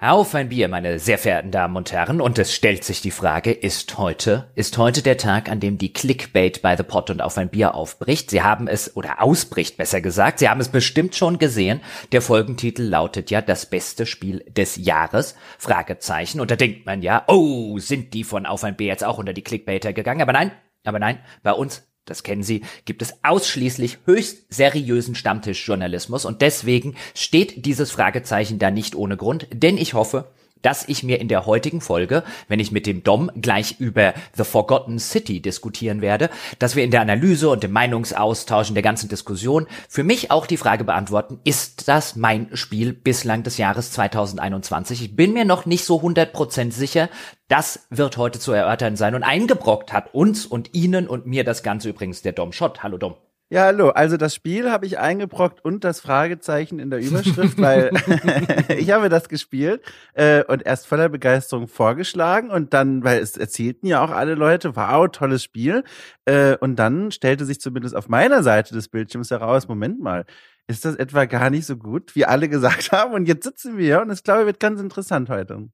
Auf ein Bier, meine sehr verehrten Damen und Herren. Und es stellt sich die Frage, ist heute, ist heute der Tag, an dem die Clickbait bei The Pot und auf ein Bier aufbricht? Sie haben es, oder ausbricht besser gesagt, Sie haben es bestimmt schon gesehen. Der Folgentitel lautet ja das beste Spiel des Jahres? Fragezeichen. Und da denkt man ja, oh, sind die von auf ein Bier jetzt auch unter die Clickbaiter gegangen? Aber nein, aber nein, bei uns das kennen Sie, gibt es ausschließlich höchst seriösen Stammtischjournalismus. Und deswegen steht dieses Fragezeichen da nicht ohne Grund, denn ich hoffe, dass ich mir in der heutigen Folge, wenn ich mit dem Dom gleich über The Forgotten City diskutieren werde, dass wir in der Analyse und im Meinungsaustausch in der ganzen Diskussion für mich auch die Frage beantworten, ist das mein Spiel bislang des Jahres 2021? Ich bin mir noch nicht so 100% sicher. Das wird heute zu erörtern sein und eingebrockt hat uns und Ihnen und mir das Ganze übrigens der Dom Schott. Hallo Dom. Ja, hallo. Also das Spiel habe ich eingebrockt und das Fragezeichen in der Überschrift, weil ich habe das gespielt äh, und erst voller Begeisterung vorgeschlagen und dann, weil es erzählten ja auch alle Leute, wow, tolles Spiel. Äh, und dann stellte sich zumindest auf meiner Seite des Bildschirms heraus, Moment mal, ist das etwa gar nicht so gut, wie alle gesagt haben? Und jetzt sitzen wir hier und es glaube ich wird ganz interessant heute.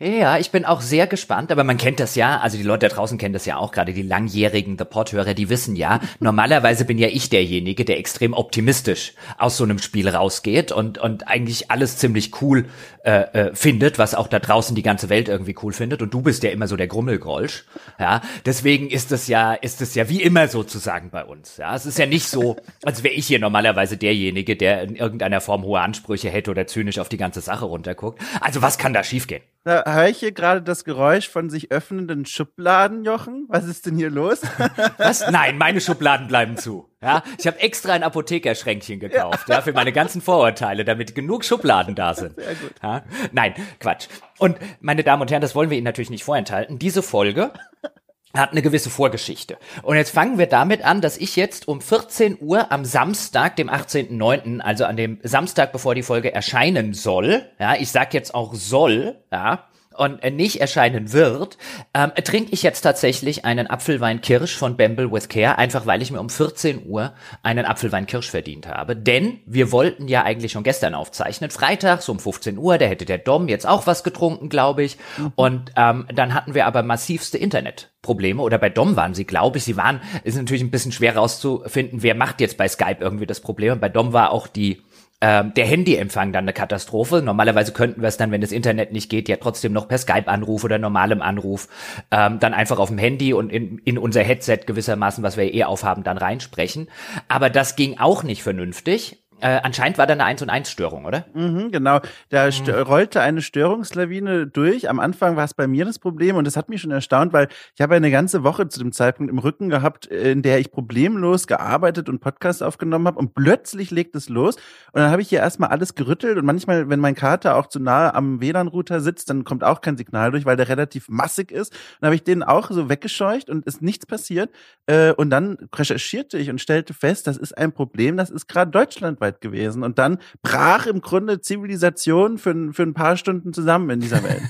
Ja, ich bin auch sehr gespannt, aber man kennt das ja, also die Leute da draußen kennen das ja auch, gerade die langjährigen The Pod-Hörer, die wissen ja, normalerweise bin ja ich derjenige, der extrem optimistisch aus so einem Spiel rausgeht und, und eigentlich alles ziemlich cool äh, äh, findet, was auch da draußen die ganze Welt irgendwie cool findet und du bist ja immer so der Grummelgrolsch, ja, deswegen ist es ja, ist es ja wie immer sozusagen bei uns, ja, es ist ja nicht so, als wäre ich hier normalerweise derjenige, der in irgendeiner Form hohe Ansprüche hätte oder zynisch auf die ganze Sache runterguckt, also was kann da schiefgehen? Da höre ich hier gerade das Geräusch von sich öffnenden Schubladen, Jochen. Was ist denn hier los? Was? Nein, meine Schubladen bleiben zu. Ja, ich habe extra ein Apothekerschränkchen gekauft, ja. ja. für meine ganzen Vorurteile, damit genug Schubladen da sind. Sehr gut. Ja? Nein, Quatsch. Und meine Damen und Herren, das wollen wir Ihnen natürlich nicht vorenthalten. Diese Folge hat eine gewisse Vorgeschichte. Und jetzt fangen wir damit an, dass ich jetzt um 14 Uhr am Samstag, dem 18.09., also an dem Samstag, bevor die Folge erscheinen soll, ja, ich sag jetzt auch soll, ja, und nicht erscheinen wird, ähm, trinke ich jetzt tatsächlich einen Apfelwein Kirsch von Bamble with Care, einfach weil ich mir um 14 Uhr einen Apfelwein Kirsch verdient habe. Denn wir wollten ja eigentlich schon gestern aufzeichnen, freitags um 15 Uhr, da hätte der Dom jetzt auch was getrunken, glaube ich. Mhm. Und ähm, dann hatten wir aber massivste Internetprobleme. Oder bei Dom waren sie, glaube ich, sie waren, ist natürlich ein bisschen schwer rauszufinden, wer macht jetzt bei Skype irgendwie das Problem. Und bei Dom war auch die ähm, der Handyempfang dann eine Katastrophe. Normalerweise könnten wir es dann, wenn das Internet nicht geht, ja trotzdem noch per Skype-Anruf oder normalem Anruf ähm, dann einfach auf dem Handy und in, in unser Headset gewissermaßen, was wir eh aufhaben, dann reinsprechen. Aber das ging auch nicht vernünftig. Äh, anscheinend war da eine 1 und 1 Störung, oder? Mhm, genau. Da mhm. rollte eine Störungslawine durch. Am Anfang war es bei mir das Problem und das hat mich schon erstaunt, weil ich habe eine ganze Woche zu dem Zeitpunkt im Rücken gehabt, in der ich problemlos gearbeitet und Podcasts aufgenommen habe und plötzlich legt es los und dann habe ich hier erstmal alles gerüttelt und manchmal, wenn mein Kater auch zu nahe am WLAN-Router sitzt, dann kommt auch kein Signal durch, weil der relativ massig ist. Dann habe ich den auch so weggescheucht und ist nichts passiert äh, und dann recherchierte ich und stellte fest, das ist ein Problem, das ist gerade deutschlandweit Arbeit gewesen. Und dann brach im Grunde Zivilisation für, für ein paar Stunden zusammen in dieser Welt.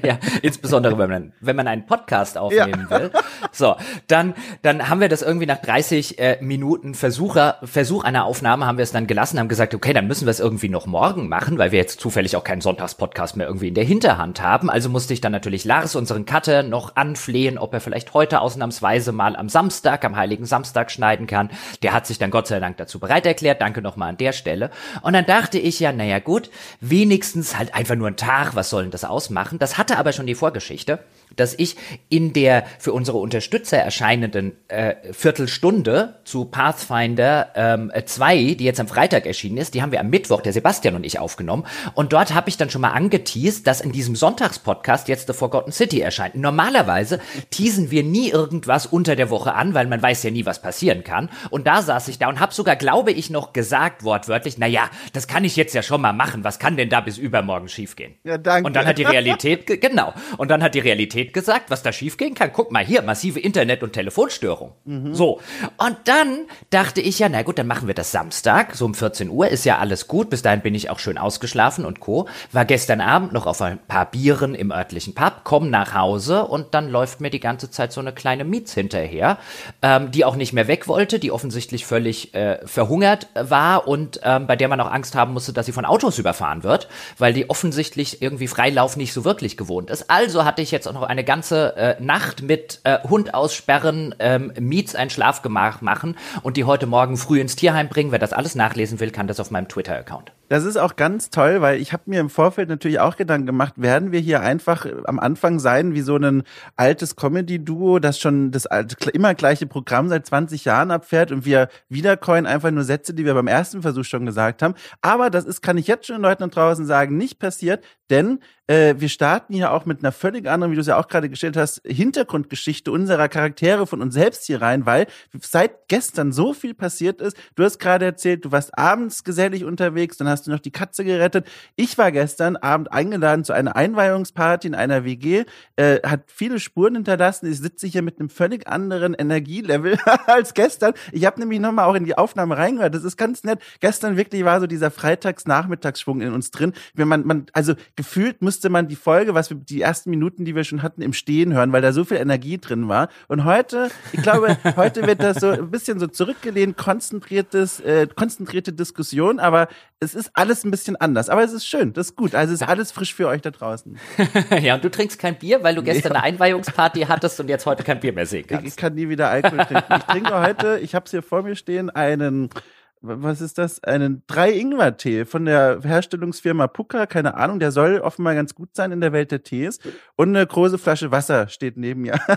ja, insbesondere wenn man, wenn man einen Podcast aufnehmen ja. will. So, dann, dann haben wir das irgendwie nach 30 äh, Minuten Versucher, Versuch einer Aufnahme haben wir es dann gelassen, haben gesagt, okay, dann müssen wir es irgendwie noch morgen machen, weil wir jetzt zufällig auch keinen Sonntagspodcast mehr irgendwie in der Hinterhand haben. Also musste ich dann natürlich Lars, unseren Cutter, noch anflehen, ob er vielleicht heute ausnahmsweise mal am Samstag, am Heiligen Samstag schneiden kann. Der hat sich dann Gott sei Dank dazu bereit erklärt. Danke Danke nochmal an der Stelle. Und dann dachte ich ja, naja gut, wenigstens halt einfach nur ein Tag, was soll denn das ausmachen? Das hatte aber schon die Vorgeschichte dass ich in der für unsere Unterstützer erscheinenden äh, Viertelstunde zu Pathfinder ähm, 2, die jetzt am Freitag erschienen ist, die haben wir am Mittwoch, der Sebastian und ich, aufgenommen. Und dort habe ich dann schon mal angeteased, dass in diesem Sonntagspodcast jetzt The Forgotten City erscheint. Normalerweise teasen wir nie irgendwas unter der Woche an, weil man weiß ja nie, was passieren kann. Und da saß ich da und habe sogar, glaube ich, noch gesagt, wortwörtlich, na ja, das kann ich jetzt ja schon mal machen. Was kann denn da bis übermorgen schiefgehen? Ja, danke. Und dann hat die Realität, genau, und dann hat die Realität Realität gesagt, was da schiefgehen kann. Guck mal hier, massive Internet- und Telefonstörung. Mhm. So. Und dann dachte ich ja, na gut, dann machen wir das Samstag, so um 14 Uhr, ist ja alles gut. Bis dahin bin ich auch schön ausgeschlafen und Co. War gestern Abend noch auf ein paar Bieren im örtlichen Pub, komm nach Hause und dann läuft mir die ganze Zeit so eine kleine Mietz hinterher, ähm, die auch nicht mehr weg wollte, die offensichtlich völlig äh, verhungert war und ähm, bei der man auch Angst haben musste, dass sie von Autos überfahren wird, weil die offensichtlich irgendwie Freilauf nicht so wirklich gewohnt ist. Also hatte ich jetzt auch noch eine ganze äh, Nacht mit äh, Hund aussperren, ähm, Miets ein Schlafgemach machen und die heute Morgen früh ins Tierheim bringen. Wer das alles nachlesen will, kann das auf meinem Twitter-Account. Das ist auch ganz toll, weil ich habe mir im Vorfeld natürlich auch Gedanken gemacht, werden wir hier einfach am Anfang sein wie so ein altes Comedy-Duo, das schon das immer gleiche Programm seit 20 Jahren abfährt und wir wiedercoin einfach nur Sätze, die wir beim ersten Versuch schon gesagt haben. Aber das ist, kann ich jetzt schon den Leuten draußen sagen, nicht passiert, denn äh, wir starten hier auch mit einer völlig anderen, wie du es ja auch gerade gestellt hast, Hintergrundgeschichte unserer Charaktere von uns selbst hier rein, weil seit gestern so viel passiert ist. Du hast gerade erzählt, du warst abends gesellig unterwegs, dann hast du noch die Katze gerettet. Ich war gestern Abend eingeladen zu einer Einweihungsparty in einer WG, äh, hat viele Spuren hinterlassen. Ich sitze hier mit einem völlig anderen Energielevel als gestern. Ich habe nämlich nochmal auch in die Aufnahme reingehört. Das ist ganz nett. Gestern wirklich war so dieser Freitags-Nachmittagsschwung in uns drin. Wenn man, man, also gefühlt musste man die Folge, was wir die ersten Minuten, die wir schon hatten, im Stehen hören, weil da so viel Energie drin war. Und heute, ich glaube, heute wird das so ein bisschen so zurückgelehnt, konzentriertes, äh, konzentrierte Diskussion, aber es ist alles ein bisschen anders. Aber es ist schön, das ist gut. Also es ist alles frisch für euch da draußen. ja, und du trinkst kein Bier, weil du gestern ja. eine Einweihungsparty hattest und jetzt heute kein Bier mehr sehen kannst. Ich, ich kann nie wieder Alkohol trinken. Ich trinke heute, ich habe es hier vor mir stehen, einen was ist das? Einen Drei-Ingwer-Tee von der Herstellungsfirma Puka, keine Ahnung, der soll offenbar ganz gut sein in der Welt der Tees. Und eine große Flasche Wasser steht neben mir.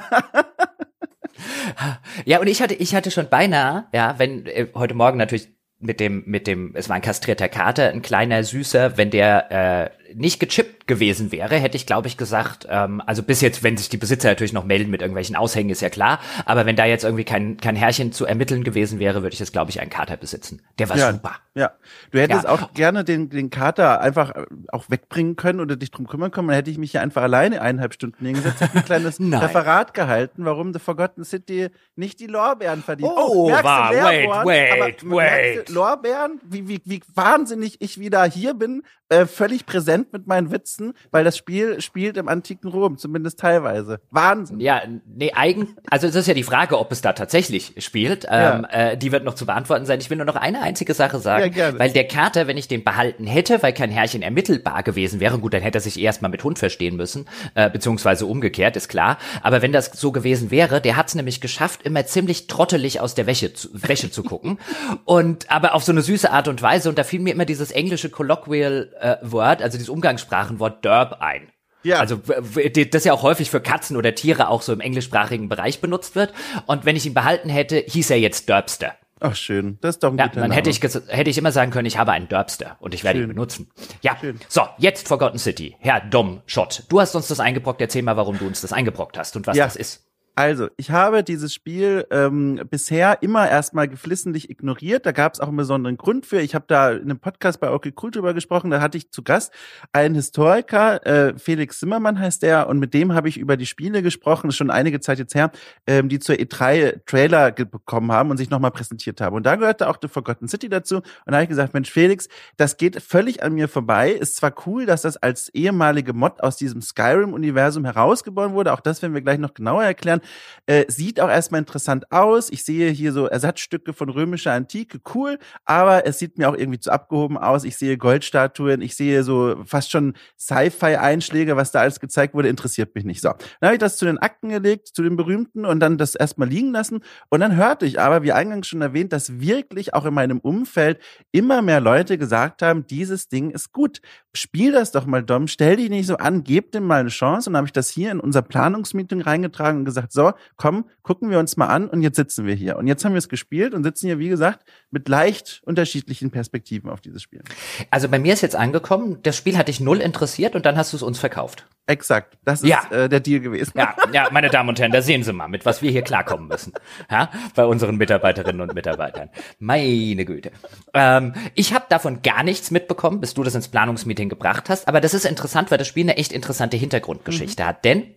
ja, und ich hatte, ich hatte schon beinahe, ja, wenn äh, heute Morgen natürlich mit dem, mit dem, es war ein kastrierter Kater, ein kleiner Süßer, wenn der äh, nicht gechippt gewesen wäre, hätte ich, glaube ich, gesagt, ähm, also bis jetzt, wenn sich die Besitzer natürlich noch melden mit irgendwelchen Aushängen, ist ja klar, aber wenn da jetzt irgendwie kein, kein Herrchen zu ermitteln gewesen wäre, würde ich jetzt, glaube ich, einen Kater besitzen. Der war ja, super. Ja, du hättest ja. auch gerne den, den Kater einfach äh, auch wegbringen können oder dich drum kümmern können, dann hätte ich mich ja einfach alleine eineinhalb Stunden hingesetzt, ein kleines Referat gehalten, warum The Forgotten City nicht die Lorbeeren verdient. Oh, oh war, wait, wait, wait. Lorbeeren, wie, wie, wie wahnsinnig ich wieder hier bin, äh, völlig präsent mit meinen Witzen, weil das Spiel spielt im antiken Rom, zumindest teilweise. Wahnsinn. Ja, nee, eigen, also es ist ja die Frage, ob es da tatsächlich spielt. Ähm, ja. äh, die wird noch zu beantworten sein. Ich will nur noch eine einzige Sache sagen, ja, weil der Kater, wenn ich den behalten hätte, weil kein Herrchen ermittelbar gewesen wäre, gut, dann hätte er sich erstmal mit Hund verstehen müssen, äh, beziehungsweise umgekehrt, ist klar. Aber wenn das so gewesen wäre, der hat es nämlich geschafft, immer ziemlich trottelig aus der Wäsche zu, Wäsche zu gucken. Und aber auf so eine süße Art und Weise. Und da fiel mir immer dieses englische Colloquial äh, Wort, also dieses Umgangssprachenwort Derb ein. Ja. Also das ja auch häufig für Katzen oder Tiere auch so im englischsprachigen Bereich benutzt wird. Und wenn ich ihn behalten hätte, hieß er jetzt Derbster. Ach schön, das ist doch ein ja, guter Dann hätte ich, hätte ich immer sagen können, ich habe einen Derbster und ich werde schön. ihn benutzen. Ja, schön. so, jetzt Forgotten City. Herr Dom Schott, du hast uns das eingebrockt. Erzähl mal, warum du uns das eingebrockt hast und was ja. das ist. Also, ich habe dieses Spiel ähm, bisher immer erstmal geflissentlich ignoriert. Da gab es auch einen besonderen Grund für. Ich habe da in einem Podcast bei Okay Cool drüber gesprochen. Da hatte ich zu Gast einen Historiker, äh, Felix Zimmermann heißt der, und mit dem habe ich über die Spiele gesprochen, schon einige Zeit jetzt her, ähm, die zur E3 Trailer bekommen haben und sich nochmal präsentiert haben. Und da gehörte auch The Forgotten City dazu. Und da habe ich gesagt, Mensch, Felix, das geht völlig an mir vorbei. Ist zwar cool, dass das als ehemalige Mod aus diesem Skyrim-Universum herausgeboren wurde. Auch das werden wir gleich noch genauer erklären. Äh, sieht auch erstmal interessant aus. Ich sehe hier so Ersatzstücke von römischer Antike, cool, aber es sieht mir auch irgendwie zu abgehoben aus. Ich sehe Goldstatuen, ich sehe so fast schon Sci-Fi-Einschläge, was da alles gezeigt wurde, interessiert mich nicht. So, dann habe ich das zu den Akten gelegt, zu den berühmten und dann das erstmal liegen lassen. Und dann hörte ich aber, wie eingangs schon erwähnt, dass wirklich auch in meinem Umfeld immer mehr Leute gesagt haben, dieses Ding ist gut. Spiel das doch mal, Dom. Stell dich nicht so an, gib dem mal eine Chance. Und dann habe ich das hier in unser Planungsmeeting reingetragen und gesagt, so, komm, gucken wir uns mal an und jetzt sitzen wir hier. Und jetzt haben wir es gespielt und sitzen hier, wie gesagt, mit leicht unterschiedlichen Perspektiven auf dieses Spiel. Also bei mir ist jetzt angekommen, das Spiel hat dich null interessiert und dann hast du es uns verkauft. Exakt, das ist ja. äh, der Deal gewesen. Ja, ja, meine Damen und Herren, da sehen Sie mal, mit was wir hier klarkommen müssen. Ja, bei unseren Mitarbeiterinnen und Mitarbeitern. Meine Güte. Ähm, ich habe davon gar nichts mitbekommen, bis du das ins Planungsmeeting gebracht hast. Aber das ist interessant, weil das Spiel eine echt interessante Hintergrundgeschichte mhm. hat. Denn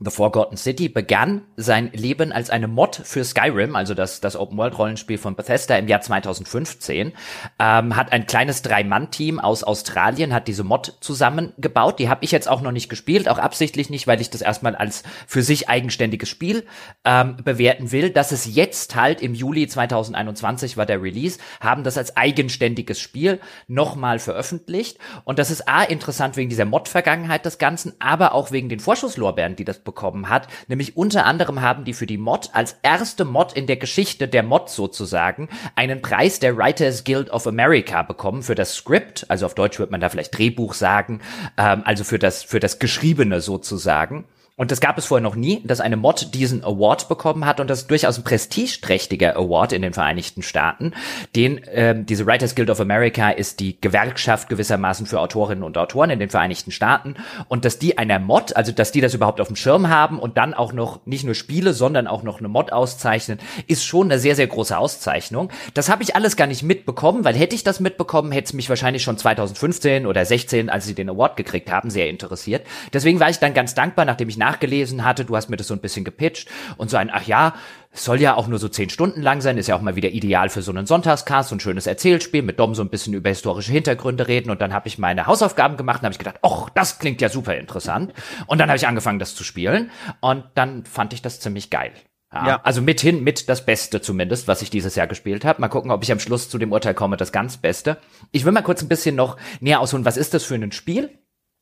The Forgotten City begann sein Leben als eine Mod für Skyrim, also das, das Open-World-Rollenspiel von Bethesda im Jahr 2015, ähm, hat ein kleines Drei-Mann-Team aus Australien, hat diese Mod zusammengebaut. Die habe ich jetzt auch noch nicht gespielt, auch absichtlich nicht, weil ich das erstmal als für sich eigenständiges Spiel ähm, bewerten will. Dass es jetzt halt im Juli 2021 war der Release, haben das als eigenständiges Spiel nochmal veröffentlicht. Und das ist A, interessant wegen dieser Mod-Vergangenheit des Ganzen, aber auch wegen den Vorschusslorbeeren, die das bekommen hat. Nämlich unter anderem haben die für die Mod als erste Mod in der Geschichte der Mod sozusagen einen Preis der Writers Guild of America bekommen für das Script, also auf Deutsch wird man da vielleicht Drehbuch sagen, ähm, also für das, für das Geschriebene sozusagen. Und das gab es vorher noch nie, dass eine Mod diesen Award bekommen hat und das ist durchaus ein prestigeträchtiger Award in den Vereinigten Staaten. Den ähm, diese Writers Guild of America ist die Gewerkschaft gewissermaßen für Autorinnen und Autoren in den Vereinigten Staaten und dass die einer Mod, also dass die das überhaupt auf dem Schirm haben und dann auch noch nicht nur Spiele, sondern auch noch eine Mod auszeichnen, ist schon eine sehr sehr große Auszeichnung. Das habe ich alles gar nicht mitbekommen, weil hätte ich das mitbekommen, hätte es mich wahrscheinlich schon 2015 oder 16, als sie den Award gekriegt haben, sehr interessiert. Deswegen war ich dann ganz dankbar, nachdem ich nach nachgelesen hatte, du hast mir das so ein bisschen gepitcht und so ein, ach ja, soll ja auch nur so zehn Stunden lang sein, ist ja auch mal wieder ideal für so einen Sonntagscast, so ein schönes Erzählspiel, mit Dom so ein bisschen über historische Hintergründe reden und dann habe ich meine Hausaufgaben gemacht und habe ich gedacht, ach, das klingt ja super interessant und dann habe ich angefangen, das zu spielen und dann fand ich das ziemlich geil. Ja, ja. Also mithin mit das Beste zumindest, was ich dieses Jahr gespielt habe. Mal gucken, ob ich am Schluss zu dem Urteil komme, das ganz Beste. Ich will mal kurz ein bisschen noch näher ausholen, was ist das für ein Spiel?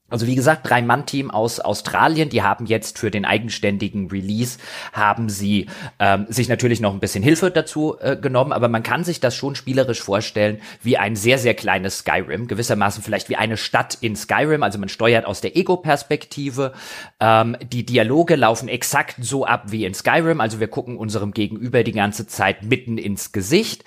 Also wie gesagt, drei Mann-Team aus Australien, die haben jetzt für den eigenständigen Release haben sie ähm, sich natürlich noch ein bisschen Hilfe dazu äh, genommen, aber man kann sich das schon spielerisch vorstellen wie ein sehr sehr kleines Skyrim, gewissermaßen vielleicht wie eine Stadt in Skyrim. Also man steuert aus der Ego-Perspektive. Ähm, die Dialoge laufen exakt so ab wie in Skyrim, also wir gucken unserem Gegenüber die ganze Zeit mitten ins Gesicht.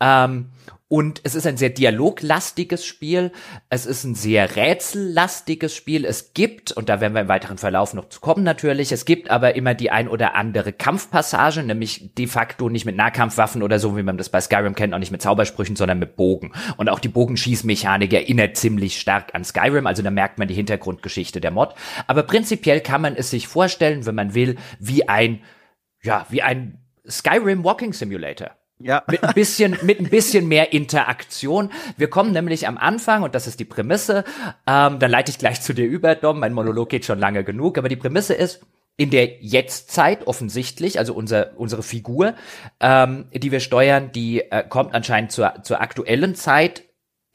Ähm, und es ist ein sehr dialoglastiges Spiel. Es ist ein sehr rätsellastiges Spiel. Es gibt, und da werden wir im weiteren Verlauf noch zu kommen natürlich, es gibt aber immer die ein oder andere Kampfpassage, nämlich de facto nicht mit Nahkampfwaffen oder so, wie man das bei Skyrim kennt, auch nicht mit Zaubersprüchen, sondern mit Bogen. Und auch die Bogenschießmechanik erinnert ziemlich stark an Skyrim, also da merkt man die Hintergrundgeschichte der Mod. Aber prinzipiell kann man es sich vorstellen, wenn man will, wie ein, ja, wie ein Skyrim Walking Simulator. Ja. Mit ein bisschen, mit ein bisschen mehr Interaktion. Wir kommen nämlich am Anfang, und das ist die Prämisse, ähm, dann leite ich gleich zu dir über, Dom, mein Monolog geht schon lange genug, aber die Prämisse ist, in der Jetztzeit offensichtlich, also unser, unsere Figur, ähm, die wir steuern, die äh, kommt anscheinend zur, zur aktuellen Zeit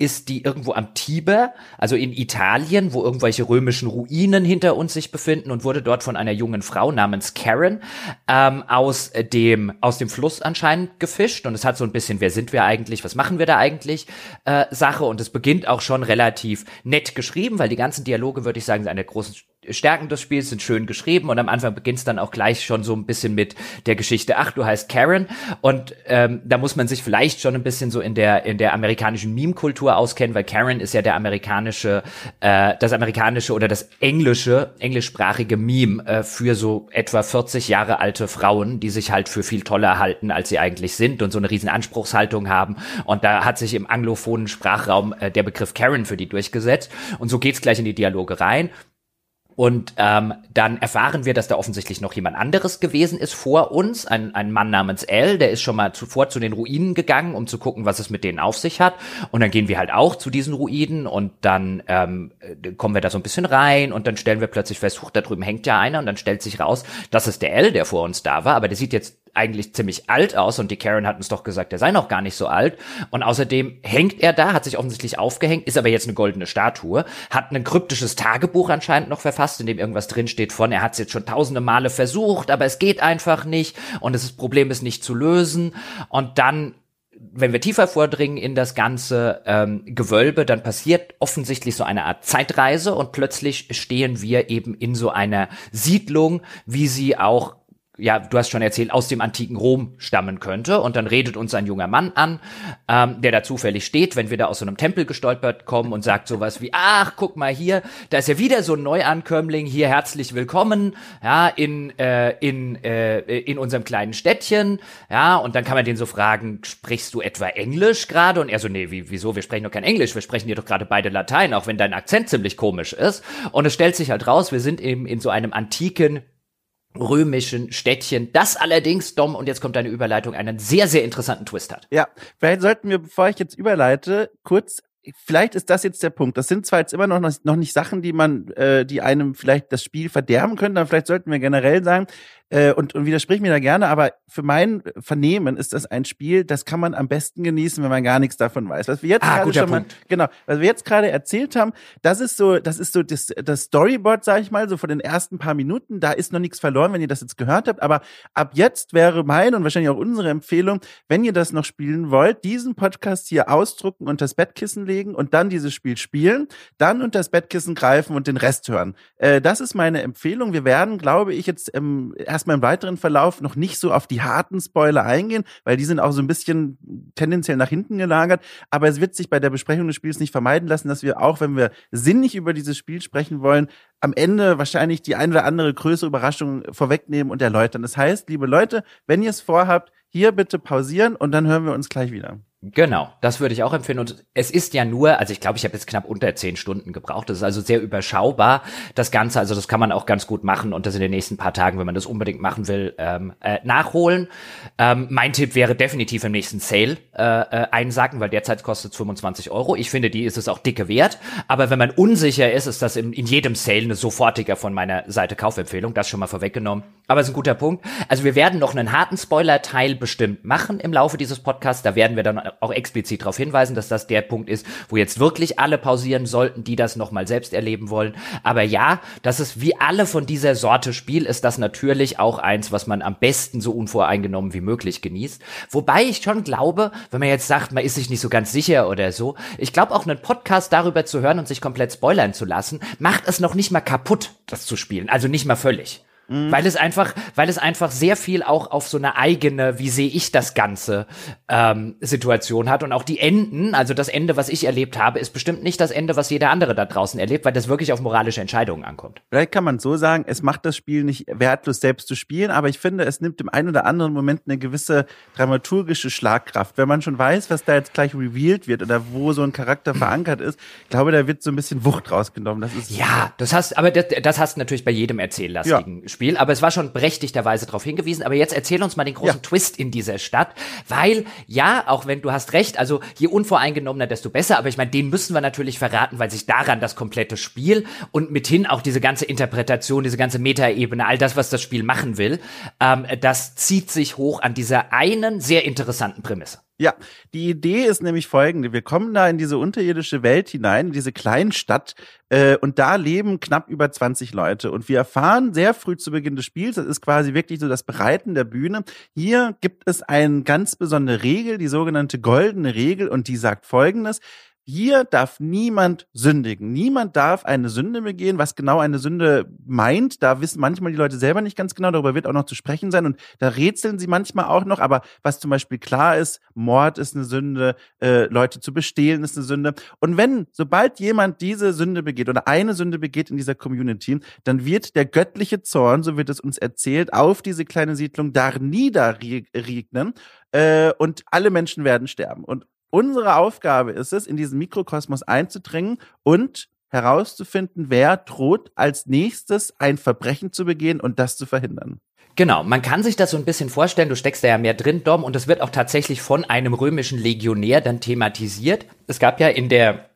ist die irgendwo am Tiber, also in Italien, wo irgendwelche römischen Ruinen hinter uns sich befinden und wurde dort von einer jungen Frau namens Karen ähm, aus dem aus dem Fluss anscheinend gefischt. Und es hat so ein bisschen, wer sind wir eigentlich, was machen wir da eigentlich? Äh, Sache. Und es beginnt auch schon relativ nett geschrieben, weil die ganzen Dialoge würde ich sagen sind eine große Stärken des Spiels sind schön geschrieben und am Anfang beginnt es dann auch gleich schon so ein bisschen mit der Geschichte, ach, du heißt Karen. Und ähm, da muss man sich vielleicht schon ein bisschen so in der in der amerikanischen Meme-Kultur auskennen, weil Karen ist ja der amerikanische, äh, das amerikanische oder das englische, englischsprachige Meme äh, für so etwa 40 Jahre alte Frauen, die sich halt für viel toller halten, als sie eigentlich sind und so eine riesen Anspruchshaltung haben. Und da hat sich im anglophonen Sprachraum äh, der Begriff Karen für die durchgesetzt. Und so geht's gleich in die Dialoge rein und ähm, dann erfahren wir, dass da offensichtlich noch jemand anderes gewesen ist vor uns, ein, ein Mann namens L, der ist schon mal zuvor zu den Ruinen gegangen, um zu gucken, was es mit denen auf sich hat. Und dann gehen wir halt auch zu diesen Ruinen und dann ähm, kommen wir da so ein bisschen rein und dann stellen wir plötzlich fest, huch, da drüben hängt ja einer. Und dann stellt sich raus, das ist der L, der vor uns da war, aber der sieht jetzt eigentlich ziemlich alt aus und die Karen hat uns doch gesagt, er sei noch gar nicht so alt. Und außerdem hängt er da, hat sich offensichtlich aufgehängt, ist aber jetzt eine goldene Statue, hat ein kryptisches Tagebuch anscheinend noch verfasst, in dem irgendwas drinsteht von, er hat es jetzt schon tausende Male versucht, aber es geht einfach nicht und das Problem ist nicht zu lösen. Und dann wenn wir tiefer vordringen in das ganze ähm, Gewölbe, dann passiert offensichtlich so eine Art Zeitreise und plötzlich stehen wir eben in so einer Siedlung, wie sie auch ja, du hast schon erzählt, aus dem antiken Rom stammen könnte. Und dann redet uns ein junger Mann an, ähm, der da zufällig steht, wenn wir da aus so einem Tempel gestolpert kommen und sagt sowas wie, ach, guck mal hier, da ist ja wieder so ein Neuankömmling, hier herzlich willkommen, ja, in, äh, in, äh, in unserem kleinen Städtchen, ja, und dann kann man den so fragen, sprichst du etwa Englisch gerade? Und er so, nee, wie, wieso, wir sprechen doch kein Englisch, wir sprechen hier doch gerade beide Latein, auch wenn dein Akzent ziemlich komisch ist. Und es stellt sich halt raus, wir sind eben in so einem antiken römischen Städtchen, das allerdings, Dom, und jetzt kommt deine Überleitung, einen sehr, sehr interessanten Twist hat. Ja, vielleicht sollten wir, bevor ich jetzt überleite, kurz vielleicht ist das jetzt der Punkt. Das sind zwar jetzt immer noch, noch nicht Sachen, die man, äh, die einem vielleicht das Spiel verderben können, aber vielleicht sollten wir generell sagen, äh, und, und widersprich mir da gerne, aber für mein Vernehmen ist das ein Spiel, das kann man am besten genießen, wenn man gar nichts davon weiß. Was wir jetzt ah, gerade schon mal, genau, was wir jetzt gerade erzählt haben, das ist so, das ist so das, das Storyboard, sag ich mal, so von den ersten paar Minuten. Da ist noch nichts verloren, wenn ihr das jetzt gehört habt. Aber ab jetzt wäre meine und wahrscheinlich auch unsere Empfehlung, wenn ihr das noch spielen wollt, diesen Podcast hier ausdrucken und das Bettkissen legen und dann dieses Spiel spielen, dann unter das Bettkissen greifen und den Rest hören. Äh, das ist meine Empfehlung. Wir werden, glaube ich, jetzt ähm, erst erstmal im weiteren Verlauf noch nicht so auf die harten Spoiler eingehen, weil die sind auch so ein bisschen tendenziell nach hinten gelagert. Aber es wird sich bei der Besprechung des Spiels nicht vermeiden lassen, dass wir auch, wenn wir sinnig über dieses Spiel sprechen wollen, am Ende wahrscheinlich die ein oder andere größere Überraschung vorwegnehmen und erläutern. Das heißt, liebe Leute, wenn ihr es vorhabt, hier bitte pausieren und dann hören wir uns gleich wieder. Genau, das würde ich auch empfehlen. Und es ist ja nur, also ich glaube, ich habe jetzt knapp unter zehn Stunden gebraucht. Das ist also sehr überschaubar, das Ganze. Also das kann man auch ganz gut machen und das in den nächsten paar Tagen, wenn man das unbedingt machen will, ähm, äh, nachholen. Ähm, mein Tipp wäre definitiv im nächsten Sale äh, äh, einsacken, weil derzeit kostet es 25 Euro. Ich finde, die ist es auch dicke wert. Aber wenn man unsicher ist, ist das in, in jedem Sale eine sofortige von meiner Seite Kaufempfehlung. Das schon mal vorweggenommen. Aber es ist ein guter Punkt. Also wir werden noch einen harten Spoiler-Teil bestimmt machen im Laufe dieses Podcasts. Da werden wir dann auch explizit darauf hinweisen, dass das der Punkt ist, wo jetzt wirklich alle pausieren sollten, die das nochmal selbst erleben wollen. Aber ja, das ist wie alle von dieser Sorte Spiel, ist das natürlich auch eins, was man am besten so unvoreingenommen wie möglich genießt. Wobei ich schon glaube, wenn man jetzt sagt, man ist sich nicht so ganz sicher oder so, ich glaube auch einen Podcast darüber zu hören und sich komplett spoilern zu lassen, macht es noch nicht mal kaputt, das zu spielen. Also nicht mal völlig. Mhm. Weil es einfach, weil es einfach sehr viel auch auf so eine eigene, wie sehe ich das Ganze, ähm, Situation hat. Und auch die Enden, also das Ende, was ich erlebt habe, ist bestimmt nicht das Ende, was jeder andere da draußen erlebt, weil das wirklich auf moralische Entscheidungen ankommt. Vielleicht kann man so sagen, es macht das Spiel nicht wertlos selbst zu spielen, aber ich finde, es nimmt im einen oder anderen Moment eine gewisse dramaturgische Schlagkraft. Wenn man schon weiß, was da jetzt gleich revealed wird oder wo so ein Charakter verankert ist, ich glaube, da wird so ein bisschen Wucht rausgenommen. Das ist ja, das hast, aber das, das hast du natürlich bei jedem erzähllastigen ja. Spiel, aber es war schon berechtigterweise darauf hingewiesen. Aber jetzt erzähl uns mal den großen ja. Twist in dieser Stadt, weil ja, auch wenn du hast recht, also je unvoreingenommener, desto besser. Aber ich meine, den müssen wir natürlich verraten, weil sich daran das komplette Spiel und mithin auch diese ganze Interpretation, diese ganze Metaebene, all das, was das Spiel machen will, ähm, das zieht sich hoch an dieser einen sehr interessanten Prämisse. Ja, die Idee ist nämlich folgende. Wir kommen da in diese unterirdische Welt hinein, in diese Kleinstadt, äh, und da leben knapp über 20 Leute. Und wir erfahren sehr früh zu Beginn des Spiels, das ist quasi wirklich so das Bereiten der Bühne. Hier gibt es eine ganz besondere Regel, die sogenannte goldene Regel, und die sagt folgendes. Hier darf niemand sündigen. Niemand darf eine Sünde begehen. Was genau eine Sünde meint, da wissen manchmal die Leute selber nicht ganz genau. Darüber wird auch noch zu sprechen sein. Und da rätseln sie manchmal auch noch. Aber was zum Beispiel klar ist, Mord ist eine Sünde, äh, Leute zu bestehlen ist eine Sünde. Und wenn, sobald jemand diese Sünde begeht oder eine Sünde begeht in dieser Community, dann wird der göttliche Zorn, so wird es uns erzählt, auf diese kleine Siedlung da niederregnen. Äh, und alle Menschen werden sterben. Und Unsere Aufgabe ist es, in diesen Mikrokosmos einzudringen und herauszufinden, wer droht als nächstes ein Verbrechen zu begehen und das zu verhindern. Genau, man kann sich das so ein bisschen vorstellen, du steckst da ja mehr drin, Dom, und es wird auch tatsächlich von einem römischen Legionär dann thematisiert. Es gab ja in der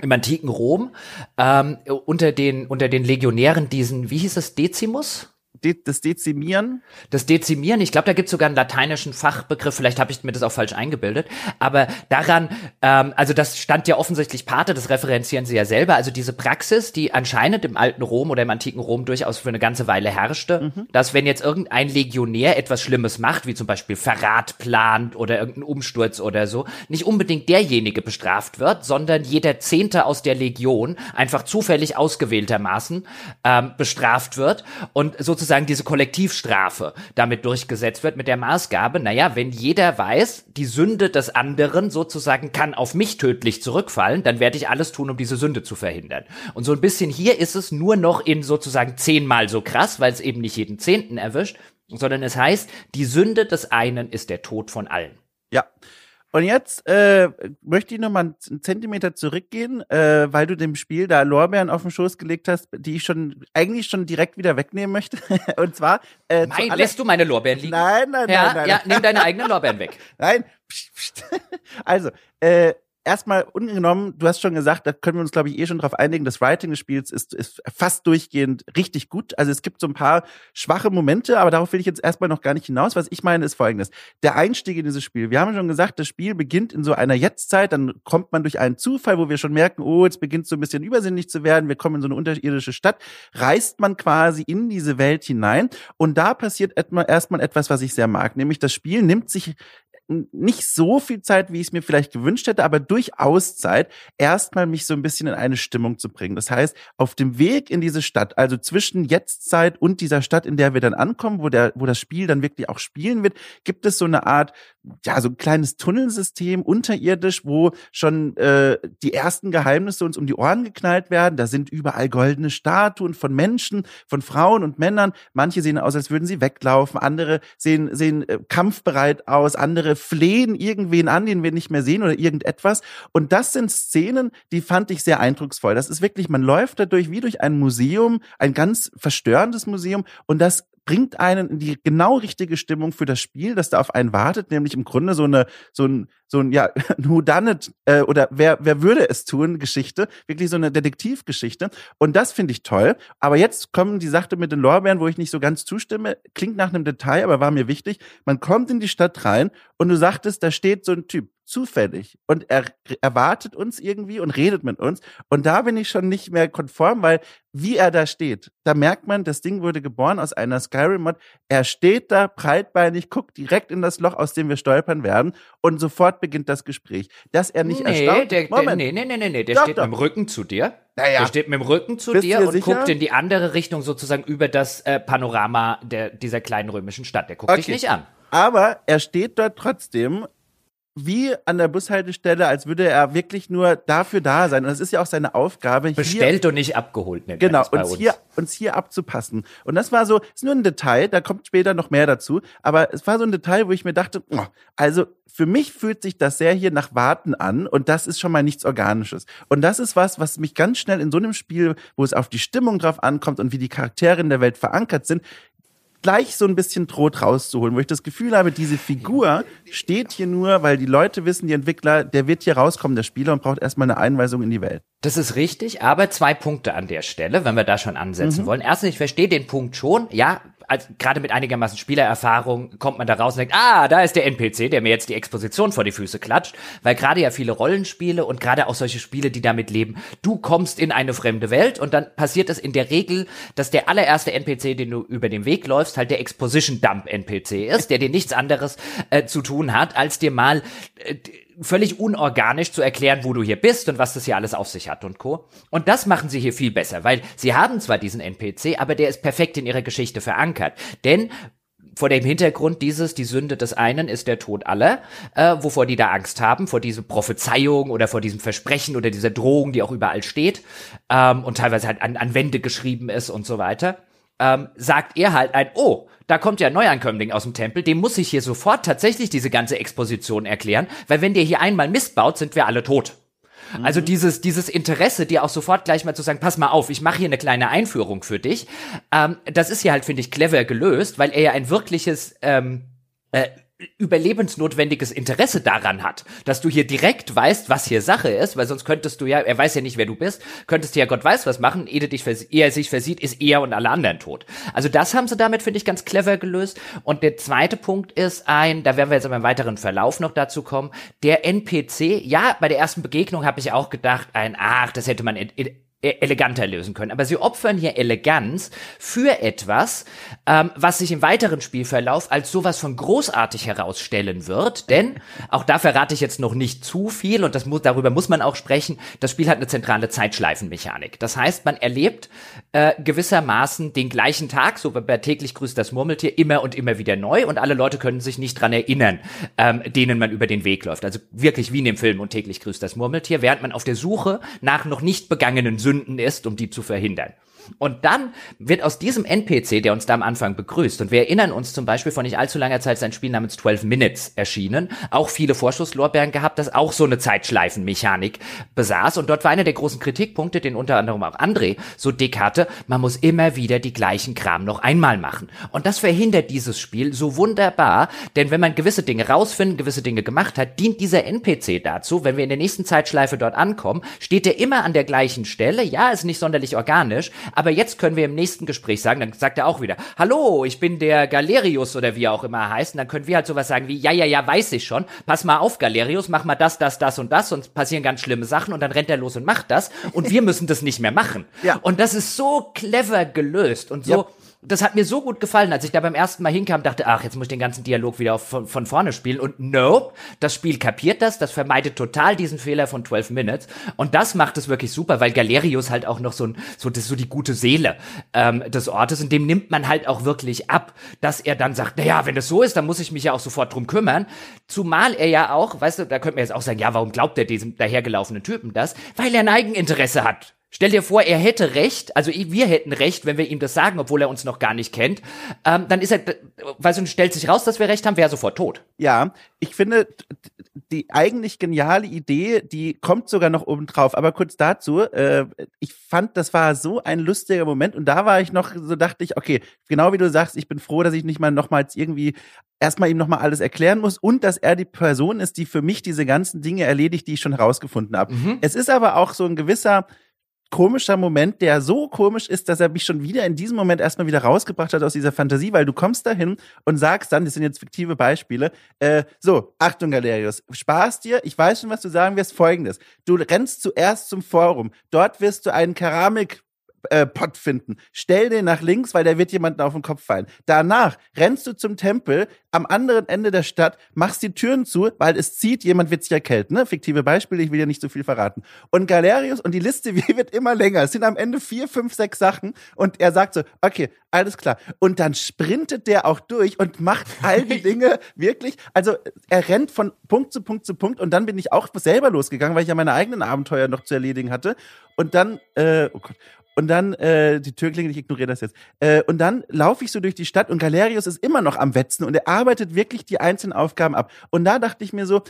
im antiken Rom ähm, unter den unter den Legionären diesen, wie hieß es, Decimus? De das Dezimieren? Das Dezimieren, ich glaube, da gibt es sogar einen lateinischen Fachbegriff, vielleicht habe ich mir das auch falsch eingebildet, aber daran, ähm, also das stand ja offensichtlich Pate, das referenzieren sie ja selber, also diese Praxis, die anscheinend im alten Rom oder im antiken Rom durchaus für eine ganze Weile herrschte, mhm. dass wenn jetzt irgendein Legionär etwas Schlimmes macht, wie zum Beispiel Verrat plant oder irgendeinen Umsturz oder so, nicht unbedingt derjenige bestraft wird, sondern jeder Zehnte aus der Legion einfach zufällig ausgewähltermaßen ähm, bestraft wird und sozusagen sozusagen diese Kollektivstrafe damit durchgesetzt wird mit der Maßgabe, naja, wenn jeder weiß, die Sünde des anderen sozusagen kann auf mich tödlich zurückfallen, dann werde ich alles tun, um diese Sünde zu verhindern. Und so ein bisschen hier ist es nur noch in sozusagen zehnmal so krass, weil es eben nicht jeden Zehnten erwischt, sondern es heißt, die Sünde des einen ist der Tod von allen. Ja. Und jetzt äh, möchte ich noch mal einen Zentimeter zurückgehen, äh, weil du dem Spiel da Lorbeeren auf den Schoß gelegt hast, die ich schon eigentlich schon direkt wieder wegnehmen möchte. Und zwar äh, Nein, lässt du meine Lorbeeren liegen? Nein, nein, ja, nein, nein. Ja, nimm deine eigenen Lorbeeren weg. Nein. Also, äh, erstmal ungenommen, du hast schon gesagt, da können wir uns, glaube ich, eh schon drauf einigen, das Writing des Spiels ist, ist fast durchgehend richtig gut. Also es gibt so ein paar schwache Momente, aber darauf will ich jetzt erstmal noch gar nicht hinaus. Was ich meine, ist folgendes. Der Einstieg in dieses Spiel. Wir haben schon gesagt, das Spiel beginnt in so einer Jetztzeit, dann kommt man durch einen Zufall, wo wir schon merken, oh, jetzt beginnt es so ein bisschen übersinnlich zu werden, wir kommen in so eine unterirdische Stadt, reist man quasi in diese Welt hinein und da passiert erstmal etwas, was ich sehr mag, nämlich das Spiel nimmt sich nicht so viel Zeit, wie ich es mir vielleicht gewünscht hätte, aber durchaus Zeit, erstmal mich so ein bisschen in eine Stimmung zu bringen. Das heißt, auf dem Weg in diese Stadt, also zwischen Jetztzeit und dieser Stadt, in der wir dann ankommen, wo der, wo das Spiel dann wirklich auch spielen wird, gibt es so eine Art, ja, so ein kleines Tunnelsystem unterirdisch, wo schon äh, die ersten Geheimnisse uns um die Ohren geknallt werden. Da sind überall goldene Statuen von Menschen, von Frauen und Männern. Manche sehen aus, als würden sie weglaufen, andere sehen, sehen äh, kampfbereit aus, andere flehen irgendwen an, den wir nicht mehr sehen oder irgendetwas. Und das sind Szenen, die fand ich sehr eindrucksvoll. Das ist wirklich, man läuft dadurch wie durch ein Museum, ein ganz verstörendes Museum und das bringt einen in die genau richtige Stimmung für das Spiel, das da auf einen wartet, nämlich im Grunde so eine, so ein, so ein, ja, who done it, äh, oder wer, wer würde es tun, Geschichte, wirklich so eine Detektivgeschichte. Und das finde ich toll. Aber jetzt kommen die Sache mit den Lorbeeren, wo ich nicht so ganz zustimme, klingt nach einem Detail, aber war mir wichtig. Man kommt in die Stadt rein und du sagtest, da steht so ein Typ, zufällig und er erwartet uns irgendwie und redet mit uns. Und da bin ich schon nicht mehr konform, weil wie er da steht, da merkt man, das Ding wurde geboren aus einer Skyrim-Mod. Er steht da breitbeinig, guckt direkt in das Loch, aus dem wir stolpern werden und sofort beginnt das Gespräch. Dass er nicht nee, erstaunt... Der, Moment. nee, nee, nee, nee, nee, der doch, steht doch. mit dem Rücken zu dir. Naja. Der steht mit dem Rücken zu Bist dir und sicher? guckt in die andere Richtung sozusagen über das äh, Panorama der, dieser kleinen römischen Stadt. Der guckt Okay. dich nicht an. Aber er steht dort trotzdem wie an der Bushaltestelle, als würde er wirklich nur dafür da sein. Und das ist ja auch seine Aufgabe, hier Bestellt und nicht abgeholt. nennt Genau, uns uns. hier, uns hier abzupassen. Und das war so, ist nur ein Detail, da kommt später noch mehr dazu, aber es war so ein Detail, wo ich mir dachte, oh, also für mich fühlt sich das sehr hier nach Warten an und das ist schon mal nichts Organisches. Und das ist was, was mich ganz schnell in so einem Spiel, wo es auf die Stimmung drauf ankommt und wie die Charaktere in der Welt verankert sind, gleich so ein bisschen droht rauszuholen, wo ich das Gefühl habe, diese Figur steht hier nur, weil die Leute wissen, die Entwickler, der wird hier rauskommen, der Spieler, und braucht erstmal eine Einweisung in die Welt. Das ist richtig, aber zwei Punkte an der Stelle, wenn wir da schon ansetzen Mhm. wollen. Erstens, ich verstehe den Punkt schon. Ja, als, gerade mit einigermaßen Spielererfahrung kommt man da raus und denkt, ah, da ist der NPC, der mir jetzt die Exposition vor die Füße klatscht. Weil gerade ja viele Rollenspiele und gerade auch solche Spiele, die damit leben, du kommst in eine fremde Welt und dann passiert es in der Regel, dass der allererste NPC, den du über den Weg läufst, halt der Exposition Dump NPC ist, der dir nichts anderes äh, zu tun hat, als dir mal äh, völlig unorganisch zu erklären, wo du hier bist und was das hier alles auf sich hat und Co. Und das machen sie hier viel besser, weil sie haben zwar diesen NPC, aber der ist perfekt in ihrer Geschichte verankert. Denn vor dem Hintergrund dieses, die Sünde des einen ist der Tod aller, äh, wovor die da Angst haben, vor dieser Prophezeiung oder vor diesem Versprechen oder dieser Drohung, die auch überall steht ähm, und teilweise halt an, an Wände geschrieben ist und so weiter, ähm, sagt er halt ein, oh, da kommt ja ein Neuankömmling aus dem Tempel, dem muss ich hier sofort tatsächlich diese ganze Exposition erklären, weil wenn der hier einmal Mist baut, sind wir alle tot. Also dieses, dieses Interesse, dir auch sofort gleich mal zu sagen, pass mal auf, ich mache hier eine kleine Einführung für dich, ähm, das ist hier halt, finde ich, clever gelöst, weil er ja ein wirkliches ähm, äh, überlebensnotwendiges Interesse daran hat, dass du hier direkt weißt, was hier Sache ist, weil sonst könntest du ja, er weiß ja nicht, wer du bist, könntest du ja Gott weiß was machen, ehe, dich ehe er sich versieht, ist er und alle anderen tot. Also das haben sie damit, finde ich, ganz clever gelöst. Und der zweite Punkt ist ein, da werden wir jetzt aber im weiteren Verlauf noch dazu kommen, der NPC, ja, bei der ersten Begegnung habe ich auch gedacht, ein, ach, das hätte man eleganter lösen können. Aber sie opfern hier Eleganz für etwas, ähm, was sich im weiteren Spielverlauf als sowas von großartig herausstellen wird. Denn, auch da verrate ich jetzt noch nicht zu viel und das muss, darüber muss man auch sprechen, das Spiel hat eine zentrale Zeitschleifenmechanik. Das heißt, man erlebt äh, gewissermaßen den gleichen Tag, so bei täglich grüßt das Murmeltier, immer und immer wieder neu und alle Leute können sich nicht dran erinnern, ähm, denen man über den Weg läuft. Also wirklich wie in dem Film und täglich grüßt das Murmeltier, während man auf der Suche nach noch nicht begangenen Sünden ist, um die zu verhindern. Und dann wird aus diesem NPC, der uns da am Anfang begrüßt, und wir erinnern uns zum Beispiel von nicht allzu langer Zeit sein Spiel namens 12 Minutes erschienen, auch viele Vorschusslorbeeren gehabt, das auch so eine Zeitschleifenmechanik besaß. Und dort war einer der großen Kritikpunkte, den unter anderem auch André so dick hatte, man muss immer wieder die gleichen Kram noch einmal machen. Und das verhindert dieses Spiel so wunderbar, denn wenn man gewisse Dinge rausfindet, gewisse Dinge gemacht hat, dient dieser NPC dazu, wenn wir in der nächsten Zeitschleife dort ankommen, steht er immer an der gleichen Stelle. Ja, ist nicht sonderlich organisch, aber jetzt können wir im nächsten Gespräch sagen, dann sagt er auch wieder, hallo, ich bin der Galerius oder wie er auch immer heißt. Und dann können wir halt sowas sagen wie, ja, ja, ja, weiß ich schon. Pass mal auf, Galerius, mach mal das, das, das und das und passieren ganz schlimme Sachen und dann rennt er los und macht das und wir müssen das nicht mehr machen. Ja. Und das ist so clever gelöst und so. Ja das hat mir so gut gefallen, als ich da beim ersten Mal hinkam, dachte, ach, jetzt muss ich den ganzen Dialog wieder von, von vorne spielen. Und nope, das Spiel kapiert das, das vermeidet total diesen Fehler von 12 Minutes. Und das macht es wirklich super, weil Galerius halt auch noch so, ein, so, das ist so die gute Seele ähm, des Ortes und dem nimmt man halt auch wirklich ab, dass er dann sagt, naja, wenn das so ist, dann muss ich mich ja auch sofort drum kümmern. Zumal er ja auch, weißt du, da könnte man jetzt auch sagen, ja, warum glaubt er diesem dahergelaufenen Typen das? Weil er ein Eigeninteresse hat Stell dir vor, er hätte recht, also wir hätten recht, wenn wir ihm das sagen, obwohl er uns noch gar nicht kennt. Ähm, dann ist er, weißt du, stellt sich raus, dass wir recht haben, wäre sofort tot. Ja, ich finde, die eigentlich geniale Idee, die kommt sogar noch oben drauf. Aber kurz dazu, äh, ich fand, das war so ein lustiger Moment und da war ich noch, so dachte ich, okay, genau wie du sagst, ich bin froh, dass ich nicht mal nochmals irgendwie erstmal ihm nochmal alles erklären muss und dass er die Person ist, die für mich diese ganzen Dinge erledigt, die ich schon herausgefunden habe. Mhm. Es ist aber auch so ein gewisser, komischer Moment, der so komisch ist, dass er mich schon wieder in diesem Moment erstmal wieder rausgebracht hat aus dieser Fantasie, weil du kommst dahin und sagst dann, das sind jetzt fiktive Beispiele, äh, so, Achtung Galerius, Spaß dir, ich weiß schon, was du sagen wirst, folgendes. Du rennst zuerst zum Forum, dort wirst du einen Keramik äh, Pott finden. Stell den nach links, weil der wird jemanden auf den Kopf fallen. Danach rennst du zum Tempel am anderen Ende der Stadt, machst die Türen zu, weil es zieht, jemand wird sich erkälten. Ne? Fiktive Beispiele, ich will ja nicht so viel verraten. Und Galerius und die Liste wird immer länger. Es sind am Ende vier, fünf, sechs Sachen und er sagt so, okay, alles klar. Und dann sprintet der auch durch und macht all die Dinge wirklich. Also er rennt von Punkt zu Punkt zu Punkt und dann bin ich auch selber losgegangen, weil ich ja meine eigenen Abenteuer noch zu erledigen hatte. Und dann, äh, oh Gott, und dann, äh, die Türklinge, ich ignoriere das jetzt. Äh, und dann laufe ich so durch die Stadt und Galerius ist immer noch am Wetzen und er arbeitet wirklich die einzelnen Aufgaben ab. Und da dachte ich mir so,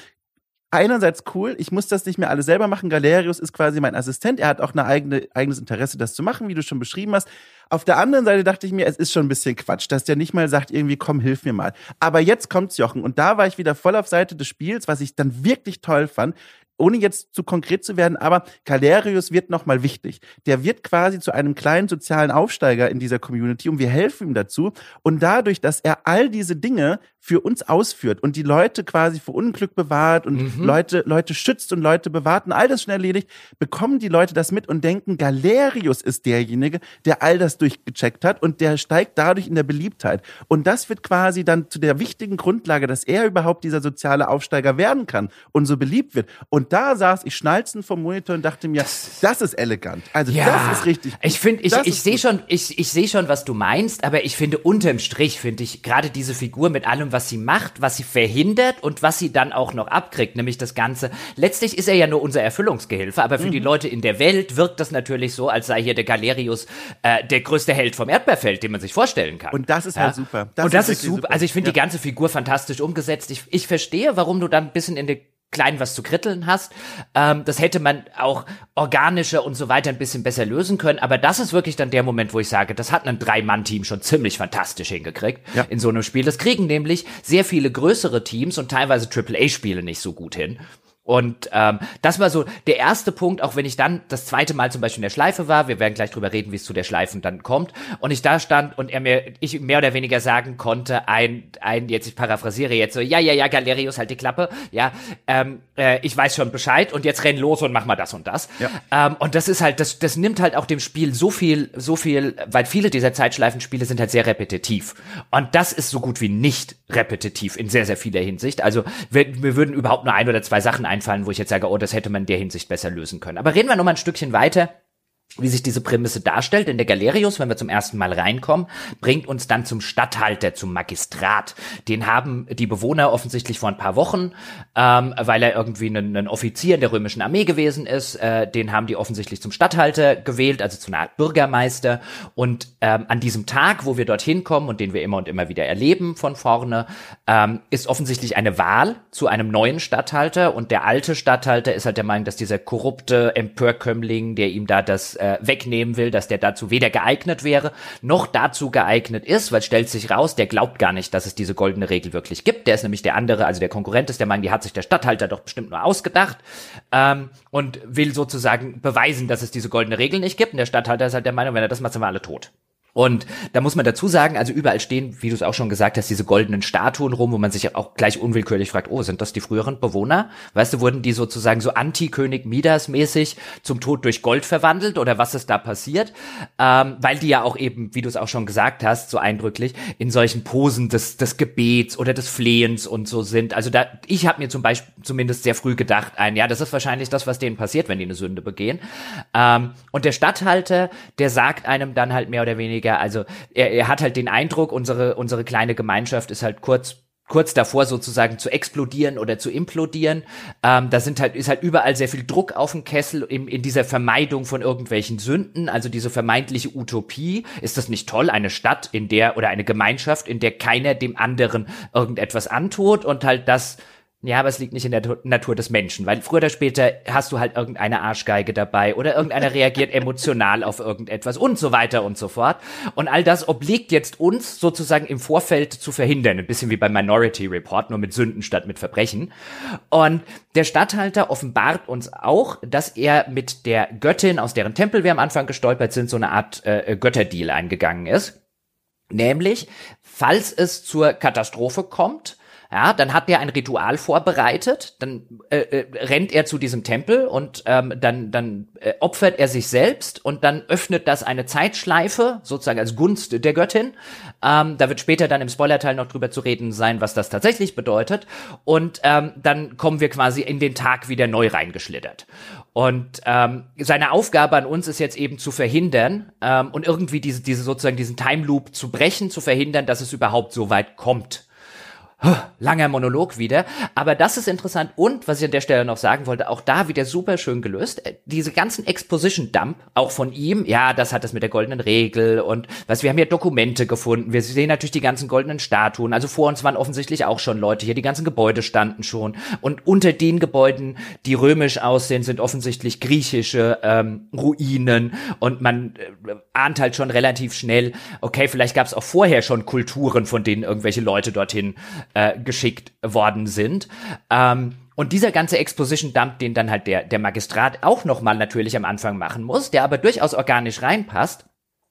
einerseits cool, ich muss das nicht mehr alles selber machen. Galerius ist quasi mein Assistent. Er hat auch ein eigene, eigenes Interesse, das zu machen, wie du schon beschrieben hast. Auf der anderen Seite dachte ich mir, es ist schon ein bisschen Quatsch, dass der nicht mal sagt, irgendwie, komm, hilf mir mal. Aber jetzt kommt's, Jochen. Und da war ich wieder voll auf Seite des Spiels, was ich dann wirklich toll fand ohne jetzt zu konkret zu werden, aber Calerius wird nochmal wichtig. Der wird quasi zu einem kleinen sozialen Aufsteiger in dieser Community und wir helfen ihm dazu. Und dadurch, dass er all diese Dinge für uns ausführt und die Leute quasi vor Unglück bewahrt und mhm. Leute, Leute schützt und Leute bewahrt und all das schon erledigt, bekommen die Leute das mit und denken, Galerius ist derjenige, der all das durchgecheckt hat und der steigt dadurch in der Beliebtheit. Und das wird quasi dann zu der wichtigen Grundlage, dass er überhaupt dieser soziale Aufsteiger werden kann und so beliebt wird. Und da saß ich schnalzen vom Monitor und dachte mir, das, das ist elegant. Also ja, das ist richtig. Gut. Ich finde, ich, ich sehe schon, ich, ich sehe schon, was du meinst, aber ich finde unterm Strich finde ich gerade diese Figur mit allem, was sie macht, was sie verhindert und was sie dann auch noch abkriegt, nämlich das Ganze. Letztlich ist er ja nur unser Erfüllungsgehilfe, aber für mhm. die Leute in der Welt wirkt das natürlich so, als sei hier der Galerius äh, der größte Held vom Erdbeerfeld, den man sich vorstellen kann. Und das ist halt ja? halt super. Das und das ist, ist super. super. Also ich finde ja. die ganze Figur fantastisch umgesetzt. Ich, ich verstehe, warum du dann ein bisschen in die klein was zu kritteln hast. Ähm, das hätte man auch organischer und so weiter ein bisschen besser lösen können. Aber das ist wirklich dann der Moment, wo ich sage, das hat ein Drei-Mann-Team schon ziemlich fantastisch hingekriegt ja. in so einem Spiel. Das kriegen nämlich sehr viele größere Teams und teilweise AAA-Spiele nicht so gut hin. Und ähm, das war so der erste Punkt, auch wenn ich dann das zweite Mal zum Beispiel in der Schleife war, wir werden gleich drüber reden, wie es zu der Schleifen dann kommt, und ich da stand und er mir, ich mehr oder weniger sagen konnte, ein, ein, jetzt ich paraphrasiere jetzt so, ja, ja, ja, Galerius, halt die Klappe, ja, ähm, äh, ich weiß schon Bescheid und jetzt renn los und mach mal das und das. Ja. Ähm, und das ist halt, das, das nimmt halt auch dem Spiel so viel, so viel, weil viele dieser Zeitschleifenspiele sind halt sehr repetitiv. Und das ist so gut wie nicht repetitiv in sehr, sehr vieler Hinsicht. Also wir, wir würden überhaupt nur ein oder zwei Sachen einfallen, wo ich jetzt sage, oh, das hätte man in der Hinsicht besser lösen können. Aber reden wir noch mal ein Stückchen weiter wie sich diese Prämisse darstellt. Denn der Galerius, wenn wir zum ersten Mal reinkommen, bringt uns dann zum Statthalter, zum Magistrat. Den haben die Bewohner offensichtlich vor ein paar Wochen, ähm, weil er irgendwie ein, ein, Offizier in der römischen Armee gewesen ist, äh, den haben die offensichtlich zum Statthalter gewählt, also zu einer Art Bürgermeister. Und ähm, an diesem Tag, wo wir dorthin kommen und den wir immer und immer wieder erleben von vorne, ähm, ist offensichtlich eine Wahl zu einem neuen Statthalter. Und der alte Statthalter ist halt der Meinung, dass dieser korrupte Empörkömmling, der ihm da das äh, wegnehmen will, dass der dazu weder geeignet wäre, noch dazu geeignet ist, weil stellt sich raus, der glaubt gar nicht, dass es diese goldene Regel wirklich gibt. Der ist nämlich der andere, also der Konkurrent ist der Mann, die hat sich der Stadthalter doch bestimmt nur ausgedacht ähm, und will sozusagen beweisen, dass es diese goldene Regel nicht gibt. Und der Stadthalter ist halt der Meinung, wenn er das macht, sind wir alle tot. Und da muss man dazu sagen, also überall stehen, wie du es auch schon gesagt hast, diese goldenen Statuen rum, wo man sich auch gleich unwillkürlich fragt, oh, sind das die früheren Bewohner? Weißt du, wurden die sozusagen so Anti-König Midas mäßig zum Tod durch Gold verwandelt oder was ist da passiert? Ähm, weil die ja auch eben, wie du es auch schon gesagt hast, so eindrücklich, in solchen Posen des, des Gebets oder des Flehens und so sind. Also da, ich habe mir zum Beispiel zumindest sehr früh gedacht, ein, ja, das ist wahrscheinlich das, was denen passiert, wenn die eine Sünde begehen. Ähm, und der Statthalter, der sagt einem dann halt mehr oder weniger, weniger, also er, er hat halt den Eindruck, unsere, unsere kleine Gemeinschaft ist halt kurz kurz davor sozusagen zu explodieren oder zu implodieren. Ähm, da sind halt, ist halt überall sehr viel Druck auf dem Kessel in, in dieser Vermeidung von irgendwelchen Sünden, also diese vermeintliche Utopie. Ist das nicht toll? Eine Stadt, in der, oder eine Gemeinschaft, in der keiner dem anderen irgendetwas antut und halt das ja, aber es liegt nicht in der Natur des Menschen, weil früher oder später hast du halt irgendeine Arschgeige dabei oder irgendeiner reagiert emotional auf irgendetwas und so weiter und so fort. Und all das obliegt jetzt uns sozusagen im Vorfeld zu verhindern. Ein bisschen wie beim Minority Report, nur mit Sünden statt mit Verbrechen. Und der Statthalter offenbart uns auch, dass er mit der Göttin, aus deren Tempel wir am Anfang gestolpert sind, so eine Art äh, Götterdeal eingegangen ist. Nämlich, falls es zur Katastrophe kommt, ja, dann hat er ein Ritual vorbereitet, dann äh, äh, rennt er zu diesem Tempel und ähm, dann, dann äh, opfert er sich selbst und dann öffnet das eine Zeitschleife, sozusagen als Gunst der Göttin. Ähm, da wird später dann im Spoilerteil noch drüber zu reden sein, was das tatsächlich bedeutet. Und ähm, dann kommen wir quasi in den Tag wieder neu reingeschlittert. Und ähm, seine Aufgabe an uns ist jetzt eben zu verhindern ähm, und irgendwie diese, diese sozusagen diesen Time Loop zu brechen, zu verhindern, dass es überhaupt so weit kommt langer Monolog wieder. Aber das ist interessant. Und was ich an der Stelle noch sagen wollte, auch da wieder super schön gelöst. Äh, diese ganzen Exposition-Dump, auch von ihm, ja, das hat das mit der goldenen Regel und was, wir haben ja Dokumente gefunden. Wir sehen natürlich die ganzen goldenen Statuen. Also vor uns waren offensichtlich auch schon Leute hier. Die ganzen Gebäude standen schon. Und unter den Gebäuden, die römisch aussehen, sind offensichtlich griechische ähm, Ruinen. Und man äh, ahnt halt schon relativ schnell, okay, vielleicht gab es auch vorher schon Kulturen, von denen irgendwelche Leute dorthin äh, geschickt worden sind. Ähm, und dieser ganze Exposition-Dump, den dann halt der, der Magistrat auch nochmal natürlich am Anfang machen muss, der aber durchaus organisch reinpasst,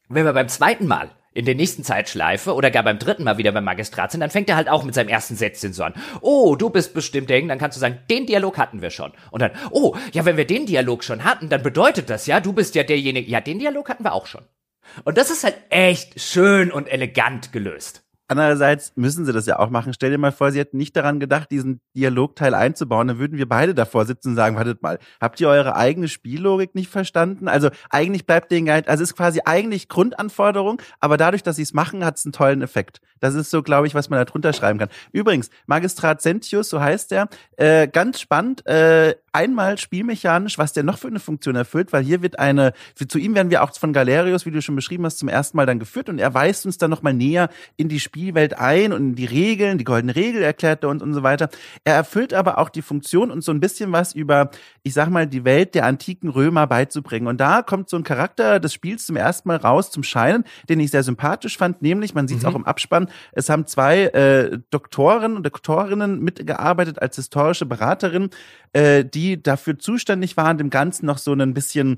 wenn wir beim zweiten Mal in der nächsten Zeitschleife oder gar beim dritten Mal wieder beim Magistrat sind, dann fängt er halt auch mit seinem ersten Sätzchen so an. Oh, du bist bestimmt der, dann kannst du sagen, den Dialog hatten wir schon. Und dann, oh, ja, wenn wir den Dialog schon hatten, dann bedeutet das ja, du bist ja derjenige, ja, den Dialog hatten wir auch schon. Und das ist halt echt schön und elegant gelöst. Andererseits müssen sie das ja auch machen. Stell dir mal vor, sie hätten nicht daran gedacht, diesen Dialogteil einzubauen. Dann würden wir beide davor sitzen und sagen, wartet mal, habt ihr eure eigene Spiellogik nicht verstanden? Also eigentlich bleibt denen gar also ist quasi eigentlich Grundanforderung, aber dadurch, dass sie es machen, hat es einen tollen Effekt. Das ist so, glaube ich, was man da drunter schreiben kann. Übrigens, Magistrat Sentius, so heißt er, äh, ganz spannend, äh, einmal spielmechanisch, was der noch für eine Funktion erfüllt, weil hier wird eine, zu ihm werden wir auch von Galerius, wie du schon beschrieben hast, zum ersten Mal dann geführt und er weist uns dann nochmal näher in die Spielwelt ein und in die Regeln, die goldene Regel erklärt er uns und so weiter. Er erfüllt aber auch die Funktion, uns so ein bisschen was über, ich sag mal, die Welt der antiken Römer beizubringen. Und da kommt so ein Charakter des Spiels zum ersten Mal raus, zum Scheinen, den ich sehr sympathisch fand, nämlich, man sieht es mhm. auch im Abspann, es haben zwei äh, Doktoren und Doktorinnen mitgearbeitet als historische Beraterin, äh, die dafür zuständig waren, dem Ganzen noch so ein bisschen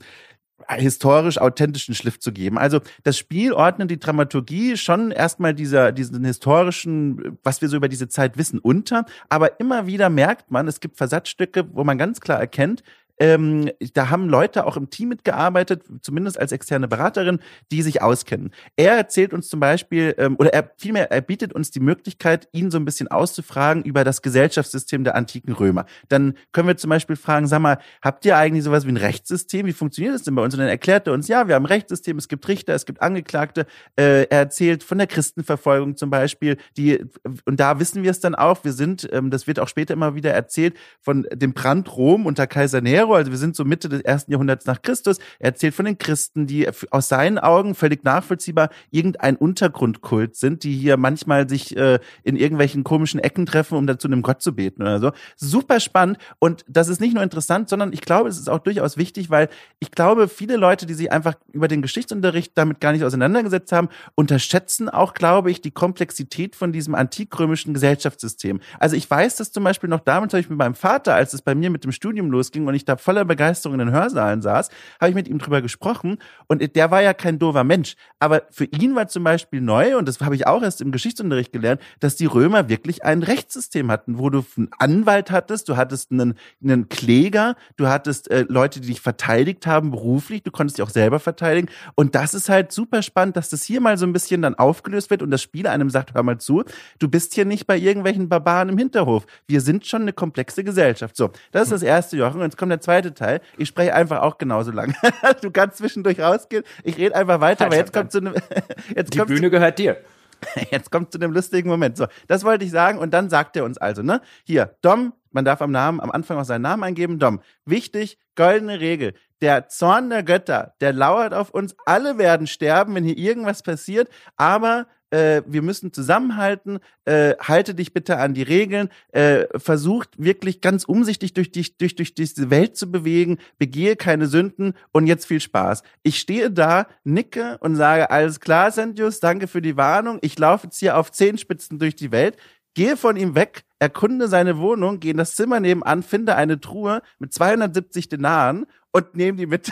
historisch authentischen Schliff zu geben. Also das Spiel ordnet die Dramaturgie schon erstmal dieser, diesen historischen, was wir so über diese Zeit wissen, unter. Aber immer wieder merkt man, es gibt Versatzstücke, wo man ganz klar erkennt, ähm, da haben Leute auch im Team mitgearbeitet, zumindest als externe Beraterin, die sich auskennen. Er erzählt uns zum Beispiel, ähm, oder er vielmehr, er bietet uns die Möglichkeit, ihn so ein bisschen auszufragen über das Gesellschaftssystem der antiken Römer. Dann können wir zum Beispiel fragen, sag mal, habt ihr eigentlich sowas wie ein Rechtssystem? Wie funktioniert das denn bei uns? Und dann erklärt er uns, ja, wir haben ein Rechtssystem, es gibt Richter, es gibt Angeklagte. Äh, er erzählt von der Christenverfolgung zum Beispiel, die, und da wissen wir es dann auch, wir sind, ähm, das wird auch später immer wieder erzählt, von dem Brand Rom unter Kaiser Nero, also wir sind so Mitte des ersten Jahrhunderts nach Christus. Er erzählt von den Christen, die aus seinen Augen völlig nachvollziehbar irgendein Untergrundkult sind, die hier manchmal sich äh, in irgendwelchen komischen Ecken treffen, um dazu einem Gott zu beten oder so. Super spannend und das ist nicht nur interessant, sondern ich glaube, es ist auch durchaus wichtig, weil ich glaube, viele Leute, die sich einfach über den Geschichtsunterricht damit gar nicht auseinandergesetzt haben, unterschätzen auch, glaube ich, die Komplexität von diesem antikrömischen Gesellschaftssystem. Also ich weiß das zum Beispiel noch damals, habe ich mit meinem Vater, als es bei mir mit dem Studium losging und ich da voller Begeisterung in den Hörsaalen saß, habe ich mit ihm drüber gesprochen und der war ja kein doofer Mensch. Aber für ihn war zum Beispiel neu, und das habe ich auch erst im Geschichtsunterricht gelernt, dass die Römer wirklich ein Rechtssystem hatten, wo du einen Anwalt hattest, du hattest einen, einen Kläger, du hattest äh, Leute, die dich verteidigt haben beruflich, du konntest dich auch selber verteidigen. Und das ist halt super spannend, dass das hier mal so ein bisschen dann aufgelöst wird und das Spiel einem sagt, hör mal zu, du bist hier nicht bei irgendwelchen Barbaren im Hinterhof. Wir sind schon eine komplexe Gesellschaft. So, das ist das erste, Jochen. Und jetzt kommt der zweite Teil. Ich spreche einfach auch genauso lang. du kannst zwischendurch rausgehen. Ich rede einfach weiter, aber jetzt kommt zu einem. Jetzt Die Bühne gehört dir. Jetzt kommt zu dem lustigen Moment. So, das wollte ich sagen und dann sagt er uns also, ne? Hier, Dom, man darf am Namen, am Anfang auch seinen Namen eingeben, Dom. Wichtig, goldene Regel. Der Zorn der Götter, der lauert auf uns. Alle werden sterben, wenn hier irgendwas passiert, aber äh, wir müssen zusammenhalten, äh, halte dich bitte an die Regeln, äh, versucht wirklich ganz umsichtig durch, die, durch, durch diese Welt zu bewegen, begehe keine Sünden und jetzt viel Spaß. Ich stehe da, nicke und sage, alles klar, Sentius, danke für die Warnung, ich laufe jetzt hier auf Zehenspitzen durch die Welt, gehe von ihm weg, erkunde seine Wohnung, gehe in das Zimmer nebenan, finde eine Truhe mit 270 Denaren und nehme die mit.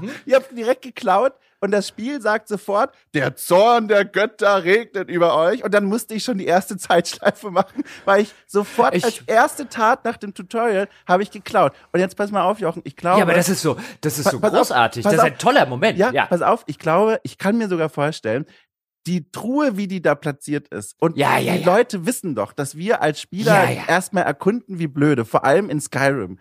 mhm. Ihr habt direkt geklaut, und das Spiel sagt sofort, der Zorn der Götter regnet über euch. Und dann musste ich schon die erste Zeitschleife machen, weil ich sofort ich, als erste Tat nach dem Tutorial habe ich geklaut. Und jetzt pass mal auf, Jochen, ich glaube. Ja, aber das ist so, das ist so großartig. Auf, das ist ein toller Moment. Ja, ja, pass auf, ich glaube, ich kann mir sogar vorstellen, die Truhe, wie die da platziert ist. Und ja, ja, die. Leute wissen doch, dass wir als Spieler erstmal erkunden wie blöde, vor allem in Skyrim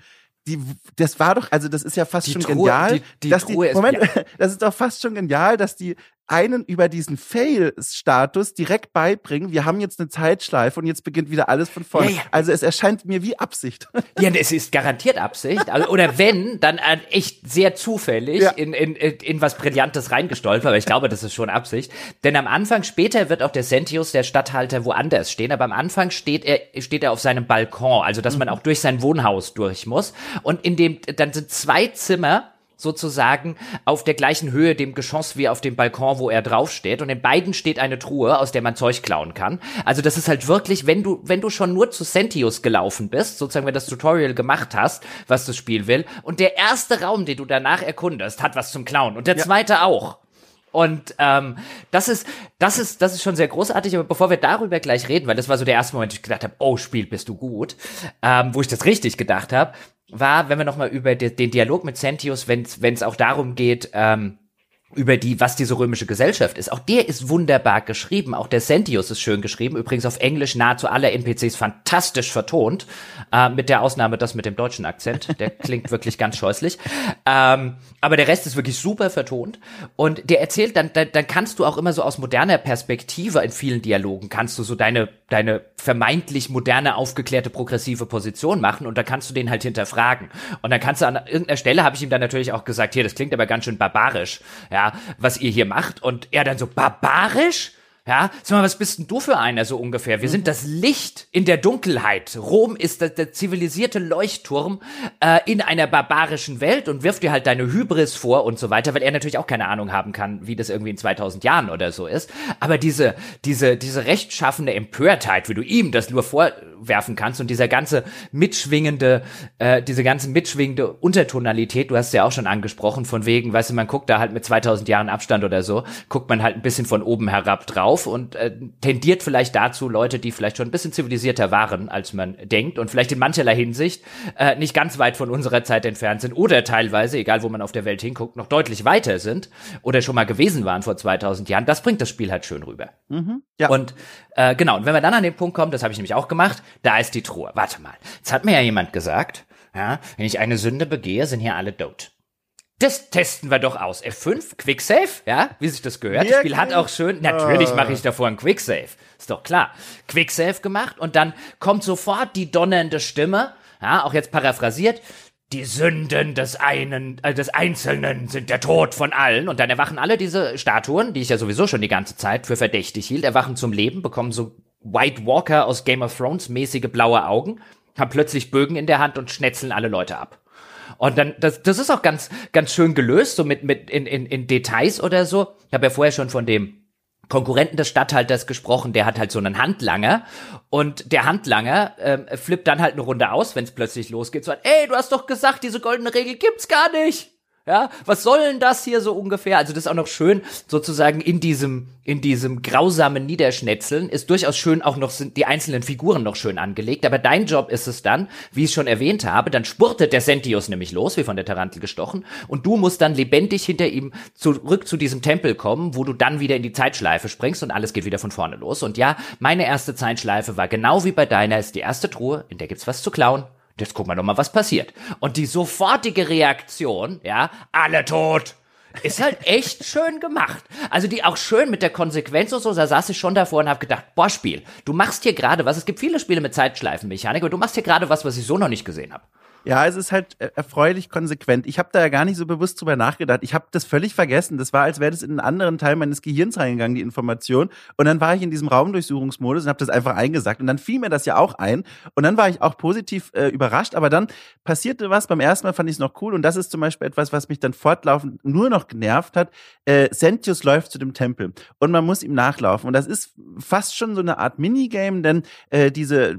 die, das war doch, also das ist ja fast die schon Truhe, genial, die, die dass die, Moment, das ist doch fast schon genial, dass die einen über diesen Fail-Status direkt beibringen. Wir haben jetzt eine Zeitschleife und jetzt beginnt wieder alles von vorne. Ja, ja. Also es erscheint mir wie Absicht. Ja, es ist garantiert Absicht. Also, oder wenn, dann echt sehr zufällig ja. in, in, in was Brillantes reingestolpert. Aber ich glaube, das ist schon Absicht. Denn am Anfang, später wird auch der Sentius, der Stadthalter, woanders stehen. Aber am Anfang steht er, steht er auf seinem Balkon. Also, dass man mhm. auch durch sein Wohnhaus durch muss. Und in dem, dann sind zwei Zimmer sozusagen auf der gleichen Höhe dem Geschoss wie auf dem Balkon, wo er draufsteht. Und in beiden steht eine Truhe, aus der man Zeug klauen kann. Also das ist halt wirklich, wenn du, wenn du schon nur zu Sentius gelaufen bist, sozusagen wenn das Tutorial gemacht hast, was das Spiel will, und der erste Raum, den du danach erkundest, hat was zum Klauen. Und der ja. zweite auch. Und ähm, das ist, das ist, das ist schon sehr großartig. Aber bevor wir darüber gleich reden, weil das war so der erste Moment, wo ich gedacht habe, oh Spiel, bist du gut, ähm, wo ich das richtig gedacht habe, war, wenn wir nochmal über den Dialog mit Sentius, wenn es auch darum geht, ähm, über die, was diese römische Gesellschaft ist. Auch der ist wunderbar geschrieben. Auch der Sentius ist schön geschrieben. Übrigens auf Englisch nahezu alle NPCs fantastisch vertont. Äh, mit der Ausnahme das mit dem deutschen Akzent. Der klingt wirklich ganz scheußlich. Ähm, aber der Rest ist wirklich super vertont. Und der erzählt, dann, dann, dann kannst du auch immer so aus moderner Perspektive in vielen Dialogen, kannst du so deine, deine vermeintlich moderne, aufgeklärte, progressive Position machen und da kannst du den halt hinterfragen. Und dann kannst du an irgendeiner Stelle, habe ich ihm dann natürlich auch gesagt, hier, das klingt aber ganz schön barbarisch. Ja, ja, was ihr hier macht. Und er dann so, barbarisch? Ja, sag mal, was bist denn du für einer so ungefähr? Wir mhm. sind das Licht in der Dunkelheit. Rom ist der, der zivilisierte Leuchtturm äh, in einer barbarischen Welt und wirft dir halt deine Hybris vor und so weiter, weil er natürlich auch keine Ahnung haben kann, wie das irgendwie in 2000 Jahren oder so ist. Aber diese, diese, diese rechtschaffende Empörtheit, wie du ihm das nur vorwerfen kannst und dieser ganze mitschwingende, äh, diese ganze mitschwingende Untertonalität, du hast ja auch schon angesprochen, von wegen, weißt du, man guckt da halt mit 2000 Jahren Abstand oder so, guckt man halt ein bisschen von oben herab drauf auf und äh, tendiert vielleicht dazu, Leute, die vielleicht schon ein bisschen zivilisierter waren, als man denkt und vielleicht in mancherlei Hinsicht äh, nicht ganz weit von unserer Zeit entfernt sind oder teilweise, egal wo man auf der Welt hinguckt, noch deutlich weiter sind oder schon mal gewesen waren vor 2000 Jahren. Das bringt das Spiel halt schön rüber. Mhm, ja. Und äh, genau, und wenn wir dann an den Punkt kommen, das habe ich nämlich auch gemacht, da ist die Truhe. Warte mal, jetzt hat mir ja jemand gesagt, ja, wenn ich eine Sünde begehe, sind hier alle tot. Das testen wir doch aus. F5, Quicksave, ja, wie sich das gehört. Wirklich? Das Spiel hat auch schön, natürlich mache ich davor ein Quicksave. Ist doch klar. Quicksave gemacht und dann kommt sofort die donnernde Stimme, ja, auch jetzt paraphrasiert. Die Sünden des einen, äh, des Einzelnen sind der Tod von allen. Und dann erwachen alle diese Statuen, die ich ja sowieso schon die ganze Zeit für verdächtig hielt, erwachen zum Leben, bekommen so White Walker aus Game of Thrones mäßige blaue Augen, haben plötzlich Bögen in der Hand und schnetzeln alle Leute ab. Und dann, das, das ist auch ganz, ganz schön gelöst, so mit, mit in, in, in Details oder so. Ich habe ja vorher schon von dem Konkurrenten des Stadthalters gesprochen, der hat halt so einen Handlanger und der Handlanger äh, flippt dann halt eine Runde aus, wenn es plötzlich losgeht, so ey, du hast doch gesagt, diese goldene Regel gibt's gar nicht. Ja, was soll denn das hier so ungefähr? Also das ist auch noch schön, sozusagen in diesem, in diesem grausamen Niederschnetzeln ist durchaus schön auch noch sind die einzelnen Figuren noch schön angelegt. Aber dein Job ist es dann, wie ich schon erwähnt habe, dann spurtet der Sentius nämlich los, wie von der Tarantel gestochen, und du musst dann lebendig hinter ihm zurück zu diesem Tempel kommen, wo du dann wieder in die Zeitschleife springst und alles geht wieder von vorne los. Und ja, meine erste Zeitschleife war genau wie bei deiner, ist die erste Truhe, in der gibt's was zu klauen jetzt gucken wir doch mal, was passiert. Und die sofortige Reaktion, ja, alle tot, ist halt echt schön gemacht. Also die auch schön mit der Konsequenz und so, da saß ich schon davor und habe gedacht, boah, Spiel, du machst hier gerade was, es gibt viele Spiele mit Zeitschleifenmechanik, aber du machst hier gerade was, was ich so noch nicht gesehen habe. Ja, es ist halt äh, erfreulich konsequent. Ich habe da ja gar nicht so bewusst drüber nachgedacht. Ich habe das völlig vergessen. Das war, als wäre das in einen anderen Teil meines Gehirns reingegangen, die Information. Und dann war ich in diesem Raumdurchsuchungsmodus und habe das einfach eingesagt. Und dann fiel mir das ja auch ein. Und dann war ich auch positiv äh, überrascht. Aber dann passierte was. Beim ersten Mal fand ich es noch cool. Und das ist zum Beispiel etwas, was mich dann fortlaufend nur noch genervt hat. Äh, Sentius läuft zu dem Tempel und man muss ihm nachlaufen. Und das ist fast schon so eine Art Minigame, denn äh, diese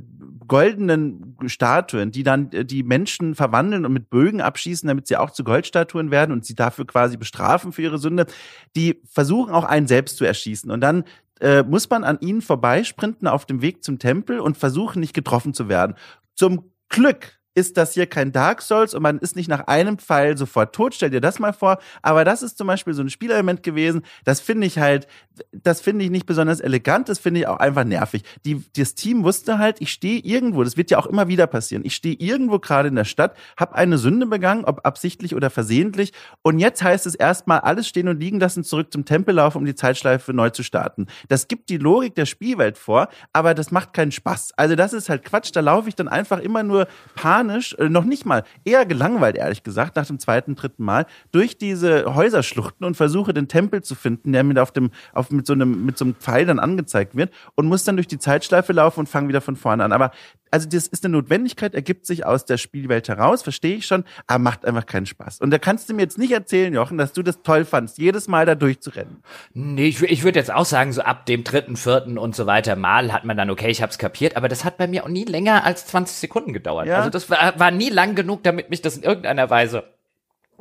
goldenen Statuen, die dann äh, die Menschen verwandeln und mit Bögen abschießen, damit sie auch zu Goldstatuen werden und sie dafür quasi bestrafen für ihre Sünde, die versuchen auch einen selbst zu erschießen. Und dann äh, muss man an ihnen vorbeisprinten auf dem Weg zum Tempel und versuchen, nicht getroffen zu werden. Zum Glück ist das hier kein Dark Souls und man ist nicht nach einem Pfeil sofort tot. Stell dir das mal vor. Aber das ist zum Beispiel so ein Spielelement gewesen. Das finde ich halt, das finde ich nicht besonders elegant. Das finde ich auch einfach nervig. Die, das Team wusste halt, ich stehe irgendwo. Das wird ja auch immer wieder passieren. Ich stehe irgendwo gerade in der Stadt, habe eine Sünde begangen, ob absichtlich oder versehentlich. Und jetzt heißt es erstmal alles stehen und liegen lassen, zurück zum Tempel laufen, um die Zeitschleife neu zu starten. Das gibt die Logik der Spielwelt vor, aber das macht keinen Spaß. Also das ist halt Quatsch. Da laufe ich dann einfach immer nur panisch panisch, äh, noch nicht mal, eher gelangweilt, ehrlich gesagt, nach dem zweiten, dritten Mal, durch diese Häuserschluchten und versuche den Tempel zu finden, der mir auf dem, auf, mit so einem, mit so einem Pfeil dann angezeigt wird und muss dann durch die Zeitschleife laufen und fange wieder von vorne an. Aber also das ist eine Notwendigkeit, ergibt sich aus der Spielwelt heraus, verstehe ich schon, aber macht einfach keinen Spaß. Und da kannst du mir jetzt nicht erzählen, Jochen, dass du das toll fandst, jedes Mal da durchzurennen. Nee, ich, ich würde jetzt auch sagen, so ab dem dritten, vierten und so weiter Mal hat man dann, okay, ich hab's kapiert, aber das hat bei mir auch nie länger als 20 Sekunden gedauert. Ja. Also das war, war nie lang genug, damit mich das in irgendeiner Weise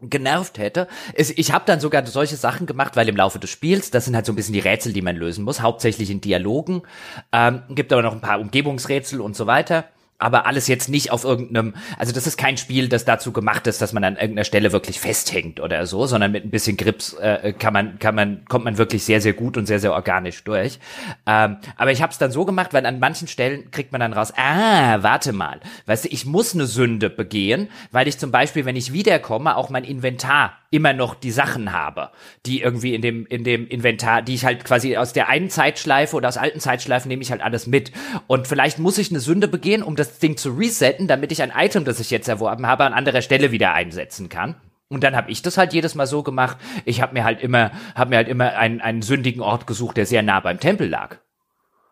genervt hätte. Ich habe dann sogar solche Sachen gemacht, weil im Laufe des Spiels, das sind halt so ein bisschen die Rätsel, die man lösen muss, hauptsächlich in Dialogen, ähm, gibt aber noch ein paar Umgebungsrätsel und so weiter aber alles jetzt nicht auf irgendeinem, also das ist kein Spiel, das dazu gemacht ist, dass man an irgendeiner Stelle wirklich festhängt oder so, sondern mit ein bisschen Grips äh, kann man, kann man, kommt man wirklich sehr, sehr gut und sehr, sehr organisch durch. Ähm, aber ich habe es dann so gemacht, weil an manchen Stellen kriegt man dann raus, ah, warte mal, weißt du, ich muss eine Sünde begehen, weil ich zum Beispiel, wenn ich wiederkomme, auch mein Inventar immer noch die Sachen habe, die irgendwie in dem, in dem Inventar, die ich halt quasi aus der einen Zeitschleife oder aus alten Zeitschleifen nehme ich halt alles mit. Und vielleicht muss ich eine Sünde begehen, um das Ding zu resetten, damit ich ein Item, das ich jetzt erworben habe, an anderer Stelle wieder einsetzen kann. Und dann habe ich das halt jedes Mal so gemacht. Ich habe mir halt immer, habe mir halt immer einen, einen sündigen Ort gesucht, der sehr nah beim Tempel lag.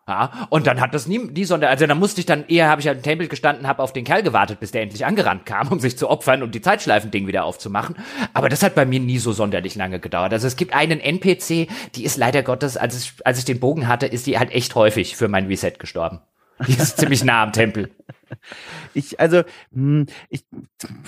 Ja, und dann hat das nie, nie Sonder, also dann musste ich dann eher, habe ich halt im Tempel gestanden, habe auf den Kerl gewartet, bis der endlich angerannt kam, um sich zu opfern und die Zeitschleifending wieder aufzumachen. Aber das hat bei mir nie so sonderlich lange gedauert. Also es gibt einen NPC, die ist leider Gottes, als ich, als ich den Bogen hatte, ist die halt echt häufig für mein Reset gestorben. Die ist ziemlich nah am Tempel. Ich, also, hm, ich,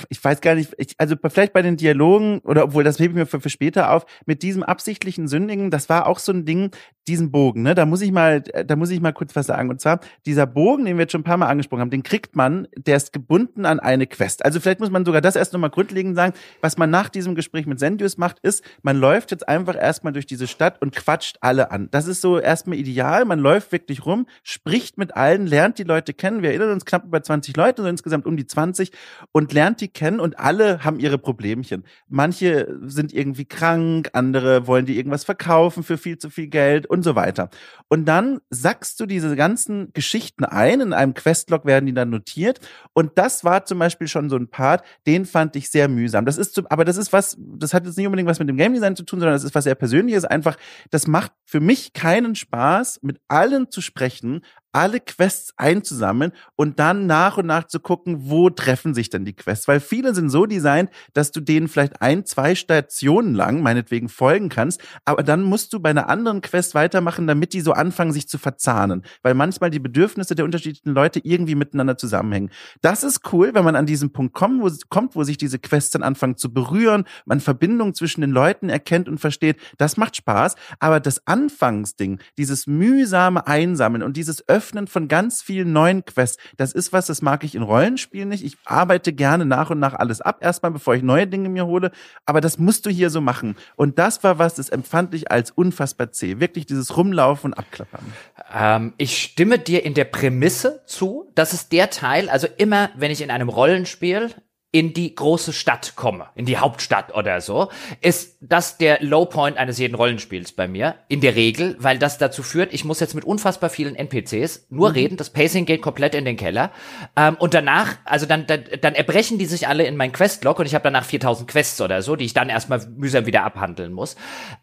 ich weiß gar nicht, ich, also vielleicht bei den Dialogen, oder obwohl, das hebe ich mir für, für später auf, mit diesem absichtlichen Sündigen, das war auch so ein Ding, diesen Bogen, ne, da muss ich mal, da muss ich mal kurz was sagen. Und zwar, dieser Bogen, den wir jetzt schon ein paar Mal angesprochen haben, den kriegt man, der ist gebunden an eine Quest. Also vielleicht muss man sogar das erst nochmal grundlegend sagen. Was man nach diesem Gespräch mit Sendius macht, ist, man läuft jetzt einfach erstmal durch diese Stadt und quatscht alle an. Das ist so erstmal ideal. Man läuft wirklich rum, spricht mit allen, lernt die Leute kennen. Wir erinnern uns knapp über 20 Leute, so insgesamt um die 20 und lernt die kennen und alle haben ihre Problemchen. Manche sind irgendwie krank, andere wollen die irgendwas verkaufen für viel zu viel Geld und so weiter. Und dann sackst du diese ganzen Geschichten ein, in einem Questlog werden die dann notiert und das war zum Beispiel schon so ein Part, den fand ich sehr mühsam. Das ist, aber das ist was, das hat jetzt nicht unbedingt was mit dem Game Design zu tun, sondern das ist was sehr Persönliches. Einfach, das macht für mich keinen Spaß, mit allen zu sprechen, alle Quests einzusammeln und dann nach und nach zu gucken, wo treffen sich denn die Quests. Weil viele sind so designt, dass du denen vielleicht ein, zwei Stationen lang, meinetwegen, folgen kannst, aber dann musst du bei einer anderen Quest weitermachen, damit die so anfangen, sich zu verzahnen. Weil manchmal die Bedürfnisse der unterschiedlichen Leute irgendwie miteinander zusammenhängen. Das ist cool, wenn man an diesen Punkt kommt, wo, kommt, wo sich diese Quests dann anfangen zu berühren, man Verbindungen zwischen den Leuten erkennt und versteht. Das macht Spaß. Aber das Anfangsding, dieses mühsame Einsammeln und dieses Öffnen von ganz vielen neuen Quests. Das ist was, das mag ich in Rollenspielen nicht. Ich arbeite gerne nach und nach alles ab, erstmal bevor ich neue Dinge mir hole. Aber das musst du hier so machen. Und das war was, das empfand ich als unfassbar zäh. Wirklich dieses Rumlaufen und Abklappern. Ähm, ich stimme dir in der Prämisse zu. Das ist der Teil, also immer, wenn ich in einem Rollenspiel in die große Stadt komme, in die Hauptstadt oder so, ist das der Low Point eines jeden Rollenspiels bei mir, in der Regel, weil das dazu führt, ich muss jetzt mit unfassbar vielen NPCs nur mhm. reden, das Pacing geht komplett in den Keller ähm, und danach, also dann, dann, dann erbrechen die sich alle in mein Questlog und ich habe danach 4000 Quests oder so, die ich dann erstmal mühsam wieder abhandeln muss.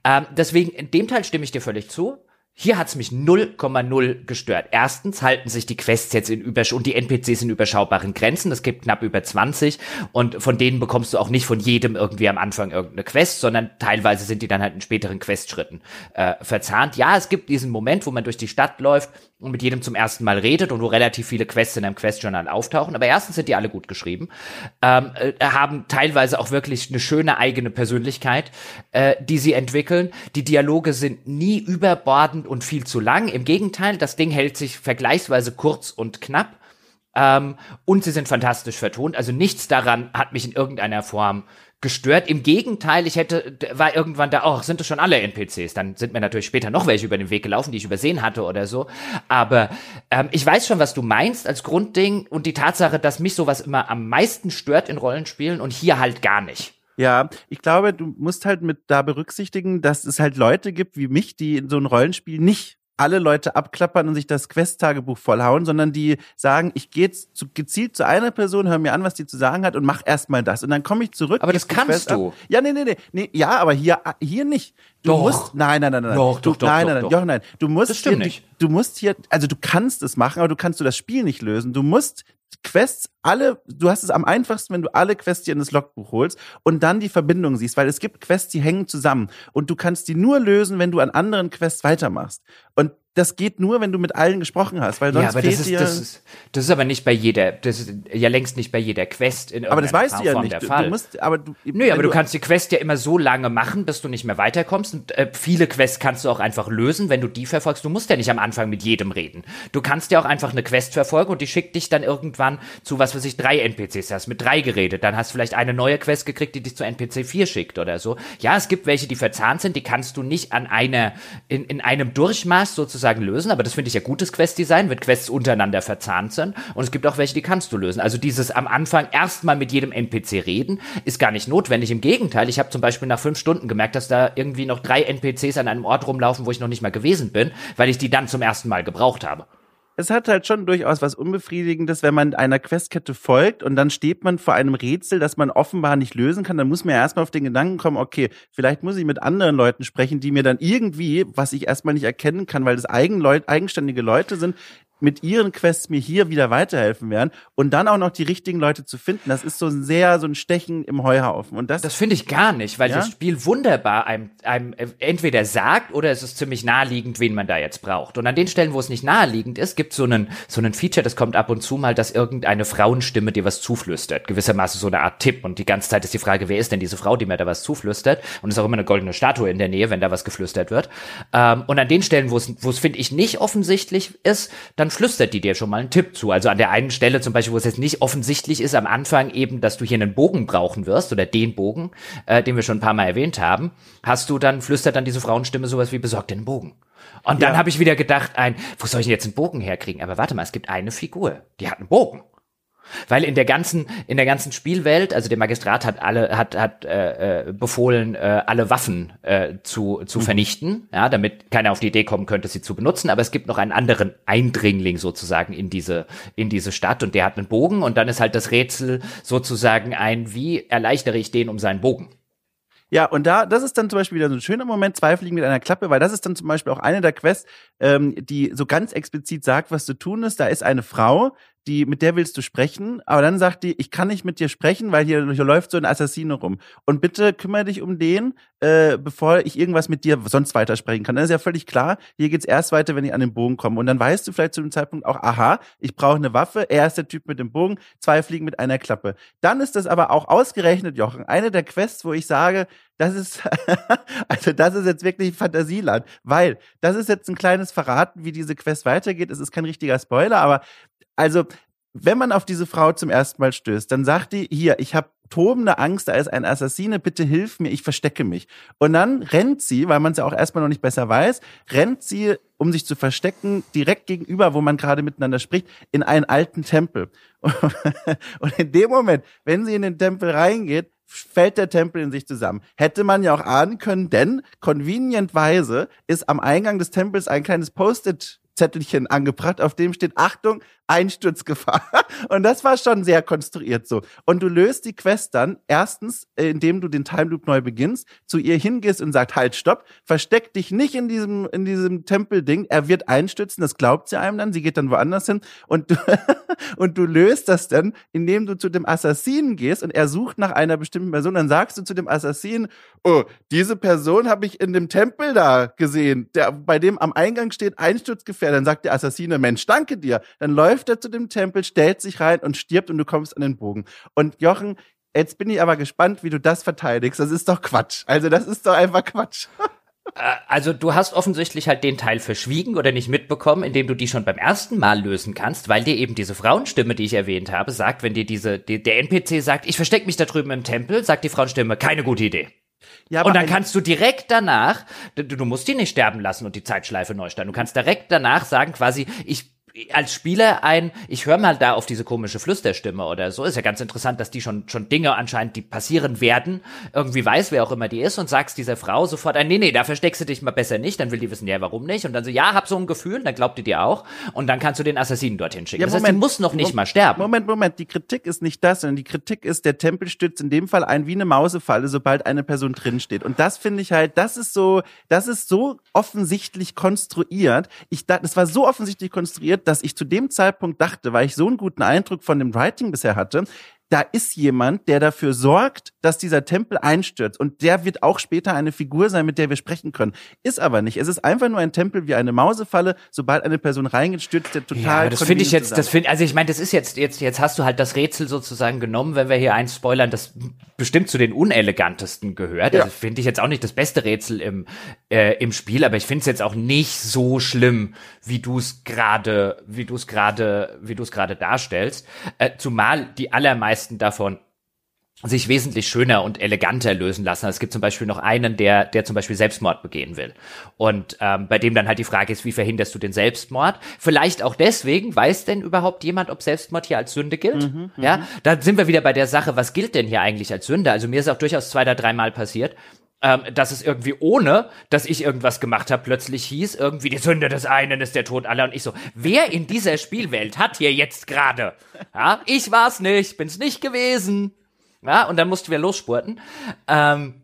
Ähm, deswegen, in dem Teil stimme ich dir völlig zu. Hier hat's mich 0,0 gestört. Erstens halten sich die Quests jetzt in übersch und die NPCs in überschaubaren Grenzen. Es gibt knapp über 20 und von denen bekommst du auch nicht von jedem irgendwie am Anfang irgendeine Quest, sondern teilweise sind die dann halt in späteren Questschritten äh, verzahnt. Ja, es gibt diesen Moment, wo man durch die Stadt läuft und mit jedem zum ersten Mal redet und wo relativ viele Quests in einem Questjournal auftauchen. Aber erstens sind die alle gut geschrieben, ähm, äh, haben teilweise auch wirklich eine schöne eigene Persönlichkeit, äh, die sie entwickeln. Die Dialoge sind nie überbordend und viel zu lang. Im Gegenteil, das Ding hält sich vergleichsweise kurz und knapp. Ähm, und sie sind fantastisch vertont. Also nichts daran hat mich in irgendeiner Form gestört. Im Gegenteil, ich hätte, war irgendwann da, oh, sind das schon alle NPCs? Dann sind mir natürlich später noch welche über den Weg gelaufen, die ich übersehen hatte oder so. Aber ähm, ich weiß schon, was du meinst als Grundding und die Tatsache, dass mich sowas immer am meisten stört in Rollenspielen und hier halt gar nicht. Ja, ich glaube, du musst halt mit da berücksichtigen, dass es halt Leute gibt wie mich, die in so ein Rollenspiel nicht alle Leute abklappern und sich das Quest-Tagebuch vollhauen, sondern die sagen, ich gehe jetzt zu, gezielt zu einer Person, höre mir an, was die zu sagen hat und mach erstmal das. Und dann komme ich zurück. Aber das kannst du. Ab. Ja, nee, nee, nee, nee. Ja, aber hier, hier nicht. Du doch. musst, nein, nein, nein, nein. Doch, du, doch, doch, nein, nein, doch, nein, doch, nein. Du musst das stimmt hier, nicht. Du musst hier, also du kannst es machen, aber du kannst du das Spiel nicht lösen. Du musst Quests alle, du hast es am einfachsten, wenn du alle Quests dir in das Logbuch holst und dann die Verbindung siehst, weil es gibt Quests, die hängen zusammen und du kannst die nur lösen, wenn du an anderen Quests weitermachst. Und das geht nur, wenn du mit allen gesprochen hast, weil sonst ja, aber fehlt das ist, dir. Das ist, das ist aber nicht bei jeder, das ist ja längst nicht bei jeder Quest in Aber das weißt du ja nicht. Fall. Du musst, aber du, Nö, aber du, du, kannst die Quest ja immer so lange machen, bis du nicht mehr weiterkommst. Und äh, viele Quests kannst du auch einfach lösen, wenn du die verfolgst. Du musst ja nicht am Anfang mit jedem reden. Du kannst ja auch einfach eine Quest verfolgen und die schickt dich dann irgendwann zu was weiß ich, drei NPCs. Hast mit drei geredet. Dann hast du vielleicht eine neue Quest gekriegt, die dich zu NPC 4 schickt oder so. Ja, es gibt welche, die verzahnt sind, die kannst du nicht an einer, in, in einem Durchmaß sozusagen lösen, aber das finde ich ja gutes Questdesign, wenn Quests untereinander verzahnt sind. Und es gibt auch welche, die kannst du lösen. Also dieses am Anfang erstmal mit jedem NPC reden, ist gar nicht notwendig. Im Gegenteil, ich habe zum Beispiel nach fünf Stunden gemerkt, dass da irgendwie noch drei NPCs an einem Ort rumlaufen, wo ich noch nicht mal gewesen bin, weil ich die dann zum ersten Mal gebraucht habe es hat halt schon durchaus was Unbefriedigendes, wenn man einer Questkette folgt und dann steht man vor einem Rätsel, das man offenbar nicht lösen kann. Dann muss man ja erstmal auf den Gedanken kommen, okay, vielleicht muss ich mit anderen Leuten sprechen, die mir dann irgendwie, was ich erstmal nicht erkennen kann, weil das eigen eigenständige Leute sind, mit ihren Quests mir hier wieder weiterhelfen werden und dann auch noch die richtigen Leute zu finden. Das ist so ein sehr so ein Stechen im Heuhaufen und das das finde ich gar nicht, weil ja? das Spiel wunderbar einem, einem entweder sagt oder es ist ziemlich naheliegend, wen man da jetzt braucht. Und an den Stellen, wo es nicht naheliegend ist, gibt so einen so einen Feature, das kommt ab und zu mal, dass irgendeine Frauenstimme dir was zuflüstert, gewissermaßen so eine Art Tipp und die ganze Zeit ist die Frage, wer ist denn diese Frau, die mir da was zuflüstert und es ist auch immer eine goldene Statue in der Nähe, wenn da was geflüstert wird. Ähm, und an den Stellen, wo es wo es finde ich nicht offensichtlich ist, dann flüstert die dir schon mal einen Tipp zu. Also an der einen Stelle zum Beispiel, wo es jetzt nicht offensichtlich ist am Anfang eben, dass du hier einen Bogen brauchen wirst oder den Bogen, äh, den wir schon ein paar Mal erwähnt haben, hast du dann flüstert dann diese Frauenstimme sowas wie besorgt den Bogen. Und dann ja. habe ich wieder gedacht, ein, wo soll ich denn jetzt einen Bogen herkriegen? Aber warte mal, es gibt eine Figur, die hat einen Bogen. Weil in der ganzen in der ganzen Spielwelt, also der Magistrat hat alle hat hat äh, äh, befohlen, äh, alle Waffen äh, zu zu mhm. vernichten, ja, damit keiner auf die Idee kommen könnte, sie zu benutzen. Aber es gibt noch einen anderen Eindringling sozusagen in diese in diese Stadt und der hat einen Bogen und dann ist halt das Rätsel sozusagen ein, wie erleichtere ich den um seinen Bogen? Ja, und da, das ist dann zum Beispiel wieder so ein schöner Moment, zwei Fliegen mit einer Klappe, weil das ist dann zum Beispiel auch eine der Quests, ähm, die so ganz explizit sagt, was zu tun ist. Da ist eine Frau, die, mit der willst du sprechen, aber dann sagt die, ich kann nicht mit dir sprechen, weil hier, hier läuft so ein Assassino rum. Und bitte kümmere dich um den, äh, bevor ich irgendwas mit dir sonst weitersprechen kann. Dann ist ja völlig klar, hier geht's erst weiter, wenn ich an den Bogen komme. Und dann weißt du vielleicht zu dem Zeitpunkt auch, aha, ich brauche eine Waffe, er ist der Typ mit dem Bogen, zwei Fliegen mit einer Klappe. Dann ist das aber auch ausgerechnet, Jochen, eine der Quests, wo ich sage, das ist, also das ist jetzt wirklich Fantasieland, weil das ist jetzt ein kleines Verraten, wie diese Quest weitergeht. Es ist kein richtiger Spoiler, aber also wenn man auf diese Frau zum ersten Mal stößt, dann sagt die, hier, ich habe tobende Angst, da ist ein Assassine, bitte hilf mir, ich verstecke mich. Und dann rennt sie, weil man es ja auch erstmal noch nicht besser weiß, rennt sie, um sich zu verstecken, direkt gegenüber, wo man gerade miteinander spricht, in einen alten Tempel. Und in dem Moment, wenn sie in den Tempel reingeht, fällt der Tempel in sich zusammen. Hätte man ja auch ahnen können, denn convenientweise ist am Eingang des Tempels ein kleines Post-it Zettelchen angebracht, auf dem steht Achtung, Einsturzgefahr. Und das war schon sehr konstruiert so. Und du löst die Quest dann erstens, indem du den Time Loop neu beginnst, zu ihr hingehst und sagst, halt, stopp, versteck dich nicht in diesem, in diesem Tempelding. Er wird einstürzen, das glaubt sie einem dann, sie geht dann woanders hin und du, und du löst das dann, indem du zu dem Assassinen gehst und er sucht nach einer bestimmten Person, dann sagst du zu dem Assassinen, oh, diese Person habe ich in dem Tempel da gesehen, der, bei dem am Eingang steht Einsturzgefähr. Dann sagt der Assassine, Mensch, danke dir. Dann läuft läuft er zu dem Tempel, stellt sich rein und stirbt und du kommst an den Bogen. Und Jochen, jetzt bin ich aber gespannt, wie du das verteidigst. Das ist doch Quatsch. Also das ist doch einfach Quatsch. Äh, also du hast offensichtlich halt den Teil verschwiegen oder nicht mitbekommen, indem du die schon beim ersten Mal lösen kannst, weil dir eben diese Frauenstimme, die ich erwähnt habe, sagt, wenn dir diese die, der NPC sagt, ich verstecke mich da drüben im Tempel, sagt die Frauenstimme, keine gute Idee. Ja, und dann kannst du direkt danach, du, du musst die nicht sterben lassen und die Zeitschleife neu starten. Du kannst direkt danach sagen, quasi, ich als Spieler ein, ich höre mal da auf diese komische Flüsterstimme oder so, ist ja ganz interessant, dass die schon, schon Dinge anscheinend, die passieren werden, irgendwie weiß, wer auch immer die ist und sagst dieser Frau sofort ein, nee, nee, da versteckst du dich mal besser nicht, dann will die wissen, ja, warum nicht? Und dann so, ja, hab so ein Gefühl, dann glaubt die dir auch und dann kannst du den Assassinen dorthin schicken. Ja, Moment, das heißt, die muss noch nicht Mo mal sterben. Moment, Moment, die Kritik ist nicht das, sondern die Kritik ist, der Tempel stützt in dem Fall ein wie eine Mausefalle, sobald eine Person drin steht. Und das finde ich halt, das ist so, das ist so offensichtlich konstruiert. Ich, das war so offensichtlich konstruiert, dass ich zu dem Zeitpunkt dachte, weil ich so einen guten Eindruck von dem Writing bisher hatte, da ist jemand, der dafür sorgt, dass dieser Tempel einstürzt. Und der wird auch später eine Figur sein, mit der wir sprechen können. Ist aber nicht. Es ist einfach nur ein Tempel wie eine Mausefalle. Sobald eine Person reingeht, stürzt der total. Ja, das finde ich jetzt, zusammen. das finde, also ich meine, das ist jetzt, jetzt, jetzt hast du halt das Rätsel sozusagen genommen, wenn wir hier eins spoilern, das bestimmt zu den unelegantesten gehört. Ja. Also finde ich jetzt auch nicht das beste Rätsel im, äh, im Spiel, aber ich finde es jetzt auch nicht so schlimm, wie du es gerade, wie du es gerade, wie du es gerade darstellst. Äh, zumal die allermeisten meisten davon sich wesentlich schöner und eleganter lösen lassen. Es gibt zum Beispiel noch einen, der, der zum Beispiel Selbstmord begehen will. Und ähm, bei dem dann halt die Frage ist, wie verhinderst du den Selbstmord? Vielleicht auch deswegen, weiß denn überhaupt jemand, ob Selbstmord hier als Sünde gilt? Mhm, ja, mhm. da sind wir wieder bei der Sache, was gilt denn hier eigentlich als Sünde? Also mir ist auch durchaus zwei oder dreimal passiert, ähm, dass es irgendwie ohne, dass ich irgendwas gemacht habe, plötzlich hieß, irgendwie die Sünde des einen ist der Tod aller. Und ich so, wer in dieser Spielwelt hat hier jetzt gerade? Ja, ich war's nicht, bin's nicht gewesen. Ja, und dann mussten wir losspurten. Ähm,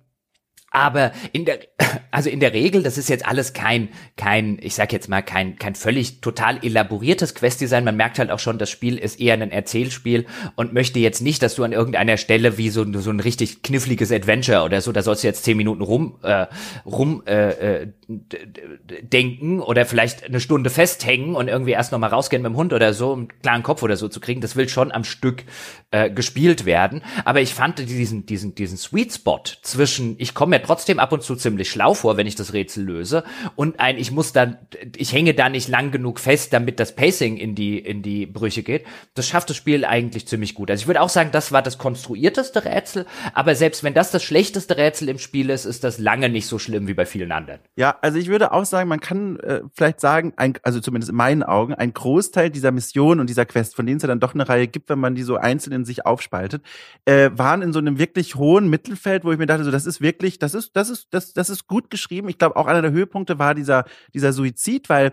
Aber in der, also in der Regel, das ist jetzt alles kein, kein, ich sag jetzt mal, kein, kein völlig total elaboriertes Quest-Design. Man merkt halt auch schon, das Spiel ist eher ein Erzählspiel und möchte jetzt nicht, dass du an irgendeiner Stelle wie so, so ein richtig kniffliges Adventure oder so, da sollst du jetzt zehn Minuten rum, äh, rum äh, äh, denken oder vielleicht eine Stunde festhängen und irgendwie erst nochmal rausgehen mit dem Hund oder so, um einen klaren Kopf oder so zu kriegen. Das will schon am Stück äh, gespielt werden. Aber ich fand diesen, diesen, diesen Sweet Spot zwischen, ich komme mir trotzdem ab und zu ziemlich schlau vor, wenn ich das Rätsel löse und ein, ich muss dann, ich hänge da nicht lang genug fest, damit das Pacing in die, in die Brüche geht. Das schafft das Spiel eigentlich ziemlich gut. Also ich würde auch sagen, das war das konstruierteste Rätsel, aber selbst wenn das das schlechteste Rätsel im Spiel ist, ist das lange nicht so schlimm wie bei vielen anderen. Ja, also ich würde auch sagen, man kann äh, vielleicht sagen, ein, also zumindest in meinen Augen, ein Großteil dieser Mission und dieser Quest, von denen es ja dann doch eine Reihe gibt, wenn man die so einzeln in sich aufspaltet, äh, waren in so einem wirklich hohen Mittelfeld, wo ich mir dachte, so das ist wirklich, das ist, das ist, das, das ist gut geschrieben. Ich glaube, auch einer der Höhepunkte war dieser, dieser Suizid, weil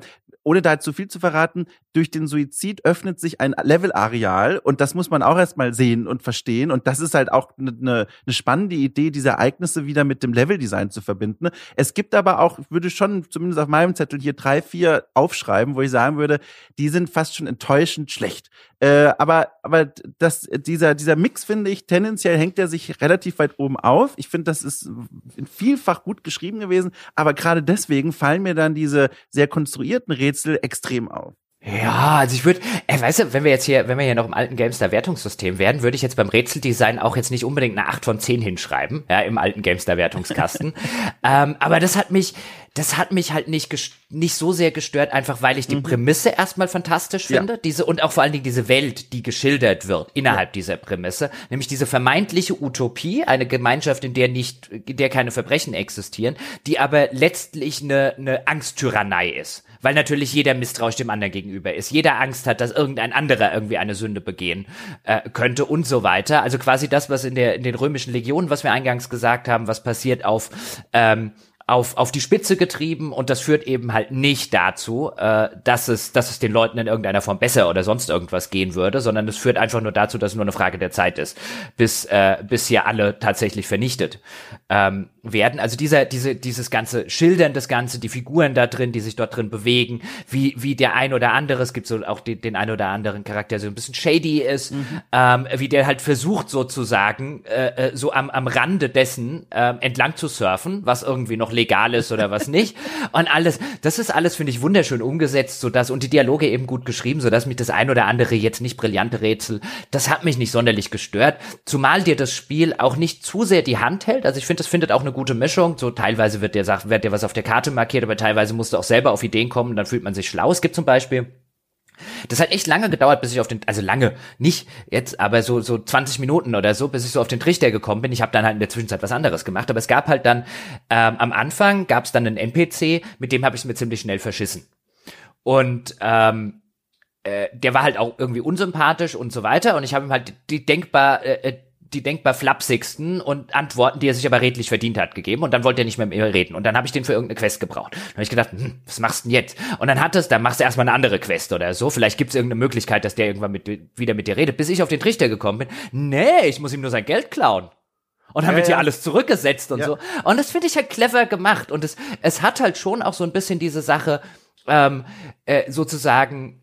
ohne da zu viel zu verraten, durch den Suizid öffnet sich ein Level-Areal und das muss man auch erstmal sehen und verstehen. Und das ist halt auch eine ne, ne spannende Idee, diese Ereignisse wieder mit dem Level-Design zu verbinden. Es gibt aber auch, würde schon zumindest auf meinem Zettel hier drei, vier aufschreiben, wo ich sagen würde, die sind fast schon enttäuschend schlecht. Äh, aber aber das, dieser, dieser Mix, finde ich, tendenziell hängt er sich relativ weit oben auf. Ich finde, das ist vielfach gut geschrieben gewesen, aber gerade deswegen fallen mir dann diese sehr konstruierten Rätsel extrem auf. Ja, also ich würde, äh, weißt du, wenn wir jetzt hier, wenn wir hier noch im alten Gamestar Wertungssystem werden, würde ich jetzt beim Rätseldesign auch jetzt nicht unbedingt eine 8 von 10 hinschreiben, ja, im alten Gamestar Wertungskasten. ähm, aber das hat mich, das hat mich halt nicht, nicht so sehr gestört, einfach weil ich die mhm. Prämisse erstmal fantastisch finde, ja. diese, und auch vor allen Dingen diese Welt, die geschildert wird innerhalb ja. dieser Prämisse, nämlich diese vermeintliche Utopie, eine Gemeinschaft, in der nicht, in der keine Verbrechen existieren, die aber letztlich eine, eine Angsttyrannei ist weil natürlich jeder misstrauisch dem anderen gegenüber ist. Jeder Angst hat, dass irgendein anderer irgendwie eine Sünde begehen äh, könnte und so weiter. Also quasi das, was in, der, in den römischen Legionen, was wir eingangs gesagt haben, was passiert auf ähm, auf, auf die Spitze getrieben und das führt eben halt nicht dazu, äh, dass, es, dass es den Leuten in irgendeiner Form besser oder sonst irgendwas gehen würde, sondern es führt einfach nur dazu, dass es nur eine Frage der Zeit ist, bis, äh, bis hier alle tatsächlich vernichtet ähm, werden. Also dieser, diese, dieses ganze Schildern, das Ganze, die Figuren da drin, die sich dort drin bewegen, wie, wie der ein oder andere, es gibt so auch die, den ein oder anderen Charakter, der so ein bisschen shady ist, mhm. ähm, wie der halt versucht sozusagen, äh, äh, so am, am Rande dessen äh, entlang zu surfen, was irgendwie noch legal ist oder was nicht. Und alles, das ist alles, finde ich, wunderschön umgesetzt, so dass und die Dialoge eben gut geschrieben, so dass mich das ein oder andere jetzt nicht brillante Rätsel, das hat mich nicht sonderlich gestört. Zumal dir das Spiel auch nicht zu sehr die Hand hält. Also ich finde, das findet auch eine gute Mischung. So teilweise wird dir wird dir was auf der Karte markiert, aber teilweise musst du auch selber auf Ideen kommen, dann fühlt man sich schlau. Es gibt zum Beispiel das hat echt lange gedauert, bis ich auf den, also lange, nicht jetzt, aber so, so 20 Minuten oder so, bis ich so auf den Trichter gekommen bin. Ich habe dann halt in der Zwischenzeit was anderes gemacht, aber es gab halt dann, ähm, am Anfang gab es dann einen NPC, mit dem habe ich es mir ziemlich schnell verschissen. Und ähm, äh, der war halt auch irgendwie unsympathisch und so weiter und ich habe ihm halt die denkbar äh, äh die denkbar flapsigsten und Antworten, die er sich aber redlich verdient hat, gegeben und dann wollte er nicht mehr mit mir reden und dann habe ich den für irgendeine Quest gebraucht. Dann habe ich gedacht, hm, was machst du denn jetzt? Und dann hat es, dann machst du erstmal eine andere Quest oder so. Vielleicht gibt es irgendeine Möglichkeit, dass der irgendwann mit, wieder mit dir redet, bis ich auf den Trichter gekommen bin. Nee, ich muss ihm nur sein Geld klauen. Und dann ja, wird hier ja. alles zurückgesetzt und ja. so. Und das finde ich halt clever gemacht. Und es, es hat halt schon auch so ein bisschen diese Sache, ähm, äh, sozusagen,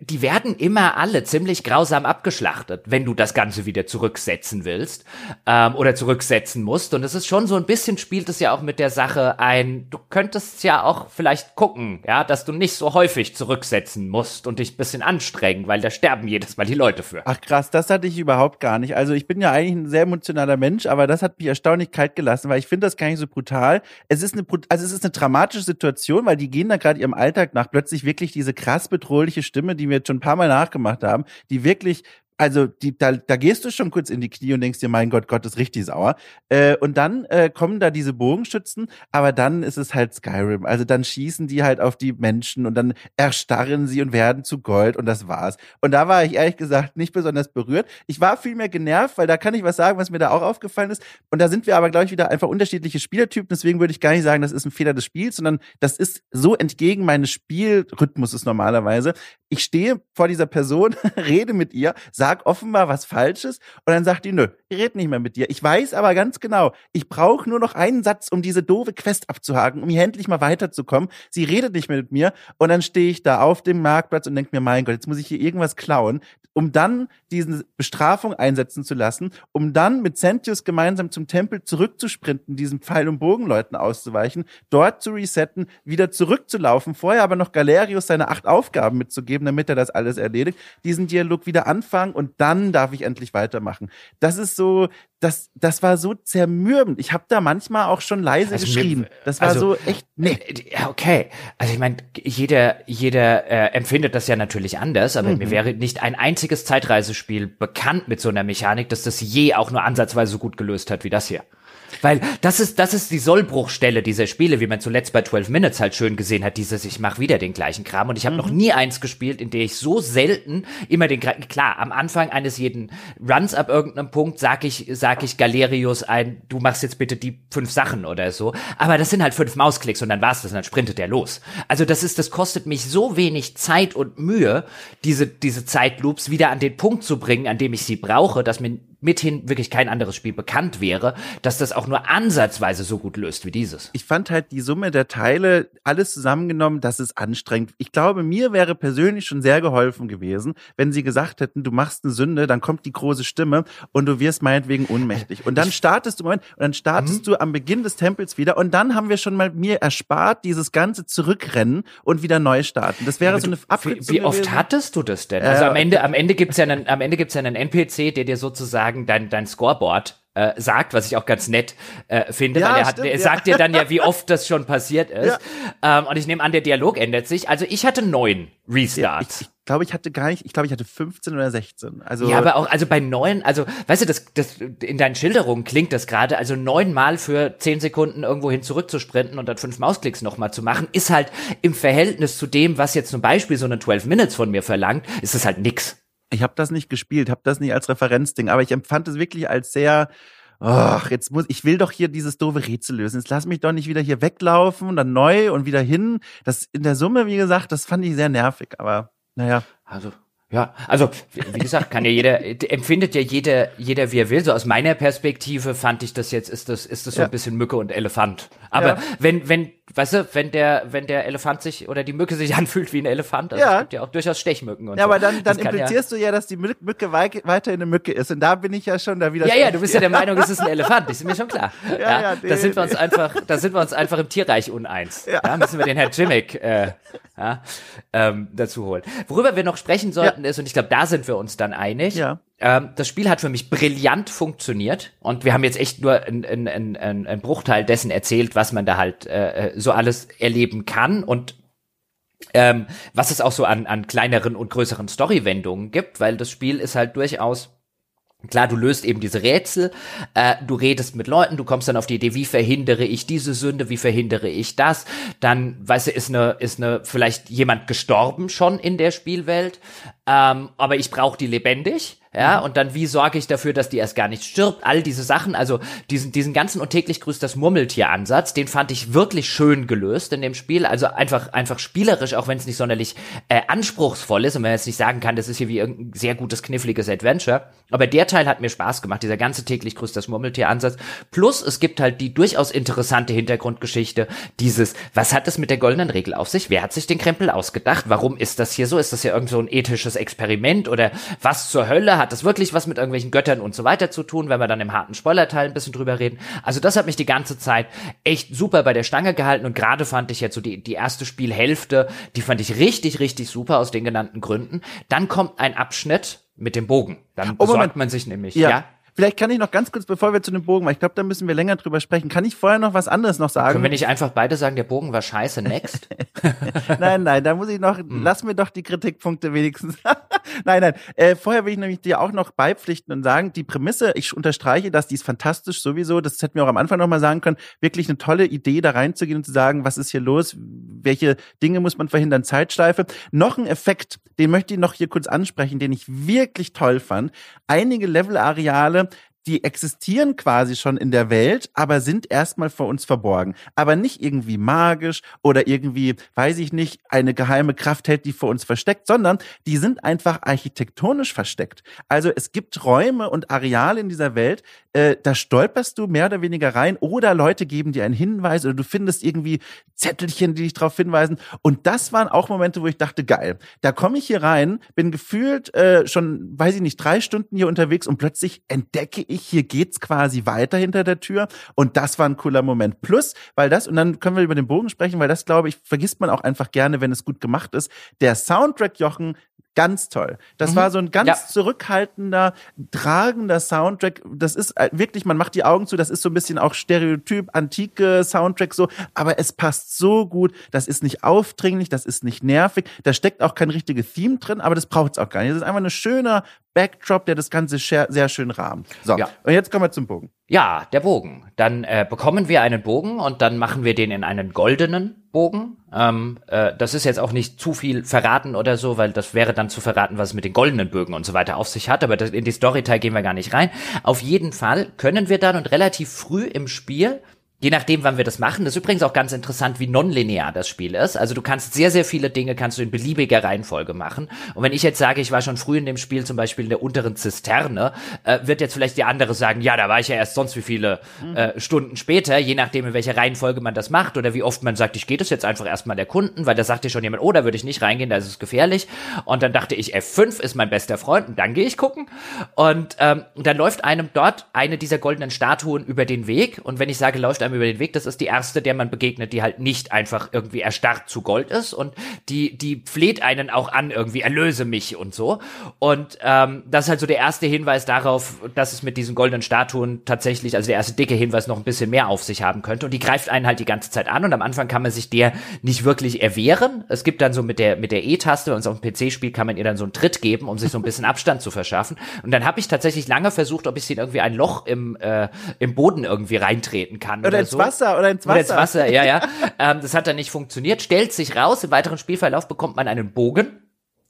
die werden immer alle ziemlich grausam abgeschlachtet, wenn du das Ganze wieder zurücksetzen willst ähm, oder zurücksetzen musst. Und es ist schon so ein bisschen spielt es ja auch mit der Sache ein, du könntest ja auch vielleicht gucken, ja, dass du nicht so häufig zurücksetzen musst und dich ein bisschen anstrengen, weil da sterben jedes Mal die Leute für. Ach krass, das hatte ich überhaupt gar nicht. Also ich bin ja eigentlich ein sehr emotionaler Mensch, aber das hat mich erstaunlich kalt gelassen, weil ich finde das gar nicht so brutal. Es ist eine, also es ist eine dramatische Situation, weil die gehen da gerade ihrem Alltag nach plötzlich wirklich diese krass bedrohliche Stimme die wir jetzt schon ein paar Mal nachgemacht haben, die wirklich also die, da, da gehst du schon kurz in die Knie und denkst dir, mein Gott, Gott ist richtig sauer. Äh, und dann äh, kommen da diese Bogenschützen, aber dann ist es halt Skyrim. Also dann schießen die halt auf die Menschen und dann erstarren sie und werden zu Gold und das war's. Und da war ich ehrlich gesagt nicht besonders berührt. Ich war vielmehr genervt, weil da kann ich was sagen, was mir da auch aufgefallen ist. Und da sind wir aber, glaube ich, wieder einfach unterschiedliche Spielertypen. Deswegen würde ich gar nicht sagen, das ist ein Fehler des Spiels, sondern das ist so entgegen meines Spielrhythmuses normalerweise. Ich stehe vor dieser Person, rede mit ihr, sage sag offenbar was Falsches und dann sagt die, nö, ich rede nicht mehr mit dir. Ich weiß aber ganz genau, ich brauche nur noch einen Satz, um diese doofe Quest abzuhaken, um hier endlich mal weiterzukommen. Sie redet nicht mehr mit mir und dann stehe ich da auf dem Marktplatz und denke mir, mein Gott, jetzt muss ich hier irgendwas klauen, um dann diese Bestrafung einsetzen zu lassen, um dann mit Centius gemeinsam zum Tempel zurückzusprinten, diesen Pfeil- und Bogenleuten auszuweichen, dort zu resetten, wieder zurückzulaufen, vorher aber noch Galerius seine acht Aufgaben mitzugeben, damit er das alles erledigt, diesen Dialog wieder anfangen und dann darf ich endlich weitermachen. Das ist so, das, das war so zermürbend. Ich habe da manchmal auch schon leise also geschrien. Mir, das war also, so echt, nee. Ja, okay. Also ich meine, jeder, jeder äh, empfindet das ja natürlich anders, aber mhm. mir wäre nicht ein einziges Zeitreisespiel bekannt mit so einer Mechanik, dass das je auch nur ansatzweise so gut gelöst hat wie das hier. Weil das ist, das ist die Sollbruchstelle dieser Spiele, wie man zuletzt bei 12 Minutes halt schön gesehen hat, dieses, ich mache wieder den gleichen Kram. Und ich habe mhm. noch nie eins gespielt, in der ich so selten immer den klar, am Anfang eines jeden Runs ab irgendeinem Punkt sag ich, sag ich Galerius ein, du machst jetzt bitte die fünf Sachen oder so. Aber das sind halt fünf Mausklicks und dann war's das und dann sprintet er los. Also das ist, das kostet mich so wenig Zeit und Mühe, diese, diese Zeitloops wieder an den Punkt zu bringen, an dem ich sie brauche, dass mir mithin wirklich kein anderes Spiel bekannt wäre, dass das auch nur ansatzweise so gut löst wie dieses. Ich fand halt die Summe der Teile, alles zusammengenommen, das ist anstrengend. Ich glaube, mir wäre persönlich schon sehr geholfen gewesen, wenn sie gesagt hätten, du machst eine Sünde, dann kommt die große Stimme und du wirst meinetwegen ohnmächtig. Und dann startest du, Moment, und dann startest mhm. du am Beginn des Tempels wieder und dann haben wir schon mal mir erspart, dieses ganze Zurückrennen und wieder neu starten. Das wäre ja, so eine Abkürzung. Wie, wie oft gewesen. hattest du das denn? Also äh, am Ende, am Ende gibt's ja einen, am Ende gibt's ja einen NPC, der dir sozusagen sozusagen dein, dein Scoreboard äh, sagt, was ich auch ganz nett äh, finde, ja, weil er, hat, stimmt, er ja. sagt dir dann ja, wie oft das schon passiert ist. Ja. Ähm, und ich nehme an, der Dialog ändert sich. Also ich hatte neun Restarts. ich, ich glaube, ich hatte gar nicht, ich glaube, ich hatte 15 oder 16. Also ja, aber auch, also bei neun, also weißt du, das, das in deinen Schilderungen klingt das gerade, also neunmal für zehn Sekunden irgendwo hin zurückzusprinten und dann fünf Mausklicks nochmal zu machen, ist halt im Verhältnis zu dem, was jetzt zum Beispiel so eine 12 Minutes von mir verlangt, ist das halt nix. Ich habe das nicht gespielt, habe das nicht als Referenzding, aber ich empfand es wirklich als sehr Ach, jetzt muss ich will doch hier dieses doofe Rätsel lösen. Jetzt lass mich doch nicht wieder hier weglaufen und dann neu und wieder hin. Das in der Summe, wie gesagt, das fand ich sehr nervig, aber naja. Also ja, also wie gesagt, kann ja jeder empfindet ja jeder jeder wie er will. So aus meiner Perspektive fand ich das jetzt ist das ist das so ja. ein bisschen Mücke und Elefant. Aber ja. wenn wenn weißt du, wenn der wenn der Elefant sich oder die Mücke sich anfühlt wie ein Elefant, also ja. es gibt ja auch durchaus Stechmücken und Ja, so. aber dann dann implizierst ja, du ja, dass die Mücke weiterhin eine Mücke ist und da bin ich ja schon da wieder. Ja, ja, du bist ja der Meinung, es ist ein Elefant, ist mir schon klar. Ja, ja, ja nee, da sind wir uns einfach da sind wir uns einfach im Tierreich uneins. Ja, ja müssen wir den Herrn Jimmick äh, ja, ähm, dazu holen. Worüber wir noch sprechen sollten ist und ich glaube, da sind wir uns dann einig. Ja ähm, das Spiel hat für mich brillant funktioniert und wir haben jetzt echt nur einen ein, ein, Bruchteil dessen erzählt, was man da halt äh, so alles erleben kann und ähm, was es auch so an, an kleineren und größeren Storywendungen gibt, weil das Spiel ist halt durchaus Klar, du löst eben diese Rätsel, äh, du redest mit Leuten, du kommst dann auf die Idee, wie verhindere ich diese Sünde, wie verhindere ich das? Dann, weißt du, ist eine, ist eine, vielleicht jemand gestorben schon in der Spielwelt, ähm, aber ich brauche die lebendig ja, mhm. und dann wie sorge ich dafür, dass die erst gar nicht stirbt, all diese Sachen, also diesen, diesen ganzen und täglich grüßt das Murmeltier-Ansatz, den fand ich wirklich schön gelöst in dem Spiel, also einfach, einfach spielerisch, auch wenn es nicht sonderlich äh, anspruchsvoll ist und man jetzt nicht sagen kann, das ist hier wie irgendein sehr gutes, kniffliges Adventure, aber der Teil hat mir Spaß gemacht, dieser ganze täglich grüßt das Murmeltier-Ansatz, plus es gibt halt die durchaus interessante Hintergrundgeschichte, dieses, was hat es mit der goldenen Regel auf sich, wer hat sich den Krempel ausgedacht, warum ist das hier so, ist das ja irgend so ein ethisches Experiment oder was zur Hölle hat das wirklich was mit irgendwelchen Göttern und so weiter zu tun, wenn wir dann im harten Spoilerteil ein bisschen drüber reden. Also das hat mich die ganze Zeit echt super bei der Stange gehalten und gerade fand ich jetzt so die, die erste Spielhälfte, die fand ich richtig, richtig super aus den genannten Gründen. Dann kommt ein Abschnitt mit dem Bogen. Dann oh, besorgt man sich nämlich, ja. ja? Vielleicht kann ich noch ganz kurz, bevor wir zu dem Bogen, weil ich glaube, da müssen wir länger drüber sprechen. Kann ich vorher noch was anderes noch sagen? Können wir nicht einfach beide sagen, der Bogen war scheiße, next? nein, nein, da muss ich noch, hm. lass mir doch die Kritikpunkte wenigstens. Nein, nein. Äh, vorher will ich nämlich dir auch noch beipflichten und sagen, die Prämisse, ich unterstreiche das, die ist fantastisch sowieso, das hätten wir auch am Anfang nochmal sagen können, wirklich eine tolle Idee, da reinzugehen und zu sagen, was ist hier los, welche Dinge muss man verhindern, Zeitschleife. Noch ein Effekt, den möchte ich noch hier kurz ansprechen, den ich wirklich toll fand. Einige Level-Areale die existieren quasi schon in der Welt, aber sind erstmal vor uns verborgen. Aber nicht irgendwie magisch oder irgendwie, weiß ich nicht, eine geheime Kraft hält die vor uns versteckt, sondern die sind einfach architektonisch versteckt. Also es gibt Räume und Areale in dieser Welt, äh, da stolperst du mehr oder weniger rein oder Leute geben dir einen Hinweis oder du findest irgendwie Zettelchen, die dich darauf hinweisen. Und das waren auch Momente, wo ich dachte, geil, da komme ich hier rein, bin gefühlt äh, schon, weiß ich nicht, drei Stunden hier unterwegs und plötzlich entdecke ich, hier geht's quasi weiter hinter der Tür. Und das war ein cooler Moment. Plus, weil das, und dann können wir über den Bogen sprechen, weil das, glaube ich, vergisst man auch einfach gerne, wenn es gut gemacht ist. Der Soundtrack, Jochen, Ganz toll. Das mhm. war so ein ganz ja. zurückhaltender, tragender Soundtrack. Das ist äh, wirklich, man macht die Augen zu, das ist so ein bisschen auch Stereotyp, antike Soundtrack so, aber es passt so gut. Das ist nicht aufdringlich, das ist nicht nervig. Da steckt auch kein richtiges Theme drin, aber das braucht es auch gar nicht. Das ist einfach ein schöner Backdrop, der das Ganze sehr schön rahmt. So, ja. und jetzt kommen wir zum Bogen. Ja, der Bogen. Dann äh, bekommen wir einen Bogen und dann machen wir den in einen goldenen Bogen. Ähm, äh, das ist jetzt auch nicht zu viel verraten oder so, weil das wäre dann zu verraten, was es mit den goldenen Bögen und so weiter auf sich hat. Aber das, in die Storyteil gehen wir gar nicht rein. Auf jeden Fall können wir dann und relativ früh im Spiel Je nachdem, wann wir das machen. Das ist übrigens auch ganz interessant, wie nonlinear das Spiel ist. Also du kannst sehr, sehr viele Dinge kannst du in beliebiger Reihenfolge machen. Und wenn ich jetzt sage, ich war schon früh in dem Spiel zum Beispiel in der unteren Zisterne, äh, wird jetzt vielleicht die andere sagen, ja, da war ich ja erst sonst wie viele äh, Stunden später, je nachdem, in welcher Reihenfolge man das macht oder wie oft man sagt, ich gehe das jetzt einfach erstmal erkunden, weil da sagt dir schon jemand, oh, da würde ich nicht reingehen, da ist es gefährlich. Und dann dachte ich, F5 ist mein bester Freund und dann gehe ich gucken. Und ähm, dann läuft einem dort eine dieser goldenen Statuen über den Weg. Und wenn ich sage, läuft einem über den Weg. Das ist die erste, der man begegnet, die halt nicht einfach irgendwie erstarrt zu Gold ist und die, die fleht einen auch an, irgendwie erlöse mich und so. Und ähm, das ist halt so der erste Hinweis darauf, dass es mit diesen goldenen Statuen tatsächlich, also der erste dicke Hinweis noch ein bisschen mehr auf sich haben könnte. Und die greift einen halt die ganze Zeit an und am Anfang kann man sich der nicht wirklich erwehren. Es gibt dann so mit der mit der E-Taste, wenn es auf dem PC spielt, kann man ihr dann so einen Tritt geben, um sich so ein bisschen Abstand zu verschaffen. Und dann habe ich tatsächlich lange versucht, ob ich sie in irgendwie ein Loch im äh, im Boden irgendwie reintreten kann oder, oder so. Wasser oder ins Wasser. Oder ins Wasser, ja, ja. ähm, das hat dann nicht funktioniert. Stellt sich raus, im weiteren Spielverlauf bekommt man einen Bogen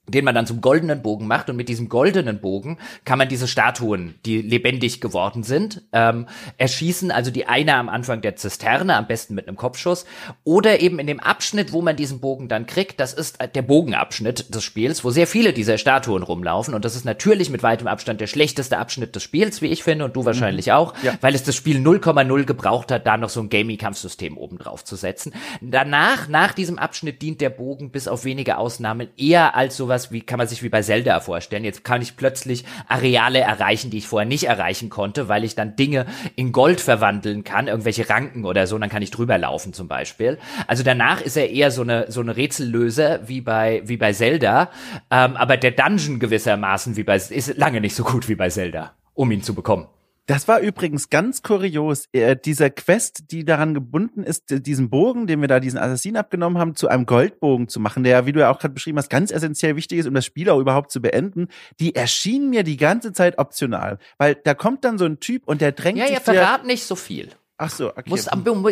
den man dann zum goldenen Bogen macht und mit diesem goldenen Bogen kann man diese Statuen, die lebendig geworden sind, ähm, erschießen, also die eine am Anfang der Zisterne, am besten mit einem Kopfschuss, oder eben in dem Abschnitt, wo man diesen Bogen dann kriegt, das ist der Bogenabschnitt des Spiels, wo sehr viele dieser Statuen rumlaufen und das ist natürlich mit weitem Abstand der schlechteste Abschnitt des Spiels, wie ich finde, und du wahrscheinlich mhm. auch, ja. weil es das Spiel 0,0 gebraucht hat, da noch so ein Gaming-Kampfsystem oben drauf zu setzen. Danach, nach diesem Abschnitt dient der Bogen bis auf wenige Ausnahmen eher als sowas sowas wie, kann man sich wie bei Zelda vorstellen. Jetzt kann ich plötzlich Areale erreichen, die ich vorher nicht erreichen konnte, weil ich dann Dinge in Gold verwandeln kann, irgendwelche Ranken oder so, und dann kann ich drüber laufen zum Beispiel. Also danach ist er eher so eine, so eine Rätsellöse wie bei, wie bei Zelda, ähm, aber der Dungeon gewissermaßen wie bei, ist lange nicht so gut wie bei Zelda, um ihn zu bekommen. Das war übrigens ganz kurios. Äh, dieser Quest, die daran gebunden ist, diesen Bogen, den wir da diesen Assassinen abgenommen haben, zu einem Goldbogen zu machen, der, wie du ja auch gerade beschrieben hast, ganz essentiell wichtig ist, um das Spiel auch überhaupt zu beenden, die erschien mir die ganze Zeit optional. Weil da kommt dann so ein Typ und der drängt ja, sich. Ja, ihr verrat nicht so viel. Ach so, okay. Muss,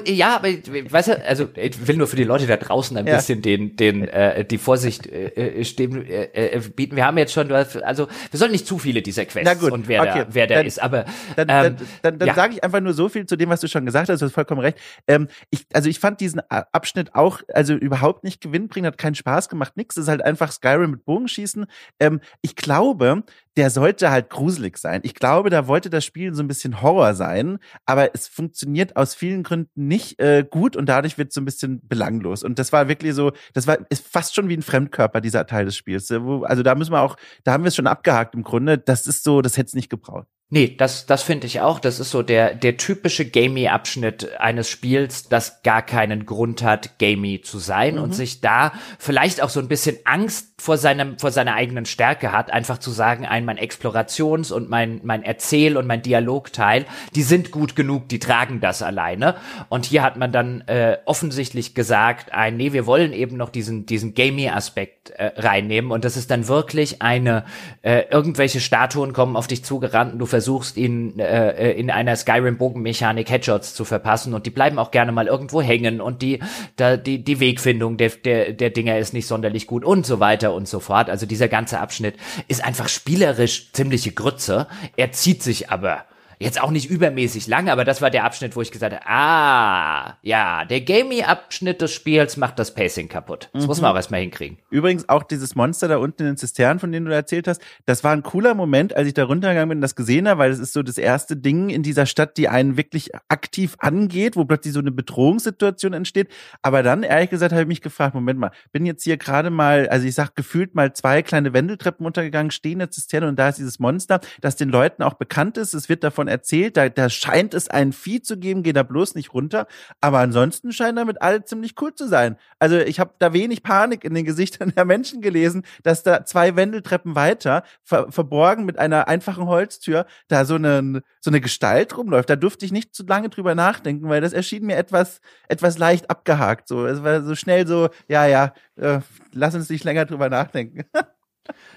ja, aber weißt du, also ich will nur für die Leute da draußen ein ja. bisschen den, den, äh, die Vorsicht äh, äh stehen, äh, äh, bieten. Wir haben jetzt schon, also wir sollen nicht zu viele dieser Quests Na gut, und wer okay. der, wer der dann, ist. Aber dann, ähm, dann, dann, dann ja. sage ich einfach nur so viel zu dem, was du schon gesagt hast. Du hast vollkommen recht. Ähm, ich, also ich fand diesen Abschnitt auch, also überhaupt nicht gewinnbringend, hat keinen Spaß gemacht, nix. Es ist halt einfach Skyrim mit Bogenschießen. Ähm, ich glaube, der sollte halt gruselig sein. Ich glaube, da wollte das Spiel so ein bisschen Horror sein, aber es funktioniert aus vielen Gründen nicht äh, gut und dadurch wird es so ein bisschen belanglos. Und das war wirklich so, das war ist fast schon wie ein Fremdkörper, dieser Teil des Spiels. Also da müssen wir auch, da haben wir es schon abgehakt im Grunde. Das ist so, das hätte es nicht gebraucht. Nee, das, das finde ich auch. Das ist so der, der typische Gamey-Abschnitt eines Spiels, das gar keinen Grund hat, Gamey zu sein mhm. und sich da vielleicht auch so ein bisschen Angst vor seinem, vor seiner eigenen Stärke hat, einfach zu sagen, ein, mein Explorations- und mein, mein Erzähl- und mein Dialogteil, die sind gut genug, die tragen das alleine. Und hier hat man dann äh, offensichtlich gesagt, ein, nee, wir wollen eben noch diesen, diesen Gamey-Aspekt äh, reinnehmen. Und das ist dann wirklich eine, äh, irgendwelche Statuen kommen auf dich zugerannt und du versuchst ihn äh, in einer Skyrim-Bogenmechanik Headshots zu verpassen und die bleiben auch gerne mal irgendwo hängen und die, da, die, die Wegfindung der, der, der Dinger ist nicht sonderlich gut und so weiter und so fort. Also dieser ganze Abschnitt ist einfach spielerisch ziemliche Grütze. Er zieht sich aber Jetzt auch nicht übermäßig lang, aber das war der Abschnitt, wo ich gesagt habe, ah, ja, der Gamey-Abschnitt des Spiels macht das Pacing kaputt. Das mhm. muss man auch erstmal hinkriegen. Übrigens auch dieses Monster da unten in den Zisternen, von dem du erzählt hast, das war ein cooler Moment, als ich da runtergegangen bin und das gesehen habe, weil das ist so das erste Ding in dieser Stadt, die einen wirklich aktiv angeht, wo plötzlich so eine Bedrohungssituation entsteht. Aber dann, ehrlich gesagt, habe ich mich gefragt, Moment mal, bin jetzt hier gerade mal, also ich sag gefühlt mal zwei kleine Wendeltreppen untergegangen, stehen in der Zisterne und da ist dieses Monster, das den Leuten auch bekannt ist. Es wird davon erzählt, da, da scheint es ein Vieh zu geben, geh da bloß nicht runter. Aber ansonsten scheinen damit alle ziemlich cool zu sein. Also ich habe da wenig Panik in den Gesichtern der Menschen gelesen, dass da zwei Wendeltreppen weiter, ver verborgen mit einer einfachen Holztür, da so eine, so eine Gestalt rumläuft. Da durfte ich nicht zu lange drüber nachdenken, weil das erschien mir etwas, etwas leicht abgehakt. So, es war so schnell so, ja, ja, äh, lass uns nicht länger drüber nachdenken.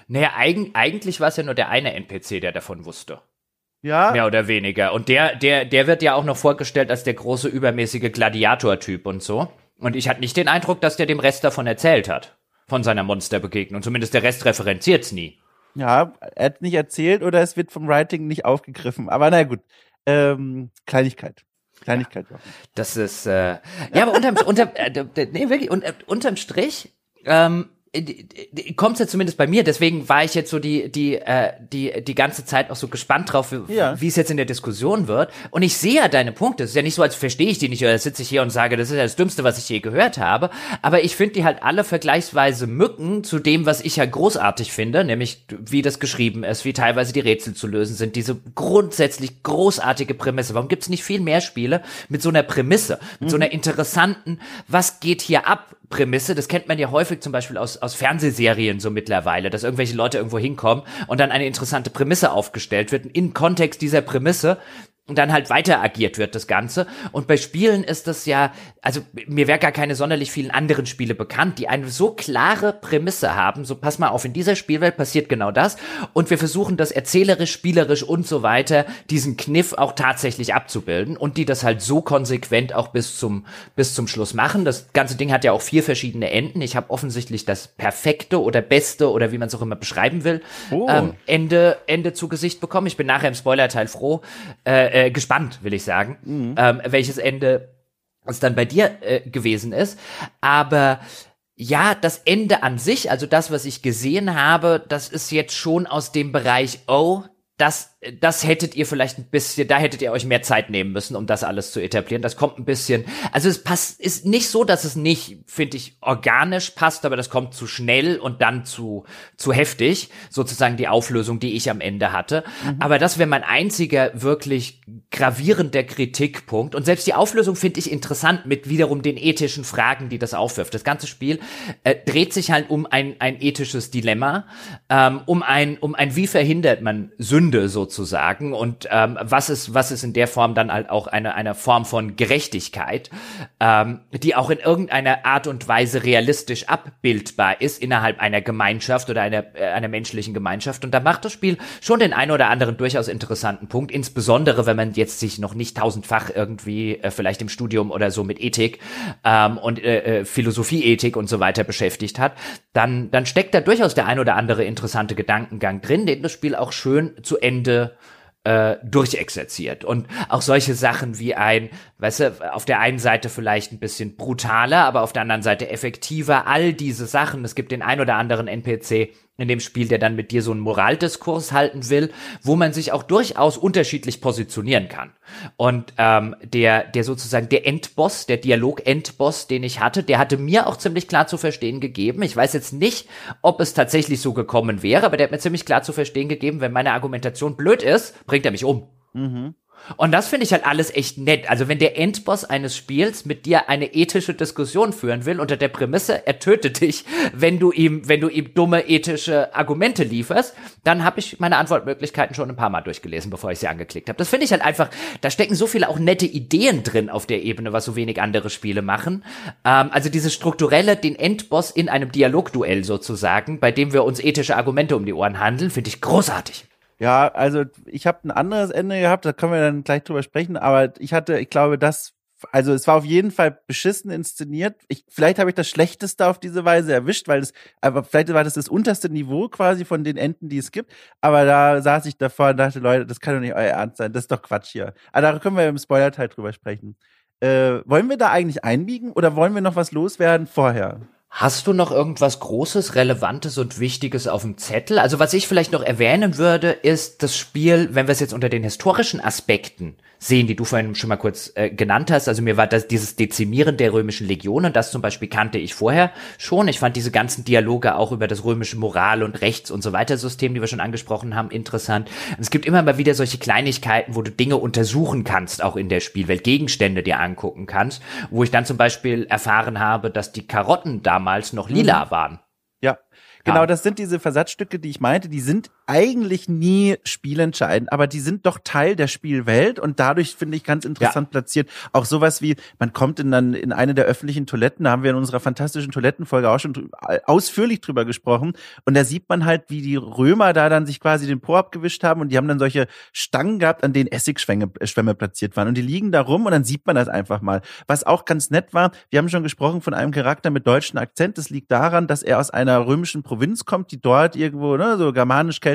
Naja, eig eigentlich war es ja nur der eine NPC, der davon wusste. Ja. Mehr oder weniger. Und der, der, der wird ja auch noch vorgestellt als der große übermäßige Gladiator-Typ und so. Und ich hatte nicht den Eindruck, dass der dem Rest davon erzählt hat. Von seiner Monsterbegegnung. Zumindest der Rest referenziert's nie. Ja, er hat nicht erzählt oder es wird vom Writing nicht aufgegriffen. Aber na gut. Ähm, Kleinigkeit. Kleinigkeit. Ja. Das ist, äh, ja, aber unterm, unter, äh, nee, wirklich, un, äh, unterm Strich, ähm, äh, kommt's ja zumindest bei mir, deswegen war ich jetzt so die die äh, die die ganze Zeit auch so gespannt drauf, ja. wie es jetzt in der Diskussion wird. Und ich sehe ja deine Punkte. Es ist ja nicht so, als verstehe ich die nicht oder sitze ich hier und sage, das ist ja das Dümmste, was ich je gehört habe. Aber ich finde die halt alle vergleichsweise Mücken zu dem, was ich ja großartig finde, nämlich wie das geschrieben ist, wie teilweise die Rätsel zu lösen sind, diese grundsätzlich großartige Prämisse. Warum gibt's nicht viel mehr Spiele mit so einer Prämisse, mit mhm. so einer interessanten, was geht hier ab? Prämisse, das kennt man ja häufig zum Beispiel aus, aus Fernsehserien so mittlerweile, dass irgendwelche Leute irgendwo hinkommen und dann eine interessante Prämisse aufgestellt wird. Und in Kontext dieser Prämisse und dann halt weiter agiert wird das Ganze. Und bei Spielen ist das ja, also mir wäre gar keine sonderlich vielen anderen Spiele bekannt, die eine so klare Prämisse haben, so pass mal auf, in dieser Spielwelt passiert genau das und wir versuchen das erzählerisch, spielerisch und so weiter, diesen Kniff auch tatsächlich abzubilden und die das halt so konsequent auch bis zum, bis zum Schluss machen. Das ganze Ding hat ja auch vier verschiedene Enden. Ich habe offensichtlich das perfekte oder beste oder wie man es auch immer beschreiben will, oh. ähm, Ende, Ende zu Gesicht bekommen. Ich bin nachher im Spoilerteil froh, äh, äh, gespannt, will ich sagen, mhm. ähm, welches Ende es dann bei dir äh, gewesen ist. Aber ja, das Ende an sich, also das, was ich gesehen habe, das ist jetzt schon aus dem Bereich, oh, das, das hättet ihr vielleicht ein bisschen, da hättet ihr euch mehr Zeit nehmen müssen, um das alles zu etablieren. Das kommt ein bisschen, also es passt, ist nicht so, dass es nicht, finde ich, organisch passt, aber das kommt zu schnell und dann zu, zu heftig, sozusagen die Auflösung, die ich am Ende hatte. Mhm. Aber das wäre mein einziger wirklich gravierender Kritikpunkt. Und selbst die Auflösung finde ich interessant mit wiederum den ethischen Fragen, die das aufwirft. Das ganze Spiel äh, dreht sich halt um ein, ein ethisches Dilemma, ähm, um ein, um ein, wie verhindert man Sünde Sünde sozusagen. Und ähm, was ist was ist in der Form dann halt auch eine eine Form von Gerechtigkeit, ähm, die auch in irgendeiner Art und Weise realistisch abbildbar ist innerhalb einer Gemeinschaft oder einer äh, einer menschlichen Gemeinschaft? Und da macht das Spiel schon den einen oder anderen durchaus interessanten Punkt, insbesondere wenn man jetzt sich noch nicht tausendfach irgendwie äh, vielleicht im Studium oder so mit Ethik ähm, und äh, äh Philosophieethik und so weiter beschäftigt hat, dann dann steckt da durchaus der ein oder andere interessante Gedankengang drin, den das Spiel auch schön zu Ende äh, durchexerziert. Und auch solche Sachen wie ein, weißt du, auf der einen Seite vielleicht ein bisschen brutaler, aber auf der anderen Seite effektiver, all diese Sachen. Es gibt den ein oder anderen NPC, in dem Spiel, der dann mit dir so einen Moraldiskurs halten will, wo man sich auch durchaus unterschiedlich positionieren kann. Und ähm, der, der sozusagen der Endboss, der Dialog-Endboss, den ich hatte, der hatte mir auch ziemlich klar zu verstehen gegeben. Ich weiß jetzt nicht, ob es tatsächlich so gekommen wäre, aber der hat mir ziemlich klar zu verstehen gegeben, wenn meine Argumentation blöd ist, bringt er mich um. Mhm. Und das finde ich halt alles echt nett. Also wenn der Endboss eines Spiels mit dir eine ethische Diskussion führen will, unter der Prämisse, er tötet dich, wenn du ihm, wenn du ihm dumme ethische Argumente lieferst, dann habe ich meine Antwortmöglichkeiten schon ein paar Mal durchgelesen, bevor ich sie angeklickt habe. Das finde ich halt einfach, da stecken so viele auch nette Ideen drin auf der Ebene, was so wenig andere Spiele machen. Ähm, also dieses strukturelle, den Endboss in einem Dialogduell sozusagen, bei dem wir uns ethische Argumente um die Ohren handeln, finde ich großartig. Ja, also ich habe ein anderes Ende gehabt, da können wir dann gleich drüber sprechen, aber ich hatte, ich glaube, das also es war auf jeden Fall beschissen inszeniert. Ich, vielleicht habe ich das Schlechteste auf diese Weise erwischt, weil es, aber vielleicht war das das unterste Niveau quasi von den Enden, die es gibt. Aber da saß ich davor und dachte, Leute, das kann doch nicht euer Ernst sein. Das ist doch Quatsch hier. Aber da können wir im Spoiler-Teil drüber sprechen. Äh, wollen wir da eigentlich einbiegen oder wollen wir noch was loswerden vorher? Hast du noch irgendwas Großes, Relevantes und Wichtiges auf dem Zettel? Also was ich vielleicht noch erwähnen würde, ist das Spiel, wenn wir es jetzt unter den historischen Aspekten sehen, die du vorhin schon mal kurz äh, genannt hast. Also mir war das dieses Dezimieren der römischen Legionen, das zum Beispiel kannte ich vorher schon. Ich fand diese ganzen Dialoge auch über das römische Moral- und Rechts- und so weiter System, die wir schon angesprochen haben, interessant. Und es gibt immer mal wieder solche Kleinigkeiten, wo du Dinge untersuchen kannst, auch in der Spielwelt, Gegenstände dir angucken kannst, wo ich dann zum Beispiel erfahren habe, dass die Karotten damals noch lila mhm. waren. Ja, Genau, das sind diese Versatzstücke, die ich meinte, die sind eigentlich nie spielentscheidend, aber die sind doch Teil der Spielwelt und dadurch finde ich ganz interessant ja. platziert. Auch sowas wie, man kommt in dann in eine der öffentlichen Toiletten, da haben wir in unserer fantastischen Toilettenfolge auch schon ausführlich drüber gesprochen und da sieht man halt, wie die Römer da dann sich quasi den Po abgewischt haben und die haben dann solche Stangen gehabt, an denen Essigschwämme äh, Schwämme platziert waren und die liegen da rum und dann sieht man das einfach mal. Was auch ganz nett war, wir haben schon gesprochen von einem Charakter mit deutschen Akzent, das liegt daran, dass er aus einer römischen Provinz kommt, die dort irgendwo, ne, so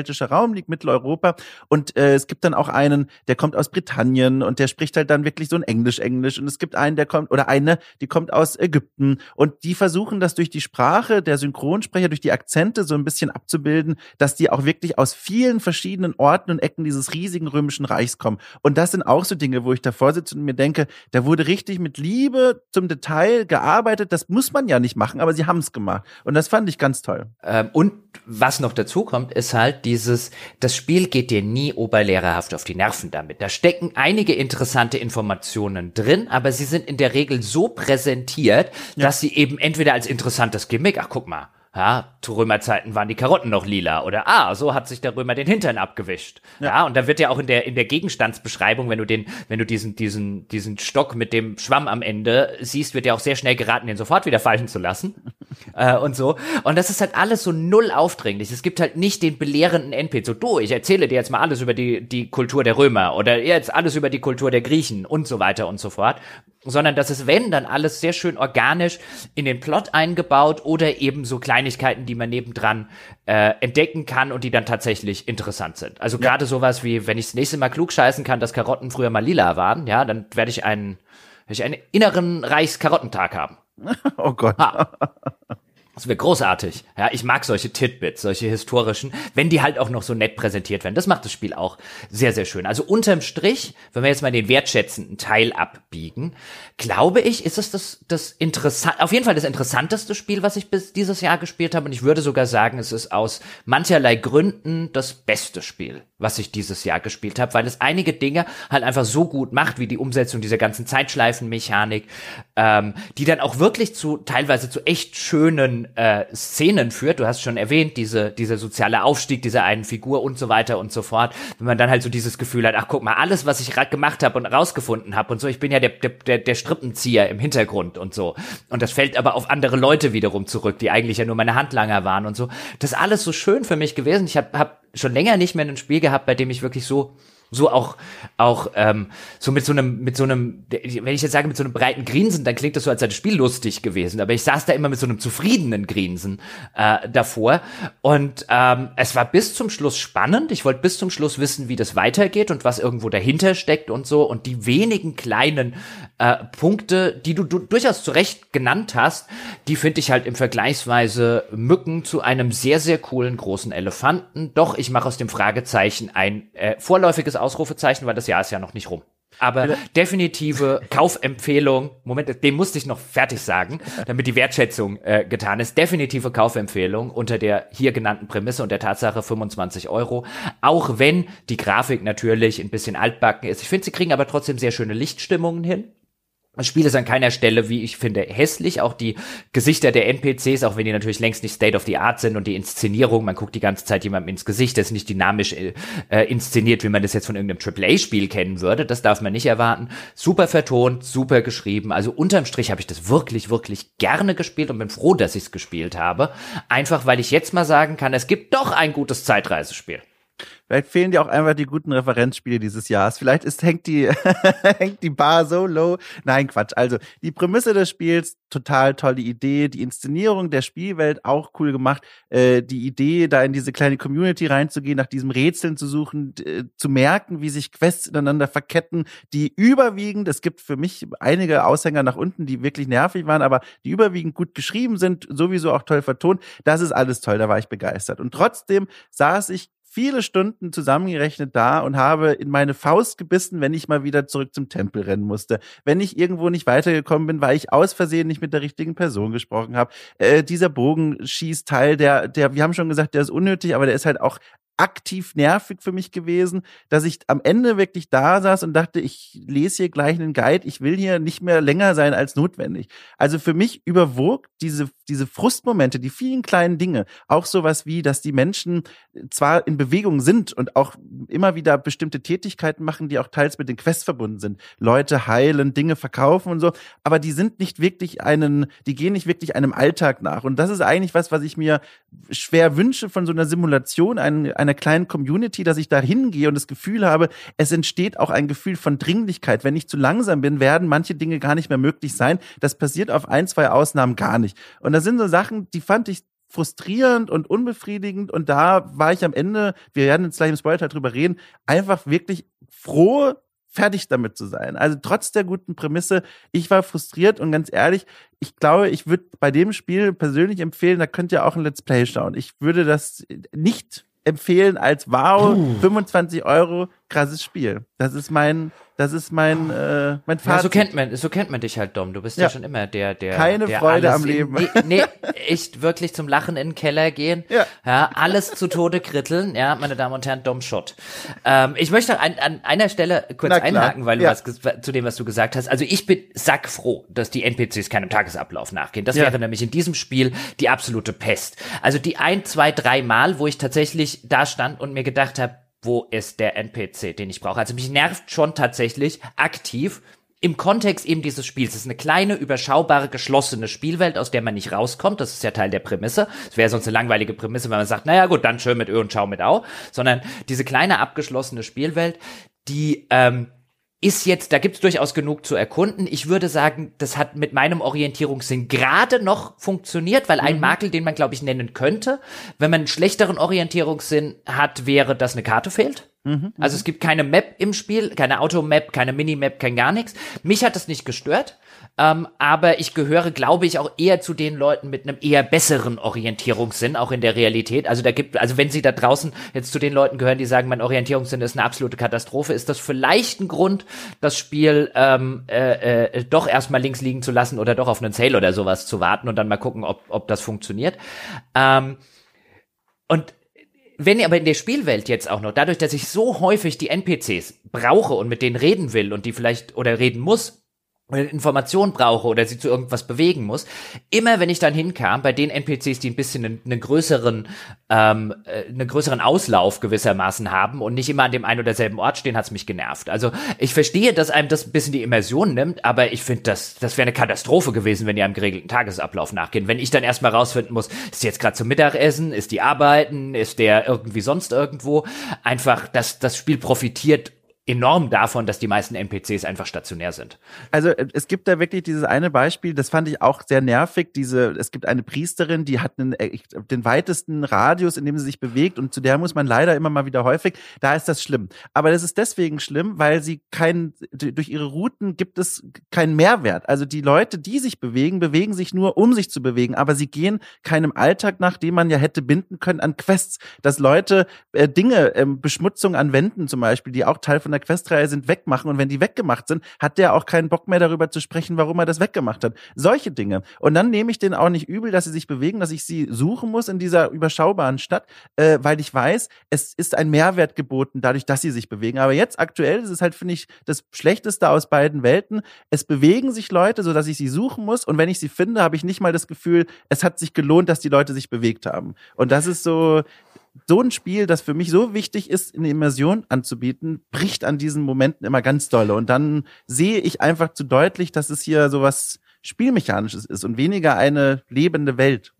germanisch-keltischer Raum liegt, Mitteleuropa. Und äh, es gibt dann auch einen, der kommt aus Britannien und der spricht halt dann wirklich so ein Englisch-Englisch. Und es gibt einen, der kommt, oder eine, die kommt aus Ägypten. Und die versuchen das durch die Sprache der Synchronsprecher, durch die Akzente so ein bisschen abzubilden, dass die auch wirklich aus vielen verschiedenen Orten und Ecken dieses riesigen römischen Reichs kommen. Und das sind auch so Dinge, wo ich davor sitze und mir denke, da wurde richtig mit Liebe zum Detail gearbeitet. Das muss man ja nicht machen, aber sie haben es gemacht. Und das fand ich ganz toll. Ähm, und was noch dazu kommt, ist halt dieses, das Spiel geht dir nie oberlehrerhaft auf die Nerven damit. Da stecken einige interessante Informationen drin, aber sie sind in der Regel so präsentiert, ja. dass sie eben entweder als interessantes Gimmick, ach guck mal, ja, zu Römerzeiten waren die Karotten noch lila oder ah, so hat sich der Römer den Hintern abgewischt. Ja. ja, und da wird ja auch in der in der Gegenstandsbeschreibung, wenn du den wenn du diesen diesen diesen Stock mit dem Schwamm am Ende siehst, wird ja auch sehr schnell geraten, den sofort wieder fallen zu lassen. äh, und so. Und das ist halt alles so null aufdringlich. Es gibt halt nicht den belehrenden NPC. So, du, ich erzähle dir jetzt mal alles über die die Kultur der Römer oder jetzt alles über die Kultur der Griechen und so weiter und so fort sondern das ist, wenn, dann alles sehr schön organisch in den Plot eingebaut oder eben so Kleinigkeiten, die man nebendran äh, entdecken kann und die dann tatsächlich interessant sind. Also ja. gerade sowas wie, wenn ich das nächste Mal klug scheißen kann, dass Karotten früher mal lila waren, ja, dann werde ich einen, werde ich einen inneren Reichskarottentag haben. Oh Gott. Ha. Das wäre großartig. Ja, ich mag solche Titbits, solche historischen, wenn die halt auch noch so nett präsentiert werden. Das macht das Spiel auch sehr, sehr schön. Also unterm Strich, wenn wir jetzt mal den wertschätzenden Teil abbiegen, glaube ich, ist es das, das interessant, auf jeden Fall das interessanteste Spiel, was ich bis dieses Jahr gespielt habe. Und ich würde sogar sagen, es ist aus mancherlei Gründen das beste Spiel, was ich dieses Jahr gespielt habe, weil es einige Dinge halt einfach so gut macht, wie die Umsetzung dieser ganzen Zeitschleifenmechanik, ähm, die dann auch wirklich zu, teilweise zu echt schönen äh, Szenen führt. Du hast schon erwähnt, diese, dieser soziale Aufstieg dieser einen Figur und so weiter und so fort. Wenn man dann halt so dieses Gefühl hat, ach guck mal, alles, was ich gerade gemacht habe und rausgefunden habe und so, ich bin ja der, der, der Strippenzieher im Hintergrund und so. Und das fällt aber auf andere Leute wiederum zurück, die eigentlich ja nur meine Handlanger waren und so. Das ist alles so schön für mich gewesen. Ich habe hab schon länger nicht mehr ein Spiel gehabt, bei dem ich wirklich so so auch auch ähm, so mit so einem mit so einem wenn ich jetzt sage mit so einem breiten Grinsen dann klingt das so als sei das Spiel lustig gewesen. Aber ich saß da immer mit so einem zufriedenen Grinsen äh, davor. Und ähm, es war bis zum Schluss spannend. Ich wollte bis zum Schluss wissen wie das weitergeht und was irgendwo dahinter steckt und so. Und die wenigen kleinen äh, Punkte die du, du durchaus zu Recht genannt hast die finde ich halt im Vergleichsweise Mücken zu einem sehr sehr coolen großen Elefanten. Doch ich mache aus dem Fragezeichen ein äh, vorläufiges Ausrufezeichen, weil das Jahr ist ja noch nicht rum. Aber definitive Kaufempfehlung, Moment, den musste ich noch fertig sagen, damit die Wertschätzung äh, getan ist. Definitive Kaufempfehlung unter der hier genannten Prämisse und der Tatsache 25 Euro. Auch wenn die Grafik natürlich ein bisschen altbacken ist. Ich finde, sie kriegen aber trotzdem sehr schöne Lichtstimmungen hin. Das Spiel ist an keiner Stelle, wie ich finde, hässlich. Auch die Gesichter der NPCs, auch wenn die natürlich längst nicht State of the Art sind und die Inszenierung, man guckt die ganze Zeit jemandem ins Gesicht, das ist nicht dynamisch äh, äh inszeniert, wie man das jetzt von irgendeinem AAA-Spiel kennen würde. Das darf man nicht erwarten. Super vertont, super geschrieben. Also unterm Strich habe ich das wirklich, wirklich gerne gespielt und bin froh, dass ich es gespielt habe. Einfach, weil ich jetzt mal sagen kann, es gibt doch ein gutes Zeitreisespiel Vielleicht fehlen dir auch einfach die guten Referenzspiele dieses Jahres. Vielleicht ist, hängt die, hängt die Bar so low. Nein, Quatsch. Also, die Prämisse des Spiels, total tolle Idee. Die Inszenierung der Spielwelt auch cool gemacht. Äh, die Idee, da in diese kleine Community reinzugehen, nach diesem Rätseln zu suchen, äh, zu merken, wie sich Quests ineinander verketten, die überwiegend, es gibt für mich einige Aushänger nach unten, die wirklich nervig waren, aber die überwiegend gut geschrieben sind, sowieso auch toll vertont. Das ist alles toll, da war ich begeistert. Und trotzdem saß ich viele Stunden zusammengerechnet da und habe in meine Faust gebissen, wenn ich mal wieder zurück zum Tempel rennen musste. Wenn ich irgendwo nicht weitergekommen bin, weil ich aus Versehen nicht mit der richtigen Person gesprochen habe. Äh, dieser Bogenschießteil, der, der, wir haben schon gesagt, der ist unnötig, aber der ist halt auch aktiv nervig für mich gewesen, dass ich am Ende wirklich da saß und dachte, ich lese hier gleich einen Guide, ich will hier nicht mehr länger sein als notwendig. Also für mich überwog diese, diese Frustmomente, die vielen kleinen Dinge, auch sowas wie, dass die Menschen zwar in Bewegung sind und auch immer wieder bestimmte Tätigkeiten machen, die auch teils mit den Quests verbunden sind. Leute heilen, Dinge verkaufen und so, aber die sind nicht wirklich einen, die gehen nicht wirklich einem Alltag nach. Und das ist eigentlich was, was ich mir schwer wünsche von so einer Simulation, einen, einer kleinen Community, dass ich da hingehe und das Gefühl habe, es entsteht auch ein Gefühl von Dringlichkeit. Wenn ich zu langsam bin, werden manche Dinge gar nicht mehr möglich sein. Das passiert auf ein, zwei Ausnahmen gar nicht. Und das sind so Sachen, die fand ich frustrierend und unbefriedigend und da war ich am Ende, wir werden jetzt gleich im Spoiler drüber reden, einfach wirklich froh, fertig damit zu sein. Also trotz der guten Prämisse, ich war frustriert und ganz ehrlich, ich glaube, ich würde bei dem Spiel persönlich empfehlen, da könnt ihr auch ein Let's Play schauen. Ich würde das nicht empfehlen als wow, Puh. 25 Euro, krasses Spiel. Das ist mein das ist mein, äh, mein Fazit. Ja, so kennt man, so kennt man dich halt, Dom. Du bist ja, ja schon immer der, der. Keine der Freude am Leben. In, nee, echt wirklich zum Lachen in den Keller gehen. Ja. ja alles zu Tode kritteln. Ja, meine Damen und Herren, Dom Schott. Ähm, ich möchte an, an einer Stelle kurz einhaken, weil du ja. was zu dem, was du gesagt hast. Also ich bin sackfroh, dass die NPCs keinem Tagesablauf nachgehen. Das wäre nämlich in diesem Spiel die absolute Pest. Also die ein, zwei, drei Mal, wo ich tatsächlich da stand und mir gedacht habe, wo ist der NPC, den ich brauche. Also mich nervt schon tatsächlich aktiv im Kontext eben dieses Spiels. Es ist eine kleine, überschaubare, geschlossene Spielwelt, aus der man nicht rauskommt. Das ist ja Teil der Prämisse. Es wäre sonst eine langweilige Prämisse, wenn man sagt, naja gut, dann schön mit Ö und Schau mit Au. Sondern diese kleine, abgeschlossene Spielwelt, die ähm, ist jetzt, da gibt es durchaus genug zu erkunden. Ich würde sagen, das hat mit meinem Orientierungssinn gerade noch funktioniert, weil ein mhm. Makel, den man, glaube ich, nennen könnte, wenn man einen schlechteren Orientierungssinn hat, wäre, dass eine Karte fehlt. Mhm, also es gibt keine Map im Spiel, keine Automap, keine Minimap, kein gar nichts. Mich hat das nicht gestört. Ähm, aber ich gehöre, glaube ich, auch eher zu den Leuten mit einem eher besseren Orientierungssinn, auch in der Realität. Also da gibt, also wenn Sie da draußen jetzt zu den Leuten gehören, die sagen, mein Orientierungssinn ist eine absolute Katastrophe, ist das vielleicht ein Grund, das Spiel ähm, äh, äh, doch erstmal links liegen zu lassen oder doch auf einen Sale oder sowas zu warten und dann mal gucken, ob, ob das funktioniert. Ähm, und wenn aber in der Spielwelt jetzt auch noch, dadurch, dass ich so häufig die NPCs brauche und mit denen reden will und die vielleicht oder reden muss, oder Information brauche oder sie zu irgendwas bewegen muss. Immer wenn ich dann hinkam, bei den NPCs, die ein bisschen einen, einen größeren, ähm, äh, einen größeren Auslauf gewissermaßen haben und nicht immer an dem einen oder selben Ort stehen, hat's mich genervt. Also ich verstehe, dass einem das ein bisschen die Immersion nimmt, aber ich finde, das, das wäre eine Katastrophe gewesen, wenn die einem geregelten Tagesablauf nachgehen. Wenn ich dann erstmal rausfinden muss, ist die jetzt gerade zum Mittagessen, ist die arbeiten, ist der irgendwie sonst irgendwo, einfach, dass das Spiel profitiert enorm davon, dass die meisten NPCs einfach stationär sind. Also äh, es gibt da wirklich dieses eine Beispiel, das fand ich auch sehr nervig. Diese, es gibt eine Priesterin, die hat einen, äh, den weitesten Radius, in dem sie sich bewegt, und zu der muss man leider immer mal wieder häufig. Da ist das schlimm. Aber das ist deswegen schlimm, weil sie kein durch ihre Routen gibt es keinen Mehrwert. Also die Leute, die sich bewegen, bewegen sich nur, um sich zu bewegen, aber sie gehen keinem Alltag nach, dem man ja hätte binden können an Quests, dass Leute äh, Dinge, äh, Beschmutzung an Wänden zum Beispiel, die auch Teil von der Questreihe sind, wegmachen. Und wenn die weggemacht sind, hat der auch keinen Bock mehr darüber zu sprechen, warum er das weggemacht hat. Solche Dinge. Und dann nehme ich den auch nicht übel, dass sie sich bewegen, dass ich sie suchen muss in dieser überschaubaren Stadt, äh, weil ich weiß, es ist ein Mehrwert geboten, dadurch, dass sie sich bewegen. Aber jetzt aktuell ist es halt, finde ich, das Schlechteste aus beiden Welten. Es bewegen sich Leute, so dass ich sie suchen muss. Und wenn ich sie finde, habe ich nicht mal das Gefühl, es hat sich gelohnt, dass die Leute sich bewegt haben. Und das ist so, so ein Spiel, das für mich so wichtig ist, eine Immersion anzubieten, bricht an diesen Momenten immer ganz dolle. Und dann sehe ich einfach zu deutlich, dass es hier so was Spielmechanisches ist und weniger eine lebende Welt.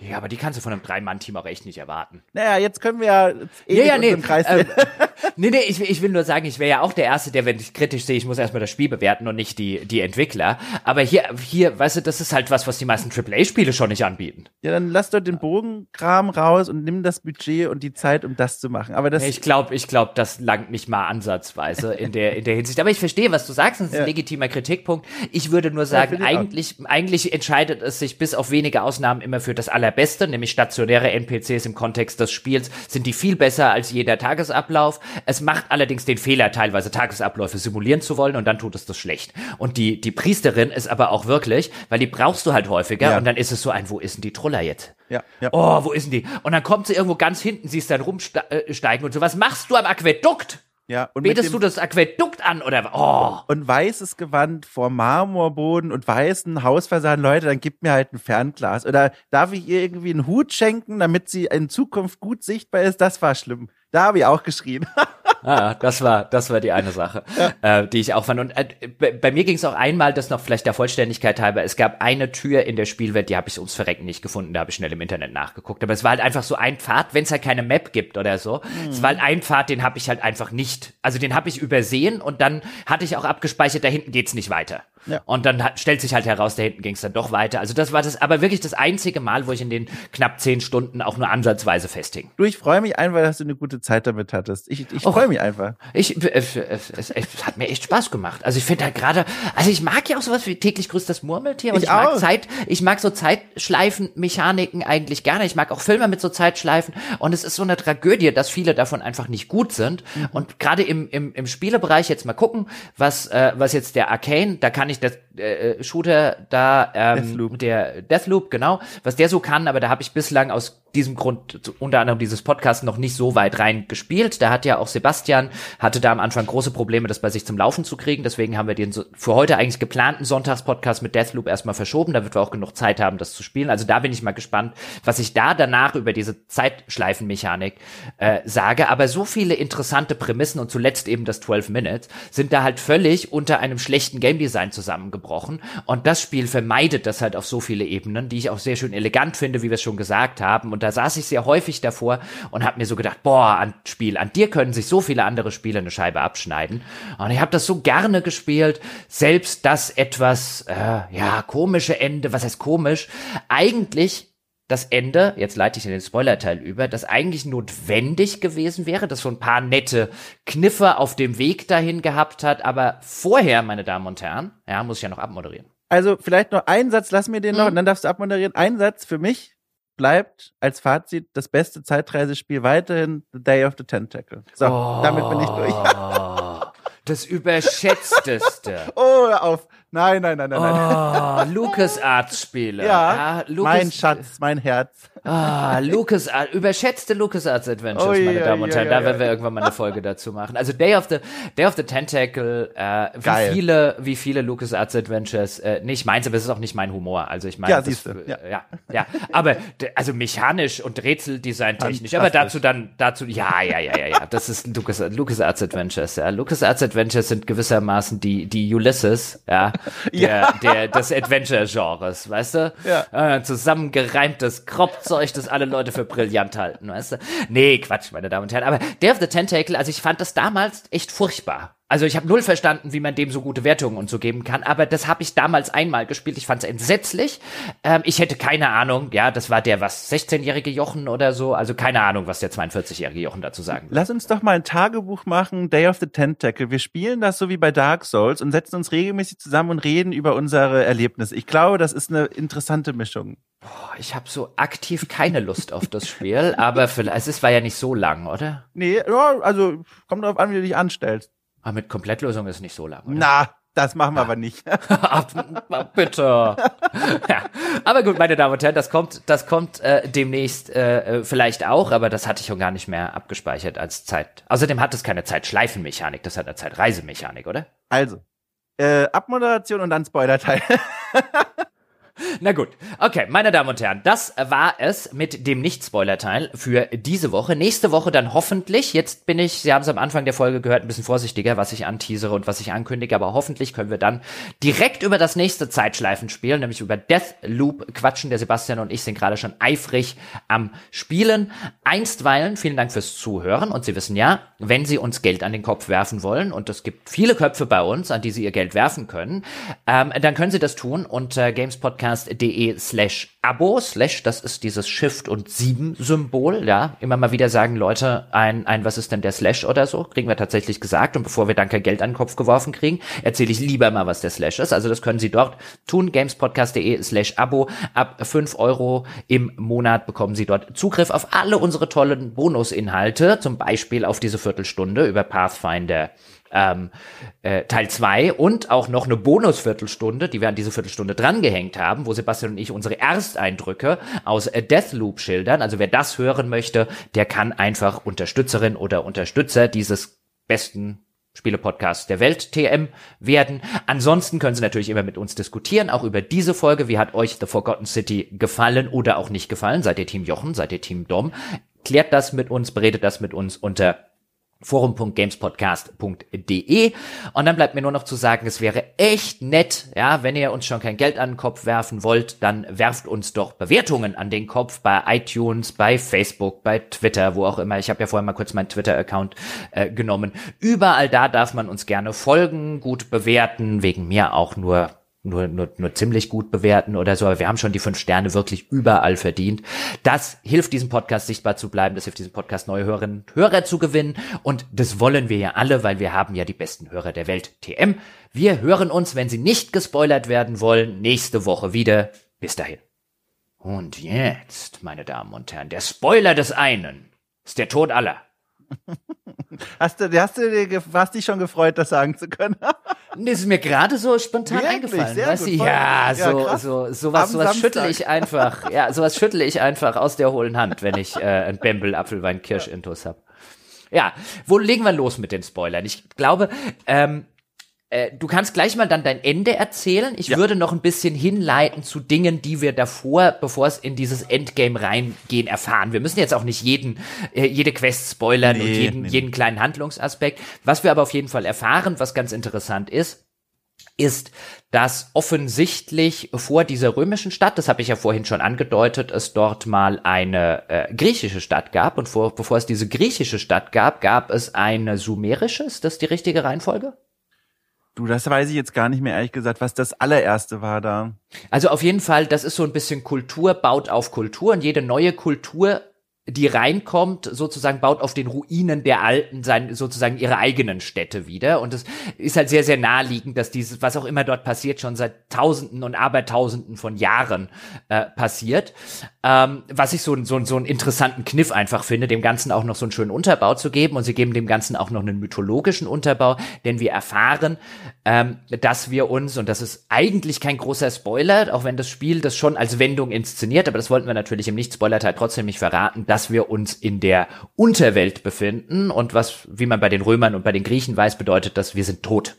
Ja, aber die kannst du von einem Drei-Mann-Team auch echt nicht erwarten. Naja, jetzt können wir ja eh ja, ja, nee, im Kreis äh, nee, nee, ich, ich will nur sagen, ich wäre ja auch der Erste, der, wenn ich kritisch sehe, ich muss erstmal das Spiel bewerten und nicht die, die Entwickler. Aber hier, hier, weißt du, das ist halt was, was die meisten AAA-Spiele schon nicht anbieten. Ja, dann lass doch den Bogenkram raus und nimm das Budget und die Zeit, um das zu machen. Aber das. Ich glaube, ich glaube, das langt nicht mal ansatzweise in der, in der Hinsicht. Aber ich verstehe, was du sagst, das ist ja. ein legitimer Kritikpunkt. Ich würde nur sagen, ja, eigentlich, eigentlich entscheidet es sich bis auf wenige Ausnahmen immer für das Allerbeste, nämlich stationäre NPCs im Kontext des Spiels sind die viel besser als jeder Tagesablauf. Es macht allerdings den Fehler, teilweise Tagesabläufe simulieren zu wollen und dann tut es das schlecht. Und die, die Priesterin ist aber auch wirklich, weil die brauchst du halt häufiger ja. und dann ist es so ein, wo ist denn die Truller jetzt? Ja, ja. Oh, wo ist denn die? Und dann kommt sie irgendwo ganz hinten, siehst dann rumsteigen und so. Was machst du am Aquädukt? Ja, und Betest du das Aquädukt an oder oh. Und weißes Gewand vor Marmorboden und weißen Hausfassaden, Leute, dann gib mir halt ein Fernglas. Oder darf ich ihr irgendwie einen Hut schenken, damit sie in Zukunft gut sichtbar ist? Das war schlimm. Da habe ich auch geschrien. ah, das war, das war die eine Sache, ja. äh, die ich auch fand. Und äh, bei, bei, mir ging es auch einmal, das noch vielleicht der Vollständigkeit halber, es gab eine Tür in der Spielwelt, die habe ich ums Verrecken nicht gefunden, da habe ich schnell im Internet nachgeguckt. Aber es war halt einfach so ein Pfad, wenn es halt keine Map gibt oder so. Mhm. Es war halt ein Pfad, den habe ich halt einfach nicht. Also den habe ich übersehen und dann hatte ich auch abgespeichert, da hinten geht's nicht weiter. Ja. Und dann hat, stellt sich halt heraus, da hinten ging es dann doch weiter. Also das war das, aber wirklich das einzige Mal, wo ich in den knapp zehn Stunden auch nur ansatzweise festhing. Du, ich freue mich einfach, dass du eine gute Zeit damit hattest. Ich, ich freue mich einfach. Ich, äh, es, es, es, hat mir echt Spaß gemacht. Also ich finde halt gerade, also ich mag ja auch sowas wie täglich grüßt das Murmeltier und ich, ich mag Zeit, ich mag so Zeitschleifenmechaniken eigentlich gerne. Ich mag auch Filme mit so Zeitschleifen und es ist so eine Tragödie, dass viele davon einfach nicht gut sind. Mhm. Und gerade im, im, im Spielebereich jetzt mal gucken, was, äh, was jetzt der Arcane, da kann ich das äh, Shooter da, ähm, Deathloop. der Deathloop, genau, was der so kann, aber da habe ich bislang aus diesem Grund unter anderem dieses Podcast noch nicht so weit rein gespielt. Da hat ja auch Sebastian, hatte da am Anfang große Probleme, das bei sich zum Laufen zu kriegen. Deswegen haben wir den so für heute eigentlich geplanten Sonntagspodcast mit Deathloop erstmal verschoben, damit wir auch genug Zeit haben, das zu spielen. Also da bin ich mal gespannt, was ich da danach über diese Zeitschleifenmechanik äh, sage. Aber so viele interessante Prämissen und zuletzt eben das 12 Minutes sind da halt völlig unter einem schlechten Game Design zusammengebrochen. Und das Spiel vermeidet das halt auf so viele Ebenen, die ich auch sehr schön elegant finde, wie wir es schon gesagt haben. Und da saß ich sehr häufig davor und habe mir so gedacht, boah, an Spiel, an dir können sich so viele andere Spiele eine Scheibe abschneiden. Und ich habe das so gerne gespielt, selbst das etwas, äh, ja, komische Ende, was heißt komisch, eigentlich das Ende, jetzt leite ich in den Spoilerteil über, das eigentlich notwendig gewesen wäre, das so ein paar nette Kniffe auf dem Weg dahin gehabt hat, aber vorher, meine Damen und Herren, ja, muss ich ja noch abmoderieren. Also vielleicht noch einen Satz, lass mir den noch, mhm. und dann darfst du abmoderieren. Ein Satz für mich, bleibt als Fazit das beste Zeitreisespiel weiterhin The Day of the Tentacle. So, oh, damit bin ich durch. das überschätzteste. oh, hör auf. Nein, nein, nein, nein, nein. Oh, LucasArts-Spiele. Ja, ja Lucas mein Schatz, mein Herz. Ah, Lucas, überschätzte LucasArts Adventures, oh, meine ja, Damen und Herren. Ja, da werden wir irgendwann mal eine Folge dazu machen. Also Day of the, Day of the Tentacle, äh, wie Geil. viele, wie viele LucasArts Adventures, äh, nicht meins, aber es ist auch nicht mein Humor. Also ich meine, ja, das, ja. ja, ja. Aber, also mechanisch und Rätseldesign technisch, aber dazu dann, dazu, ja, ja, ja, ja, ja. Das ist Lucas, LucasArts Adventures, ja. LucasArts Adventures sind gewissermaßen die, die Ulysses, ja, der, ja. der, des Adventure-Genres, weißt du? Ja. Äh, zusammengereimtes Kropf Zeug, das alle Leute für brillant halten, weißt du? Nee, Quatsch, meine Damen und Herren. Aber Day of the Tentacle, also ich fand das damals echt furchtbar. Also ich habe null verstanden, wie man dem so gute Wertungen und so geben kann, aber das habe ich damals einmal gespielt. Ich fand es entsetzlich. Ähm, ich hätte keine Ahnung, ja, das war der was 16-jährige Jochen oder so, also keine Ahnung, was der 42-jährige Jochen dazu sagen will. Lass uns doch mal ein Tagebuch machen, Day of the Tentacle. Wir spielen das so wie bei Dark Souls und setzen uns regelmäßig zusammen und reden über unsere Erlebnisse. Ich glaube, das ist eine interessante Mischung. Ich habe so aktiv keine Lust auf das Spiel, aber vielleicht, es war ja nicht so lang, oder? Nee, ja, also kommt darauf an, wie du dich anstellst. Aber ah, mit Komplettlösung ist nicht so lang. Oder? Na, das machen wir ja. aber nicht. Bitte. ja. Aber gut, meine Damen und Herren, das kommt, das kommt äh, demnächst äh, äh, vielleicht auch, aber das hatte ich schon gar nicht mehr abgespeichert als Zeit. Außerdem hat es keine Zeitschleifenmechanik, das hat eine Zeitreisemechanik, oder? Also, äh, Abmoderation und dann Spoilerteil. Na gut, okay, meine Damen und Herren, das war es mit dem Nicht-Spoiler-Teil für diese Woche. Nächste Woche dann hoffentlich, jetzt bin ich, Sie haben es am Anfang der Folge gehört, ein bisschen vorsichtiger, was ich anteasere und was ich ankündige, aber hoffentlich können wir dann direkt über das nächste Zeitschleifenspiel, nämlich über Deathloop quatschen. Der Sebastian und ich sind gerade schon eifrig am Spielen. Einstweilen, vielen Dank fürs Zuhören und Sie wissen ja, wenn Sie uns Geld an den Kopf werfen wollen, und es gibt viele Köpfe bei uns, an die Sie Ihr Geld werfen können, ähm, dann können Sie das tun unter gamespodcast.de slash Abo, slash, das ist dieses Shift und 7 Symbol, ja. Immer mal wieder sagen Leute ein, ein, was ist denn der Slash oder so, kriegen wir tatsächlich gesagt. Und bevor wir dann kein Geld an den Kopf geworfen kriegen, erzähle ich lieber mal, was der Slash ist. Also das können Sie dort tun, gamespodcast.de slash Abo. Ab 5 Euro im Monat bekommen Sie dort Zugriff auf alle unsere tollen Bonusinhalte, zum Beispiel auf diese Viertelstunde über Pathfinder ähm, äh, Teil 2 und auch noch eine Bonusviertelstunde, die wir an diese Viertelstunde drangehängt haben, wo Sebastian und ich unsere Ersteindrücke aus äh, Deathloop schildern. Also wer das hören möchte, der kann einfach Unterstützerin oder Unterstützer dieses besten Spiele-Podcast der Welt TM werden. Ansonsten können Sie natürlich immer mit uns diskutieren, auch über diese Folge. Wie hat euch The Forgotten City gefallen oder auch nicht gefallen? Seid ihr Team Jochen? Seid ihr Team Dom? Klärt das mit uns, beredet das mit uns unter forum.gamespodcast.de und dann bleibt mir nur noch zu sagen, es wäre echt nett, ja, wenn ihr uns schon kein Geld an den Kopf werfen wollt, dann werft uns doch Bewertungen an den Kopf bei iTunes, bei Facebook, bei Twitter, wo auch immer. Ich habe ja vorher mal kurz meinen Twitter-Account äh, genommen. Überall da darf man uns gerne folgen, gut bewerten, wegen mir auch nur nur, nur, nur ziemlich gut bewerten oder so, aber wir haben schon die fünf Sterne wirklich überall verdient. Das hilft diesem Podcast sichtbar zu bleiben, das hilft diesem Podcast neue Hörerinnen und Hörer zu gewinnen und das wollen wir ja alle, weil wir haben ja die besten Hörer der Welt, TM. Wir hören uns, wenn Sie nicht gespoilert werden wollen, nächste Woche wieder. Bis dahin. Und jetzt, meine Damen und Herren, der Spoiler des einen ist der Tod aller. Hast du, hast du dir, hast dich schon gefreut, das sagen zu können? Das ist mir gerade so spontan Wirklich? eingefallen. Sehr weißt gut, du, ja, so, ja, so, sowas, sowas schüttle ich einfach, ja, sowas schüttle ich einfach aus der hohlen Hand, wenn ich äh, ein Bembel, Apfelwein, Kirsch intus hab. Ja, wo legen wir los mit den Spoilern? Ich glaube, ähm, äh, du kannst gleich mal dann dein Ende erzählen. Ich ja. würde noch ein bisschen hinleiten zu Dingen, die wir davor, bevor es in dieses Endgame reingehen, erfahren. Wir müssen jetzt auch nicht jeden, äh, jede Quest spoilern nee, und jeden, nee. jeden kleinen Handlungsaspekt. Was wir aber auf jeden Fall erfahren, was ganz interessant ist, ist, dass offensichtlich vor dieser römischen Stadt, das habe ich ja vorhin schon angedeutet, es dort mal eine äh, griechische Stadt gab und vor, bevor es diese griechische Stadt gab, gab es eine sumerische. Ist das die richtige Reihenfolge? Du, das weiß ich jetzt gar nicht mehr ehrlich gesagt, was das allererste war da. Also auf jeden Fall, das ist so ein bisschen Kultur baut auf Kultur und jede neue Kultur die reinkommt, sozusagen baut auf den Ruinen der alten sein, sozusagen ihre eigenen Städte wieder. Und es ist halt sehr, sehr naheliegend, dass dieses, was auch immer dort passiert, schon seit Tausenden und Abertausenden von Jahren äh, passiert. Ähm, was ich so, so, so einen interessanten Kniff einfach finde, dem Ganzen auch noch so einen schönen Unterbau zu geben. Und sie geben dem Ganzen auch noch einen mythologischen Unterbau, denn wir erfahren, ähm, dass wir uns, und das ist eigentlich kein großer Spoiler, auch wenn das Spiel das schon als Wendung inszeniert, aber das wollten wir natürlich im Nicht-Spoiler-Teil trotzdem nicht verraten, dass wir uns in der Unterwelt befinden und was, wie man bei den Römern und bei den Griechen weiß, bedeutet, dass wir sind tot.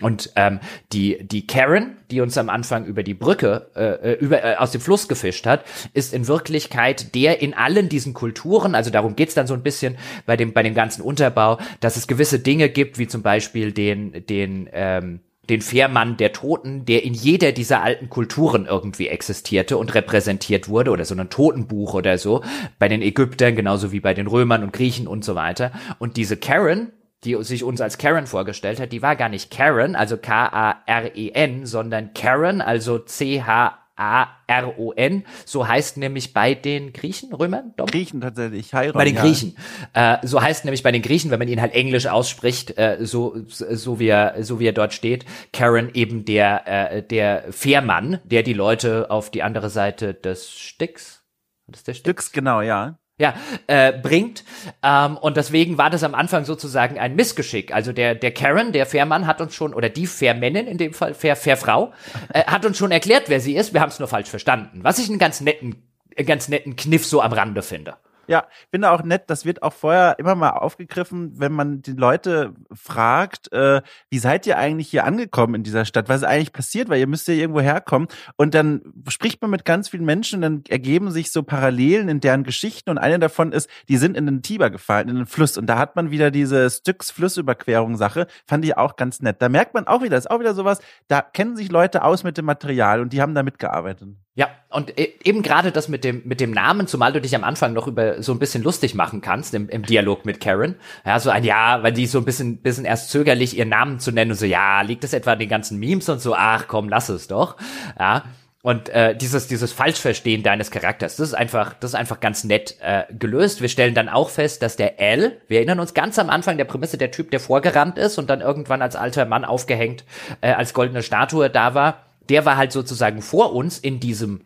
Und ähm, die die Karen, die uns am Anfang über die Brücke äh, äh, über äh, aus dem Fluss gefischt hat, ist in Wirklichkeit der in allen diesen Kulturen. Also darum geht's dann so ein bisschen bei dem bei dem ganzen Unterbau, dass es gewisse Dinge gibt, wie zum Beispiel den den ähm, den Fährmann der Toten, der in jeder dieser alten Kulturen irgendwie existierte und repräsentiert wurde oder so ein Totenbuch oder so, bei den Ägyptern genauso wie bei den Römern und Griechen und so weiter. Und diese Karen, die sich uns als Karen vorgestellt hat, die war gar nicht Karen, also K-A-R-E-N, sondern Karen, also C-H A-R-O-N. So heißt nämlich bei den Griechen, Römern? Dom? Griechen tatsächlich. Heiron, bei den ja. Griechen. Äh, so heißt nämlich bei den Griechen, wenn man ihn halt englisch ausspricht, äh, so, so, wie er, so wie er dort steht, Karen eben der, äh, der Fährmann, der die Leute auf die andere Seite des Sticks, das ist der Sticks? Sticks, genau, ja ja, äh, bringt. Ähm, und deswegen war das am Anfang sozusagen ein Missgeschick. Also der, der Karen, der Fährmann, hat uns schon, oder die Fährmännin in dem Fall, Fair, Fährfrau, äh, hat uns schon erklärt, wer sie ist. Wir haben es nur falsch verstanden. Was ich einen ganz netten, ganz netten Kniff so am Rande finde. Ja, finde auch nett, das wird auch vorher immer mal aufgegriffen, wenn man die Leute fragt, äh, wie seid ihr eigentlich hier angekommen in dieser Stadt? Was ist eigentlich passiert? Weil ihr müsst ja irgendwo herkommen. Und dann spricht man mit ganz vielen Menschen, dann ergeben sich so Parallelen in deren Geschichten. Und eine davon ist, die sind in den Tiber gefallen, in den Fluss. Und da hat man wieder diese Styx-Flussüberquerung-Sache. Fand ich auch ganz nett. Da merkt man auch wieder, ist auch wieder sowas, da kennen sich Leute aus mit dem Material und die haben da mitgearbeitet. Ja, und e, eben gerade das mit dem, mit dem Namen, zumal du dich am Anfang noch über so ein bisschen lustig machen kannst im, im Dialog mit Karen. Ja, so ein Ja, weil die so ein bisschen, bisschen erst zögerlich ihren Namen zu nennen und so, ja, liegt das etwa an den ganzen Memes und so, ach komm, lass es doch. Ja. Und äh, dieses, dieses Falschverstehen deines Charakters, das ist einfach, das ist einfach ganz nett äh, gelöst. Wir stellen dann auch fest, dass der L, wir erinnern uns ganz am Anfang der Prämisse, der Typ, der vorgerannt ist und dann irgendwann als alter Mann aufgehängt, äh, als goldene Statue da war, der war halt sozusagen vor uns in diesem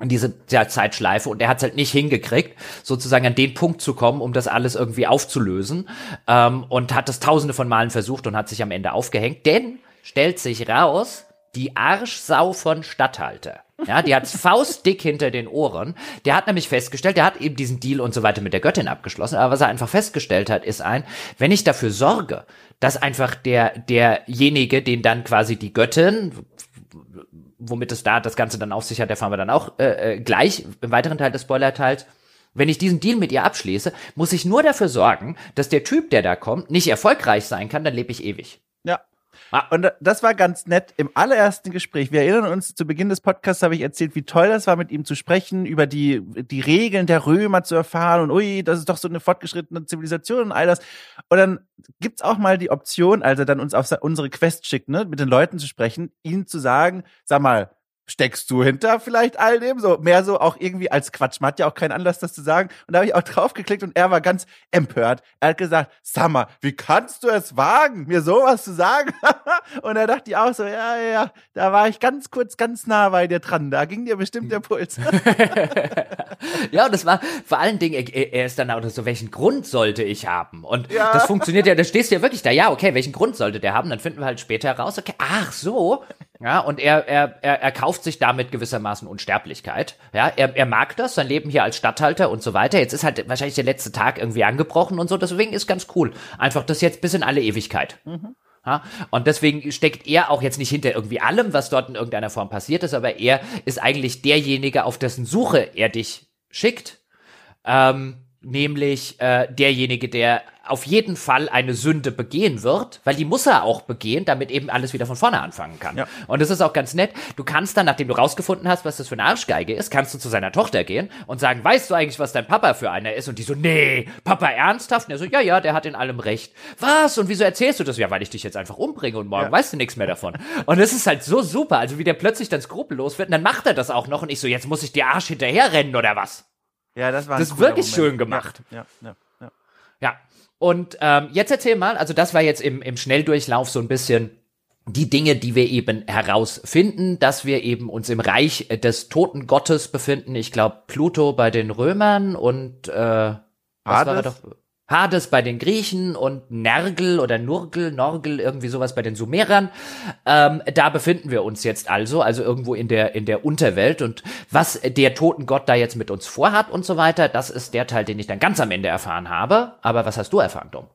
in diese ja, Zeitschleife und er hat es halt nicht hingekriegt, sozusagen an den Punkt zu kommen, um das alles irgendwie aufzulösen ähm, und hat das tausende von Malen versucht und hat sich am Ende aufgehängt, denn stellt sich raus, die Arschsau von Stadthalter. Ja, die hat's faustdick hinter den Ohren. Der hat nämlich festgestellt, der hat eben diesen Deal und so weiter mit der Göttin abgeschlossen. Aber was er einfach festgestellt hat, ist ein, wenn ich dafür sorge, dass einfach der, derjenige, den dann quasi die Göttin, womit es da das Ganze dann auf sich hat, erfahren wir dann auch äh, äh, gleich im weiteren Teil des Spoiler-Teils. Wenn ich diesen Deal mit ihr abschließe, muss ich nur dafür sorgen, dass der Typ, der da kommt, nicht erfolgreich sein kann, dann lebe ich ewig. Ah. Und das war ganz nett im allerersten Gespräch. Wir erinnern uns, zu Beginn des Podcasts habe ich erzählt, wie toll das war, mit ihm zu sprechen, über die, die Regeln der Römer zu erfahren und ui, das ist doch so eine fortgeschrittene Zivilisation und all das. Und dann gibt's auch mal die Option, also dann uns auf unsere Quest schickt, ne, mit den Leuten zu sprechen, ihnen zu sagen, sag mal, steckst du hinter vielleicht all dem? So mehr so auch irgendwie als Quatsch. Man hat ja auch keinen Anlass, das zu sagen. Und da habe ich auch draufgeklickt und er war ganz empört. Er hat gesagt, Summer, wie kannst du es wagen, mir sowas zu sagen? und er dachte auch so, ja, ja, ja, da war ich ganz kurz ganz nah bei dir dran. Da ging dir bestimmt der Puls. ja, und das war vor allen Dingen, er, er ist dann auch so, welchen Grund sollte ich haben? Und ja. das funktioniert ja, da stehst du ja wirklich da, ja, okay, welchen Grund sollte der haben? Dann finden wir halt später heraus, okay, ach so, ja, und er, er, er, er kauft sich damit gewissermaßen Unsterblichkeit. Ja, er, er mag das, sein Leben hier als Stadthalter und so weiter. Jetzt ist halt wahrscheinlich der letzte Tag irgendwie angebrochen und so. Deswegen ist ganz cool. Einfach das jetzt bis in alle Ewigkeit. Mhm. Ja, und deswegen steckt er auch jetzt nicht hinter irgendwie allem, was dort in irgendeiner Form passiert ist, aber er ist eigentlich derjenige, auf dessen Suche er dich schickt. Ähm, nämlich äh, derjenige, der auf jeden Fall eine Sünde begehen wird, weil die muss er auch begehen, damit eben alles wieder von vorne anfangen kann. Ja. Und das ist auch ganz nett. Du kannst dann, nachdem du rausgefunden hast, was das für eine Arschgeige ist, kannst du zu seiner Tochter gehen und sagen, weißt du eigentlich, was dein Papa für einer ist? Und die so, nee, Papa ernsthaft? Und er so, ja, ja, der hat in allem recht. Was? Und wieso erzählst du das? Ja, weil ich dich jetzt einfach umbringe und morgen ja. weißt du nichts mehr davon. Und das ist halt so super. Also wie der plötzlich dann skrupellos wird und dann macht er das auch noch und ich so, jetzt muss ich dir Arsch hinterher rennen oder was? Ja, das war Das ist wirklich Moment. schön gemacht. Ja, ja, ja. Ja. Und ähm, jetzt erzähl mal, also das war jetzt im, im Schnelldurchlauf so ein bisschen die Dinge, die wir eben herausfinden, dass wir eben uns im Reich des toten Gottes befinden. Ich glaube, Pluto bei den Römern und äh, was Hades? war doch? Hades bei den Griechen und Nergel oder Nurgel, Norgel, irgendwie sowas bei den Sumerern. Ähm, da befinden wir uns jetzt also, also irgendwo in der, in der Unterwelt. Und was der Totengott da jetzt mit uns vorhat und so weiter, das ist der Teil, den ich dann ganz am Ende erfahren habe. Aber was hast du erfahren, Dom?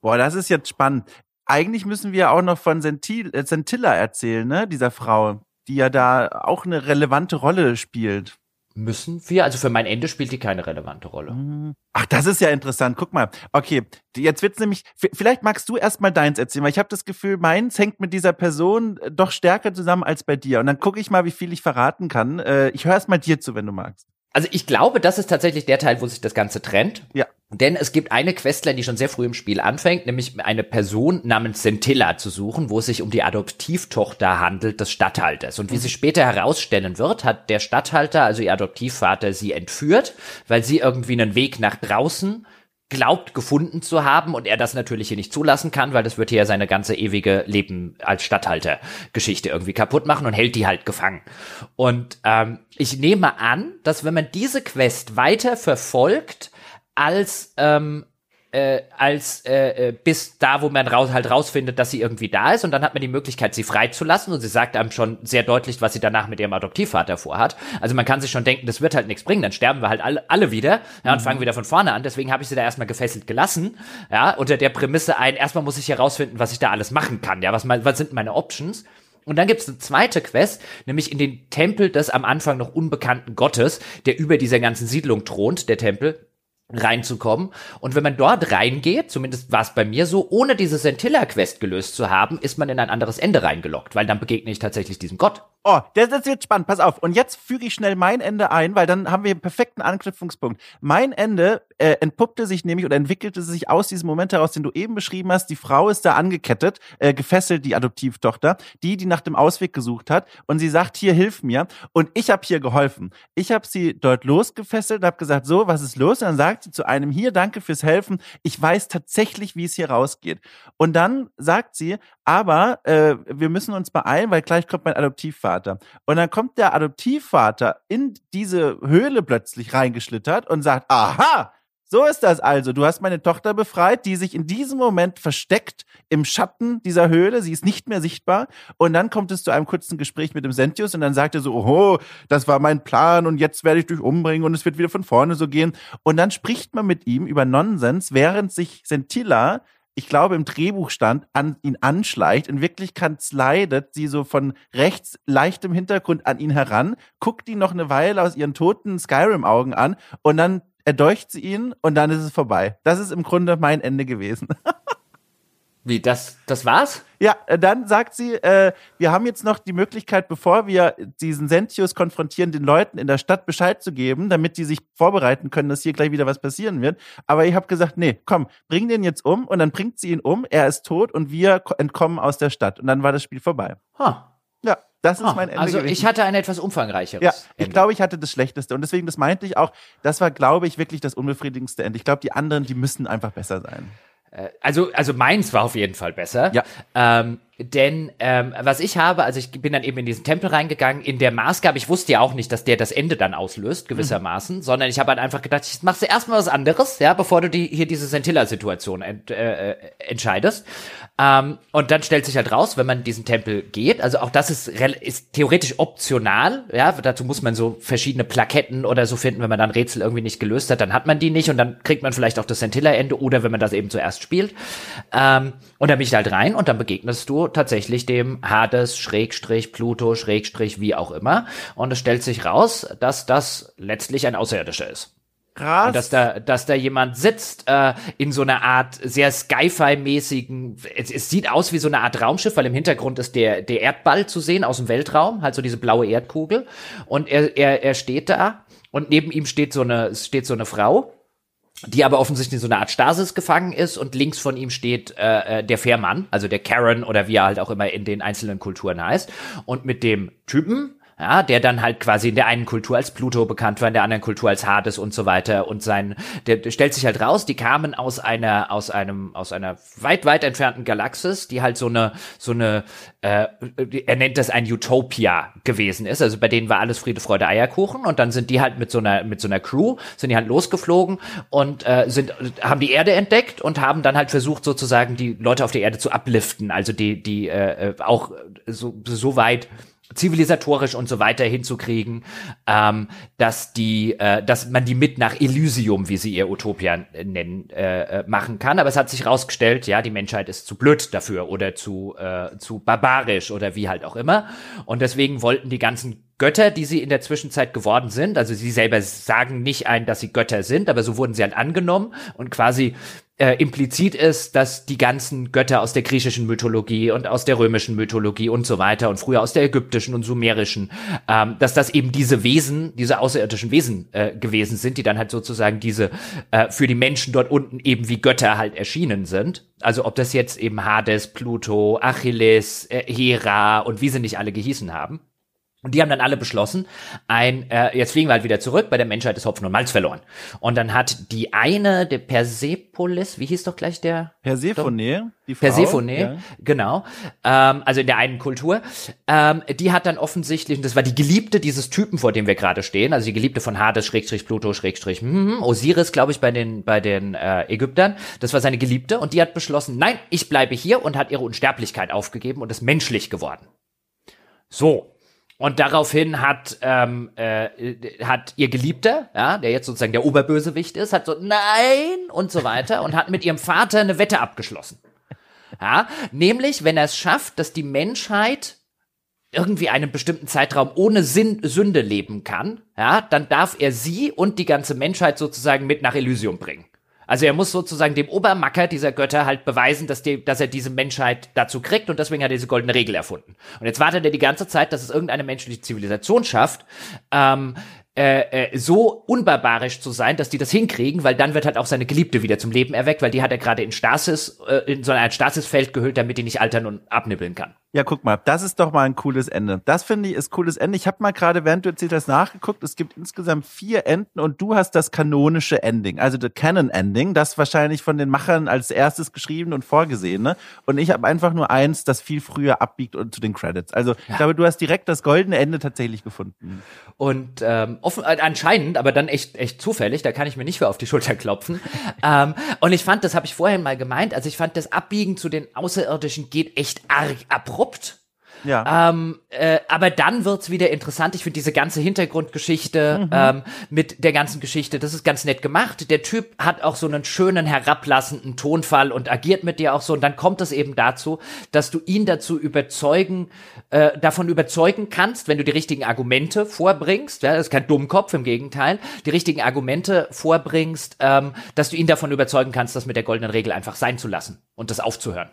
Boah, das ist jetzt spannend. Eigentlich müssen wir auch noch von Sentil, äh, erzählen, ne, dieser Frau, die ja da auch eine relevante Rolle spielt. Müssen wir? Also für mein Ende spielt die keine relevante Rolle. Ach, das ist ja interessant. Guck mal. Okay, jetzt wird's nämlich. Vielleicht magst du erst mal deins erzählen, weil ich habe das Gefühl, meins hängt mit dieser Person äh, doch stärker zusammen als bei dir. Und dann gucke ich mal, wie viel ich verraten kann. Äh, ich höre erst mal dir zu, wenn du magst. Also ich glaube, das ist tatsächlich der Teil, wo sich das Ganze trennt. Ja. Denn es gibt eine Questline, die schon sehr früh im Spiel anfängt, nämlich eine Person namens Centilla zu suchen, wo es sich um die Adoptivtochter handelt des Statthalters. Und wie mhm. sich später herausstellen wird, hat der Statthalter, also ihr Adoptivvater, sie entführt, weil sie irgendwie einen Weg nach draußen glaubt gefunden zu haben und er das natürlich hier nicht zulassen kann, weil das wird hier seine ganze ewige Leben als Statthalter Geschichte irgendwie kaputt machen und hält die halt gefangen. Und ähm, ich nehme an, dass wenn man diese Quest weiter verfolgt als ähm, äh, als äh, äh, bis da, wo man raus, halt rausfindet, dass sie irgendwie da ist und dann hat man die Möglichkeit, sie freizulassen und sie sagt einem schon sehr deutlich, was sie danach mit ihrem Adoptivvater vorhat. Also man kann sich schon denken, das wird halt nichts bringen, dann sterben wir halt alle, alle wieder ja, und mhm. fangen wieder von vorne an. Deswegen habe ich sie da erstmal gefesselt gelassen, ja, unter der Prämisse ein, erstmal muss ich herausfinden, was ich da alles machen kann, ja, was, was sind meine Options. Und dann gibt's eine zweite Quest, nämlich in den Tempel des am Anfang noch unbekannten Gottes, der über dieser ganzen Siedlung thront, der Tempel reinzukommen. Und wenn man dort reingeht, zumindest war es bei mir so, ohne diese Sentilla-Quest gelöst zu haben, ist man in ein anderes Ende reingelockt, weil dann begegne ich tatsächlich diesem Gott. Oh, das, das wird spannend. Pass auf. Und jetzt füge ich schnell mein Ende ein, weil dann haben wir einen perfekten Anknüpfungspunkt. Mein Ende äh, entpuppte sich nämlich oder entwickelte sich aus diesem Moment heraus, den du eben beschrieben hast. Die Frau ist da angekettet, äh, gefesselt, die Adoptivtochter, die, die nach dem Ausweg gesucht hat. Und sie sagt, hier, hilf mir. Und ich habe hier geholfen. Ich habe sie dort losgefesselt, habe gesagt, so, was ist los? Und dann sagt sie zu einem, hier, danke fürs Helfen. Ich weiß tatsächlich, wie es hier rausgeht. Und dann sagt sie, aber äh, wir müssen uns beeilen, weil gleich kommt mein Adoptivvater. Und dann kommt der Adoptivvater in diese Höhle plötzlich reingeschlittert und sagt, aha, so ist das also. Du hast meine Tochter befreit, die sich in diesem Moment versteckt im Schatten dieser Höhle. Sie ist nicht mehr sichtbar. Und dann kommt es zu einem kurzen Gespräch mit dem Sentius und dann sagt er so, oh, das war mein Plan und jetzt werde ich dich umbringen und es wird wieder von vorne so gehen. Und dann spricht man mit ihm über Nonsens, während sich Sentilla ich glaube, im Drehbuch stand, an ihn anschleicht. In Wirklichkeit slidet sie so von rechts leicht im Hintergrund an ihn heran, guckt ihn noch eine Weile aus ihren toten Skyrim-Augen an und dann erdolcht sie ihn und dann ist es vorbei. Das ist im Grunde mein Ende gewesen. Wie, das, das war's? Ja, äh, dann sagt sie, äh, wir haben jetzt noch die Möglichkeit, bevor wir diesen Sentius konfrontieren, den Leuten in der Stadt Bescheid zu geben, damit die sich vorbereiten können, dass hier gleich wieder was passieren wird. Aber ich habe gesagt, nee, komm, bring den jetzt um und dann bringt sie ihn um, er ist tot und wir entkommen aus der Stadt. Und dann war das Spiel vorbei. Huh. Ja, das ist oh, mein Ende. Also gewesen. ich hatte ein etwas umfangreicheres. Ja, ich glaube, ich hatte das Schlechteste. Und deswegen, das meinte ich auch, das war, glaube ich, wirklich das unbefriedigendste Ende. Ich glaube, die anderen, die müssen einfach besser sein. Äh, also, also meins war auf jeden Fall besser. Ja. Ähm, denn ähm, was ich habe, also ich bin dann eben in diesen Tempel reingegangen, in der Maßgabe, ich wusste ja auch nicht, dass der das Ende dann auslöst, gewissermaßen, mhm. sondern ich habe halt einfach gedacht, ich machst du erstmal was anderes, ja, bevor du die, hier diese Sentilla-Situation ent, äh, äh, entscheidest. Ähm, und dann stellt sich halt raus, wenn man diesen Tempel geht, also auch das ist, ist theoretisch optional, ja, dazu muss man so verschiedene Plaketten oder so finden, wenn man dann Rätsel irgendwie nicht gelöst hat, dann hat man die nicht und dann kriegt man vielleicht auch das Sentilla-Ende oder wenn man das eben zuerst spielt. Ähm, und dann bin ich halt rein und dann begegnest du tatsächlich dem Hades, Schrägstrich, Pluto, Schrägstrich, wie auch immer. Und es stellt sich raus, dass das letztlich ein Außerirdischer ist. Krass. Und dass da, dass da jemand sitzt äh, in so einer Art sehr Sci-Fi-mäßigen, es, es sieht aus wie so eine Art Raumschiff, weil im Hintergrund ist der, der Erdball zu sehen aus dem Weltraum, halt so diese blaue Erdkugel. Und er, er, er steht da und neben ihm steht so eine, steht so eine Frau die aber offensichtlich in so einer Art Stasis gefangen ist und links von ihm steht äh, äh, der Fährmann, also der Karen oder wie er halt auch immer in den einzelnen Kulturen heißt. Und mit dem Typen ja, der dann halt quasi in der einen Kultur als Pluto bekannt war, in der anderen Kultur als Hades und so weiter. Und sein, der, der stellt sich halt raus, die kamen aus einer, aus einem, aus einer weit, weit entfernten Galaxis, die halt so eine, so eine, äh, er nennt das ein Utopia gewesen ist, also bei denen war alles Friede, Freude, Eierkuchen. Und dann sind die halt mit so einer, mit so einer Crew, sind die halt losgeflogen und äh, sind, haben die Erde entdeckt und haben dann halt versucht sozusagen die Leute auf der Erde zu upliften, also die, die äh, äh auch so, so weit zivilisatorisch und so weiter hinzukriegen, ähm, dass die, äh, dass man die mit nach Elysium, wie sie ihr Utopia nennen, äh, äh, machen kann. Aber es hat sich rausgestellt, ja, die Menschheit ist zu blöd dafür oder zu äh, zu barbarisch oder wie halt auch immer. Und deswegen wollten die ganzen Götter, die sie in der Zwischenzeit geworden sind. Also sie selber sagen nicht ein, dass sie Götter sind, aber so wurden sie halt angenommen und quasi äh, implizit ist, dass die ganzen Götter aus der griechischen Mythologie und aus der römischen Mythologie und so weiter und früher aus der ägyptischen und sumerischen, ähm, dass das eben diese Wesen, diese außerirdischen Wesen äh, gewesen sind, die dann halt sozusagen diese äh, für die Menschen dort unten eben wie Götter halt erschienen sind. Also ob das jetzt eben Hades, Pluto, Achilles, äh, Hera und wie sie nicht alle gehießen haben. Und die haben dann alle beschlossen, ein, äh, jetzt fliegen wir halt wieder zurück, bei der Menschheit ist Hopfen und Malz verloren. Und dann hat die eine, der Persepolis, wie hieß doch gleich der? Persephone, die Frau. Persephone, ja. genau. Ähm, also in der einen Kultur. Ähm, die hat dann offensichtlich, und das war die Geliebte dieses Typen, vor dem wir gerade stehen, also die Geliebte von Hades, Schrägstrich, Pluto, Schrägstrich, hm, Osiris, glaube ich, bei den, bei den äh, Ägyptern. Das war seine Geliebte und die hat beschlossen, nein, ich bleibe hier und hat ihre Unsterblichkeit aufgegeben und ist menschlich geworden. So, und daraufhin hat, ähm, äh, hat ihr Geliebter, ja, der jetzt sozusagen der Oberbösewicht ist, hat so, nein und so weiter und hat mit ihrem Vater eine Wette abgeschlossen. Ja, nämlich, wenn er es schafft, dass die Menschheit irgendwie einen bestimmten Zeitraum ohne Sinn, Sünde leben kann, ja, dann darf er sie und die ganze Menschheit sozusagen mit nach Elysium bringen. Also er muss sozusagen dem Obermacker dieser Götter halt beweisen, dass, die, dass er diese Menschheit dazu kriegt und deswegen hat er diese goldene Regel erfunden. Und jetzt wartet er die ganze Zeit, dass es irgendeine menschliche Zivilisation schafft, ähm, äh, äh, so unbarbarisch zu sein, dass die das hinkriegen, weil dann wird halt auch seine Geliebte wieder zum Leben erweckt, weil die hat er gerade in Stasis, äh, in so ein Stasisfeld gehüllt, damit die nicht altern und abnibbeln kann. Ja, guck mal, das ist doch mal ein cooles Ende. Das finde ich ist cooles Ende. Ich habe mal gerade, während du erzählt hast, nachgeguckt. Es gibt insgesamt vier Enden und du hast das kanonische Ending, also the Canon Ending, das wahrscheinlich von den Machern als erstes geschrieben und vorgesehene. Und ich habe einfach nur eins, das viel früher abbiegt und zu den Credits. Also ja. ich glaube, du hast direkt das goldene Ende tatsächlich gefunden. Und ähm, offen, äh, anscheinend, aber dann echt echt zufällig. Da kann ich mir nicht für auf die Schulter klopfen. ähm, und ich fand, das habe ich vorhin mal gemeint. Also ich fand, das Abbiegen zu den Außerirdischen geht echt arg abrupt abrupt. Ja. Ähm, äh, aber dann wird's wieder interessant. Ich finde diese ganze Hintergrundgeschichte mhm. ähm, mit der ganzen Geschichte, das ist ganz nett gemacht. Der Typ hat auch so einen schönen herablassenden Tonfall und agiert mit dir auch so. Und dann kommt es eben dazu, dass du ihn dazu überzeugen, äh, davon überzeugen kannst, wenn du die richtigen Argumente vorbringst. Ja, das ist kein Dummkopf, im Gegenteil. Die richtigen Argumente vorbringst, ähm, dass du ihn davon überzeugen kannst, das mit der goldenen Regel einfach sein zu lassen und das aufzuhören.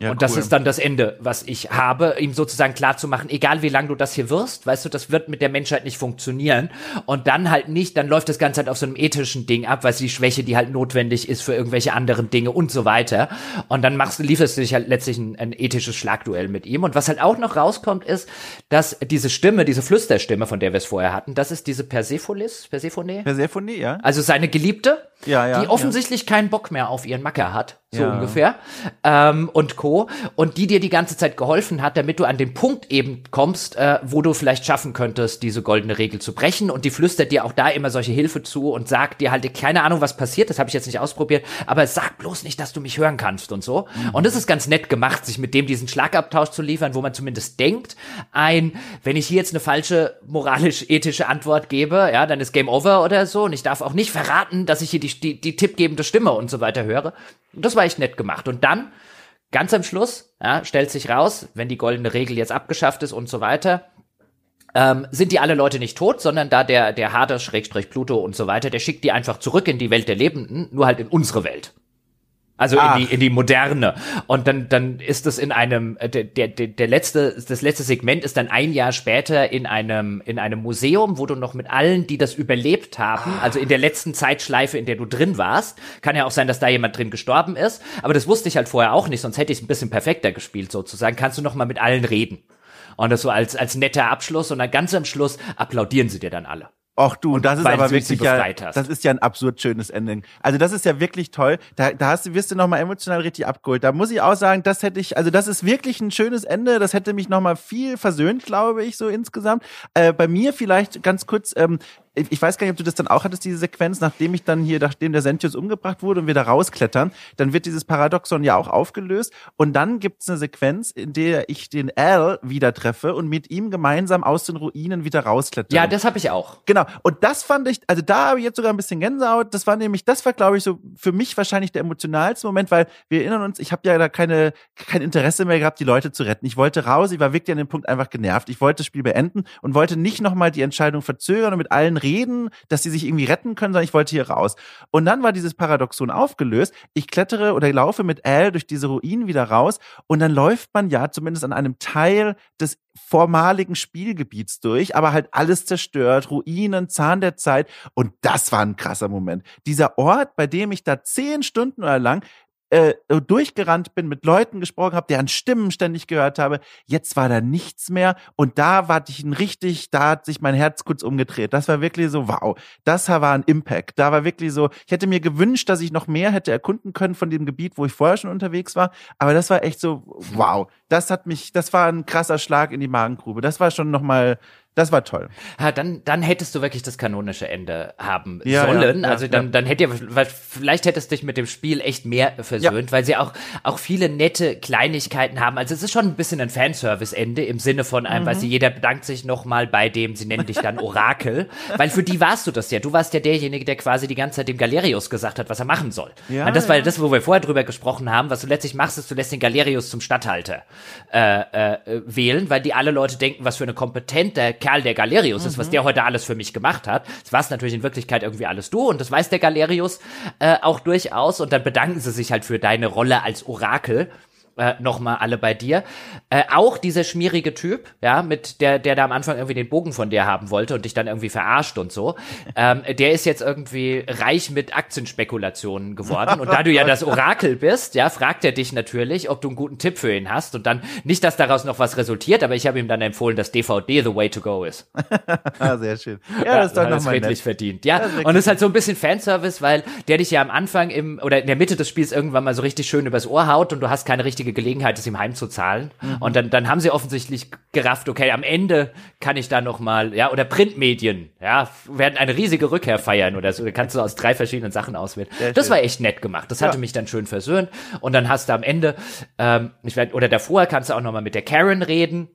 Ja, und das ist dann das Ende, was ich habe, ihm sozusagen klar zu machen, egal wie lange du das hier wirst, weißt du, das wird mit der Menschheit nicht funktionieren. Und dann halt nicht, dann läuft das Ganze halt auf so einem ethischen Ding ab, weil die Schwäche, die halt notwendig ist für irgendwelche anderen Dinge und so weiter. Und dann machst du, lieferst du dich halt letztlich ein, ein ethisches Schlagduell mit ihm. Und was halt auch noch rauskommt, ist, dass diese Stimme, diese Flüsterstimme, von der wir es vorher hatten, das ist diese Persepholis, Persephone? Persephone, ja. Also seine Geliebte, ja, ja, die offensichtlich ja. keinen Bock mehr auf ihren Macker hat, so ungefähr, ähm, und Co. Und die dir die ganze Zeit geholfen hat, damit du an den Punkt eben kommst, äh, wo du vielleicht schaffen könntest, diese goldene Regel zu brechen. Und die flüstert dir auch da immer solche Hilfe zu und sagt dir halt, keine Ahnung, was passiert, das habe ich jetzt nicht ausprobiert, aber sag bloß nicht, dass du mich hören kannst und so. Mhm. Und das ist ganz nett gemacht, sich mit dem diesen Schlagabtausch zu liefern, wo man zumindest denkt, ein, wenn ich hier jetzt eine falsche moralisch-ethische Antwort gebe, ja, dann ist Game Over oder so. Und ich darf auch nicht verraten, dass ich hier die die, die, tippgebende Stimme und so weiter höre. das war echt nett gemacht. Und dann, ganz am Schluss, ja, stellt sich raus, wenn die goldene Regel jetzt abgeschafft ist und so weiter, ähm, sind die alle Leute nicht tot, sondern da der, der Hades, Schrägstrich Pluto und so weiter, der schickt die einfach zurück in die Welt der Lebenden, nur halt in unsere Welt. Also in die, in die moderne. Und dann, dann ist es in einem, äh, der, der, der letzte, das letzte Segment ist dann ein Jahr später in einem, in einem Museum, wo du noch mit allen, die das überlebt haben, also in der letzten Zeitschleife, in der du drin warst, kann ja auch sein, dass da jemand drin gestorben ist, aber das wusste ich halt vorher auch nicht, sonst hätte ich es ein bisschen perfekter gespielt sozusagen, kannst du noch mal mit allen reden. Und das so als, als netter Abschluss und dann ganz am Schluss applaudieren sie dir dann alle. Ach du, und das ist aber wirklich ja, das ist ja ein absurd schönes Ending. Also das ist ja wirklich toll. Da, da hast du, wirst du nochmal emotional richtig abgeholt. Da muss ich auch sagen, das hätte ich, also das ist wirklich ein schönes Ende. Das hätte mich nochmal viel versöhnt, glaube ich, so insgesamt. Äh, bei mir vielleicht ganz kurz, ähm, ich weiß gar nicht, ob du das dann auch hattest, diese Sequenz, nachdem ich dann hier, nachdem der Sentius umgebracht wurde und wir da rausklettern, dann wird dieses Paradoxon ja auch aufgelöst und dann gibt es eine Sequenz, in der ich den Al wieder treffe und mit ihm gemeinsam aus den Ruinen wieder rausklettern. Ja, das habe ich auch. Genau. Und das fand ich, also da habe ich jetzt sogar ein bisschen Gänsehaut. Das war nämlich, das war, glaube ich, so für mich wahrscheinlich der emotionalste Moment, weil wir erinnern uns, ich habe ja da keine, kein Interesse mehr gehabt, die Leute zu retten. Ich wollte raus, ich war wirklich an dem Punkt einfach genervt. Ich wollte das Spiel beenden und wollte nicht nochmal die Entscheidung verzögern und mit allen reden reden, dass sie sich irgendwie retten können, sondern ich wollte hier raus. Und dann war dieses Paradoxon aufgelöst. Ich klettere oder laufe mit Al durch diese Ruinen wieder raus und dann läuft man ja zumindest an einem Teil des vormaligen Spielgebiets durch, aber halt alles zerstört, Ruinen, Zahn der Zeit. Und das war ein krasser Moment. Dieser Ort, bei dem ich da zehn Stunden oder lang äh, durchgerannt bin, mit Leuten gesprochen habe, deren Stimmen ständig gehört habe. Jetzt war da nichts mehr und da war ich ein richtig, da hat sich mein Herz kurz umgedreht. Das war wirklich so, wow, das war ein Impact. Da war wirklich so, ich hätte mir gewünscht, dass ich noch mehr hätte erkunden können von dem Gebiet, wo ich vorher schon unterwegs war. Aber das war echt so, wow, das hat mich, das war ein krasser Schlag in die Magengrube. Das war schon nochmal das war toll. Ja, dann, dann hättest du wirklich das kanonische Ende haben ja, sollen. Ja, also dann, dann hätte vielleicht hättest du dich mit dem Spiel echt mehr versöhnt, weil sie auch, auch viele nette Kleinigkeiten haben. Also es ist schon ein bisschen ein Fanservice-Ende im Sinne von einem, mhm. weil sie jeder bedankt sich nochmal bei dem, sie nennen dich dann Orakel, weil für die warst du das ja. Du warst ja derjenige, der quasi die ganze Zeit dem Galerius gesagt hat, was er machen soll. Ja, und das war das, wo wir vorher drüber gesprochen haben. Was du letztlich machst, ist, du lässt den Galerius zum Statthalter äh, äh, wählen, weil die alle Leute denken, was für eine kompetente Kerl der Galerius mhm. ist, was der heute alles für mich gemacht hat. Das war es natürlich in Wirklichkeit irgendwie alles du und das weiß der Galerius äh, auch durchaus und dann bedanken sie sich halt für deine Rolle als Orakel äh, nochmal alle bei dir. Äh, auch dieser schmierige Typ, ja, mit der, der da am Anfang irgendwie den Bogen von dir haben wollte und dich dann irgendwie verarscht und so, ähm, der ist jetzt irgendwie reich mit Aktienspekulationen geworden. Und da du ja das Orakel bist, ja, fragt er dich natürlich, ob du einen guten Tipp für ihn hast. Und dann nicht, dass daraus noch was resultiert, aber ich habe ihm dann empfohlen, dass DVD the way to go ist. ah, sehr schön. Ja, das ist doch nochmal redlich verdient. Ja, und es ist halt so ein bisschen Fanservice, weil der dich ja am Anfang im oder in der Mitte des Spiels irgendwann mal so richtig schön übers Ohr haut und du hast keine richtige Gelegenheit, es ihm heimzuzahlen. Mhm. Und dann, dann haben sie offensichtlich gerafft, okay, am Ende kann ich da noch mal, ja, oder Printmedien, ja, werden eine riesige Rückkehr feiern oder so. Da kannst du aus drei verschiedenen Sachen auswählen. Sehr das schön. war echt nett gemacht. Das hatte ja. mich dann schön versöhnt. Und dann hast du am Ende, ähm, ich werd, oder davor kannst du auch noch mal mit der Karen reden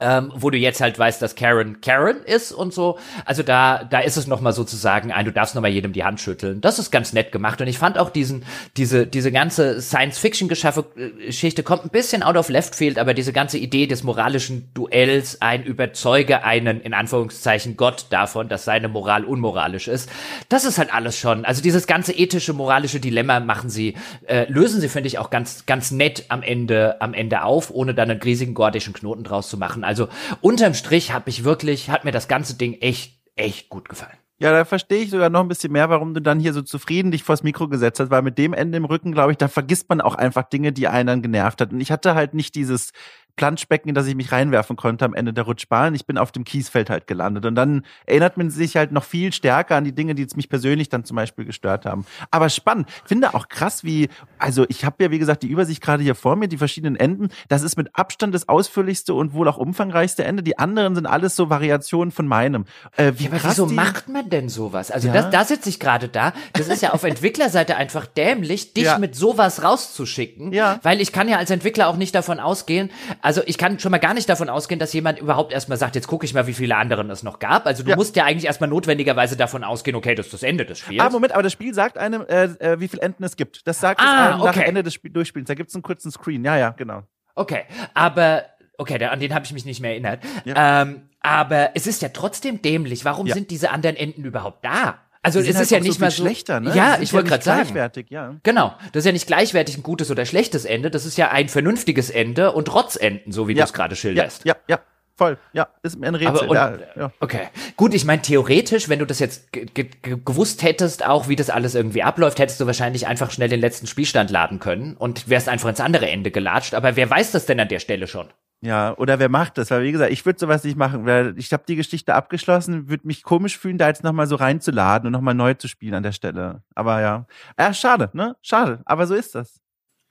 ähm, wo du jetzt halt weißt, dass Karen Karen ist und so. Also da, da ist es nochmal sozusagen ein, du darfst nochmal jedem die Hand schütteln. Das ist ganz nett gemacht. Und ich fand auch diesen, diese, diese ganze Science-Fiction-Geschichte kommt ein bisschen out of left field, aber diese ganze Idee des moralischen Duells, ein überzeuge einen, in Anführungszeichen, Gott davon, dass seine Moral unmoralisch ist. Das ist halt alles schon. Also dieses ganze ethische, moralische Dilemma machen sie, äh, lösen sie, finde ich, auch ganz, ganz nett am Ende, am Ende auf, ohne dann einen riesigen gordischen Knoten draus zu machen. Also unterm Strich habe ich wirklich, hat mir das ganze Ding echt, echt gut gefallen. Ja, da verstehe ich sogar noch ein bisschen mehr, warum du dann hier so zufrieden dich vors Mikro gesetzt hast, weil mit dem Ende im Rücken, glaube ich, da vergisst man auch einfach Dinge, die einen dann genervt hat. Und ich hatte halt nicht dieses Planschbecken, in das ich mich reinwerfen konnte am Ende der Rutschbahn. Ich bin auf dem Kiesfeld halt gelandet. Und dann erinnert man sich halt noch viel stärker an die Dinge, die jetzt mich persönlich dann zum Beispiel gestört haben. Aber spannend. Finde auch krass, wie, also ich habe ja, wie gesagt, die Übersicht gerade hier vor mir, die verschiedenen Enden. Das ist mit Abstand das ausführlichste und wohl auch umfangreichste Ende. Die anderen sind alles so Variationen von meinem. Äh, wie ja, aber wieso die... macht man denn sowas? Also ja? das, da sitze ich gerade da. Das ist ja auf Entwicklerseite einfach dämlich, dich ja. mit sowas rauszuschicken. Ja. Weil ich kann ja als Entwickler auch nicht davon ausgehen, also ich kann schon mal gar nicht davon ausgehen, dass jemand überhaupt erstmal sagt, jetzt gucke ich mal, wie viele anderen es noch gab. Also du ja. musst ja eigentlich erstmal notwendigerweise davon ausgehen, okay, das ist das Ende des Spiels. Ah, Moment, aber das Spiel sagt einem, äh, äh, wie viele Enden es gibt. Das sagt ah, es einem okay. nach Ende des Sp Durchspiels. Da gibt es einen kurzen Screen. Ja, ja, genau. Okay, aber okay, der, an den habe ich mich nicht mehr erinnert. Ja. Ähm, aber es ist ja trotzdem dämlich. Warum ja. sind diese anderen Enden überhaupt da? Also es halt ist ja nicht so mal so schlechter, ne? Ja, ich wollte gerade sagen. Gleichwertig, ja. Genau, das ist ja nicht gleichwertig ein gutes oder schlechtes Ende, das ist ja ein vernünftiges Ende und Trotzenden, so wie ja. du es gerade schilderst. Ja, ja, ja. Voll, ja, ist mir ein Rätsel. Und, ja, ja. Okay, gut, ich meine, theoretisch, wenn du das jetzt gewusst hättest, auch wie das alles irgendwie abläuft, hättest du wahrscheinlich einfach schnell den letzten Spielstand laden können und wärst einfach ins andere Ende gelatscht. Aber wer weiß das denn an der Stelle schon? Ja, oder wer macht das? Weil wie gesagt, ich würde sowas nicht machen, weil ich habe die Geschichte abgeschlossen, würde mich komisch fühlen, da jetzt nochmal so reinzuladen und nochmal neu zu spielen an der Stelle. Aber ja. Ja, schade, ne? Schade. Aber so ist das.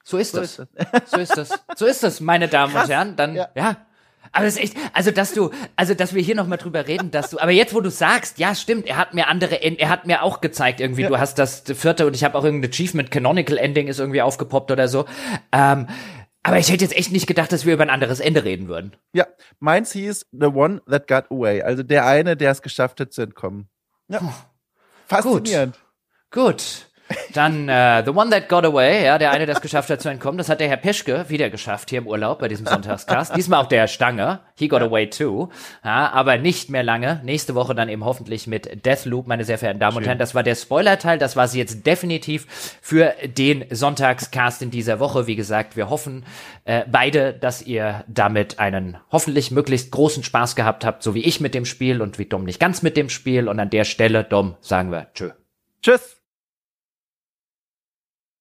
So ist so das. Ist das. so ist das. So ist das, meine Damen Krass. und Herren. Dann, ja. ja. Aber das ist echt, also dass du, also dass wir hier nochmal drüber reden, dass du, aber jetzt wo du sagst, ja stimmt, er hat mir andere, er hat mir auch gezeigt irgendwie, ja. du hast das vierte und ich habe auch irgendein Achievement, Canonical Ending ist irgendwie aufgepoppt oder so. Ähm, aber ich hätte jetzt echt nicht gedacht, dass wir über ein anderes Ende reden würden. Ja, meins hieß The One That Got Away. Also der eine, der es geschafft hat zu entkommen. Ja. Faszinierend. Gut. Gut. Dann äh, The One That Got Away, ja, der eine, der es geschafft hat zu entkommen. Das hat der Herr Peschke wieder geschafft hier im Urlaub bei diesem Sonntagscast. Diesmal auch der Stange. He got away too. Ja, aber nicht mehr lange. Nächste Woche dann eben hoffentlich mit Deathloop, meine sehr verehrten Damen Schön. und Herren. Das war der Spoiler-Teil. Das war sie jetzt definitiv für den Sonntagscast in dieser Woche. Wie gesagt, wir hoffen äh, beide, dass ihr damit einen hoffentlich möglichst großen Spaß gehabt habt, so wie ich mit dem Spiel und wie Dom nicht ganz mit dem Spiel. Und an der Stelle, Dom, sagen wir Tschö. Tschüss.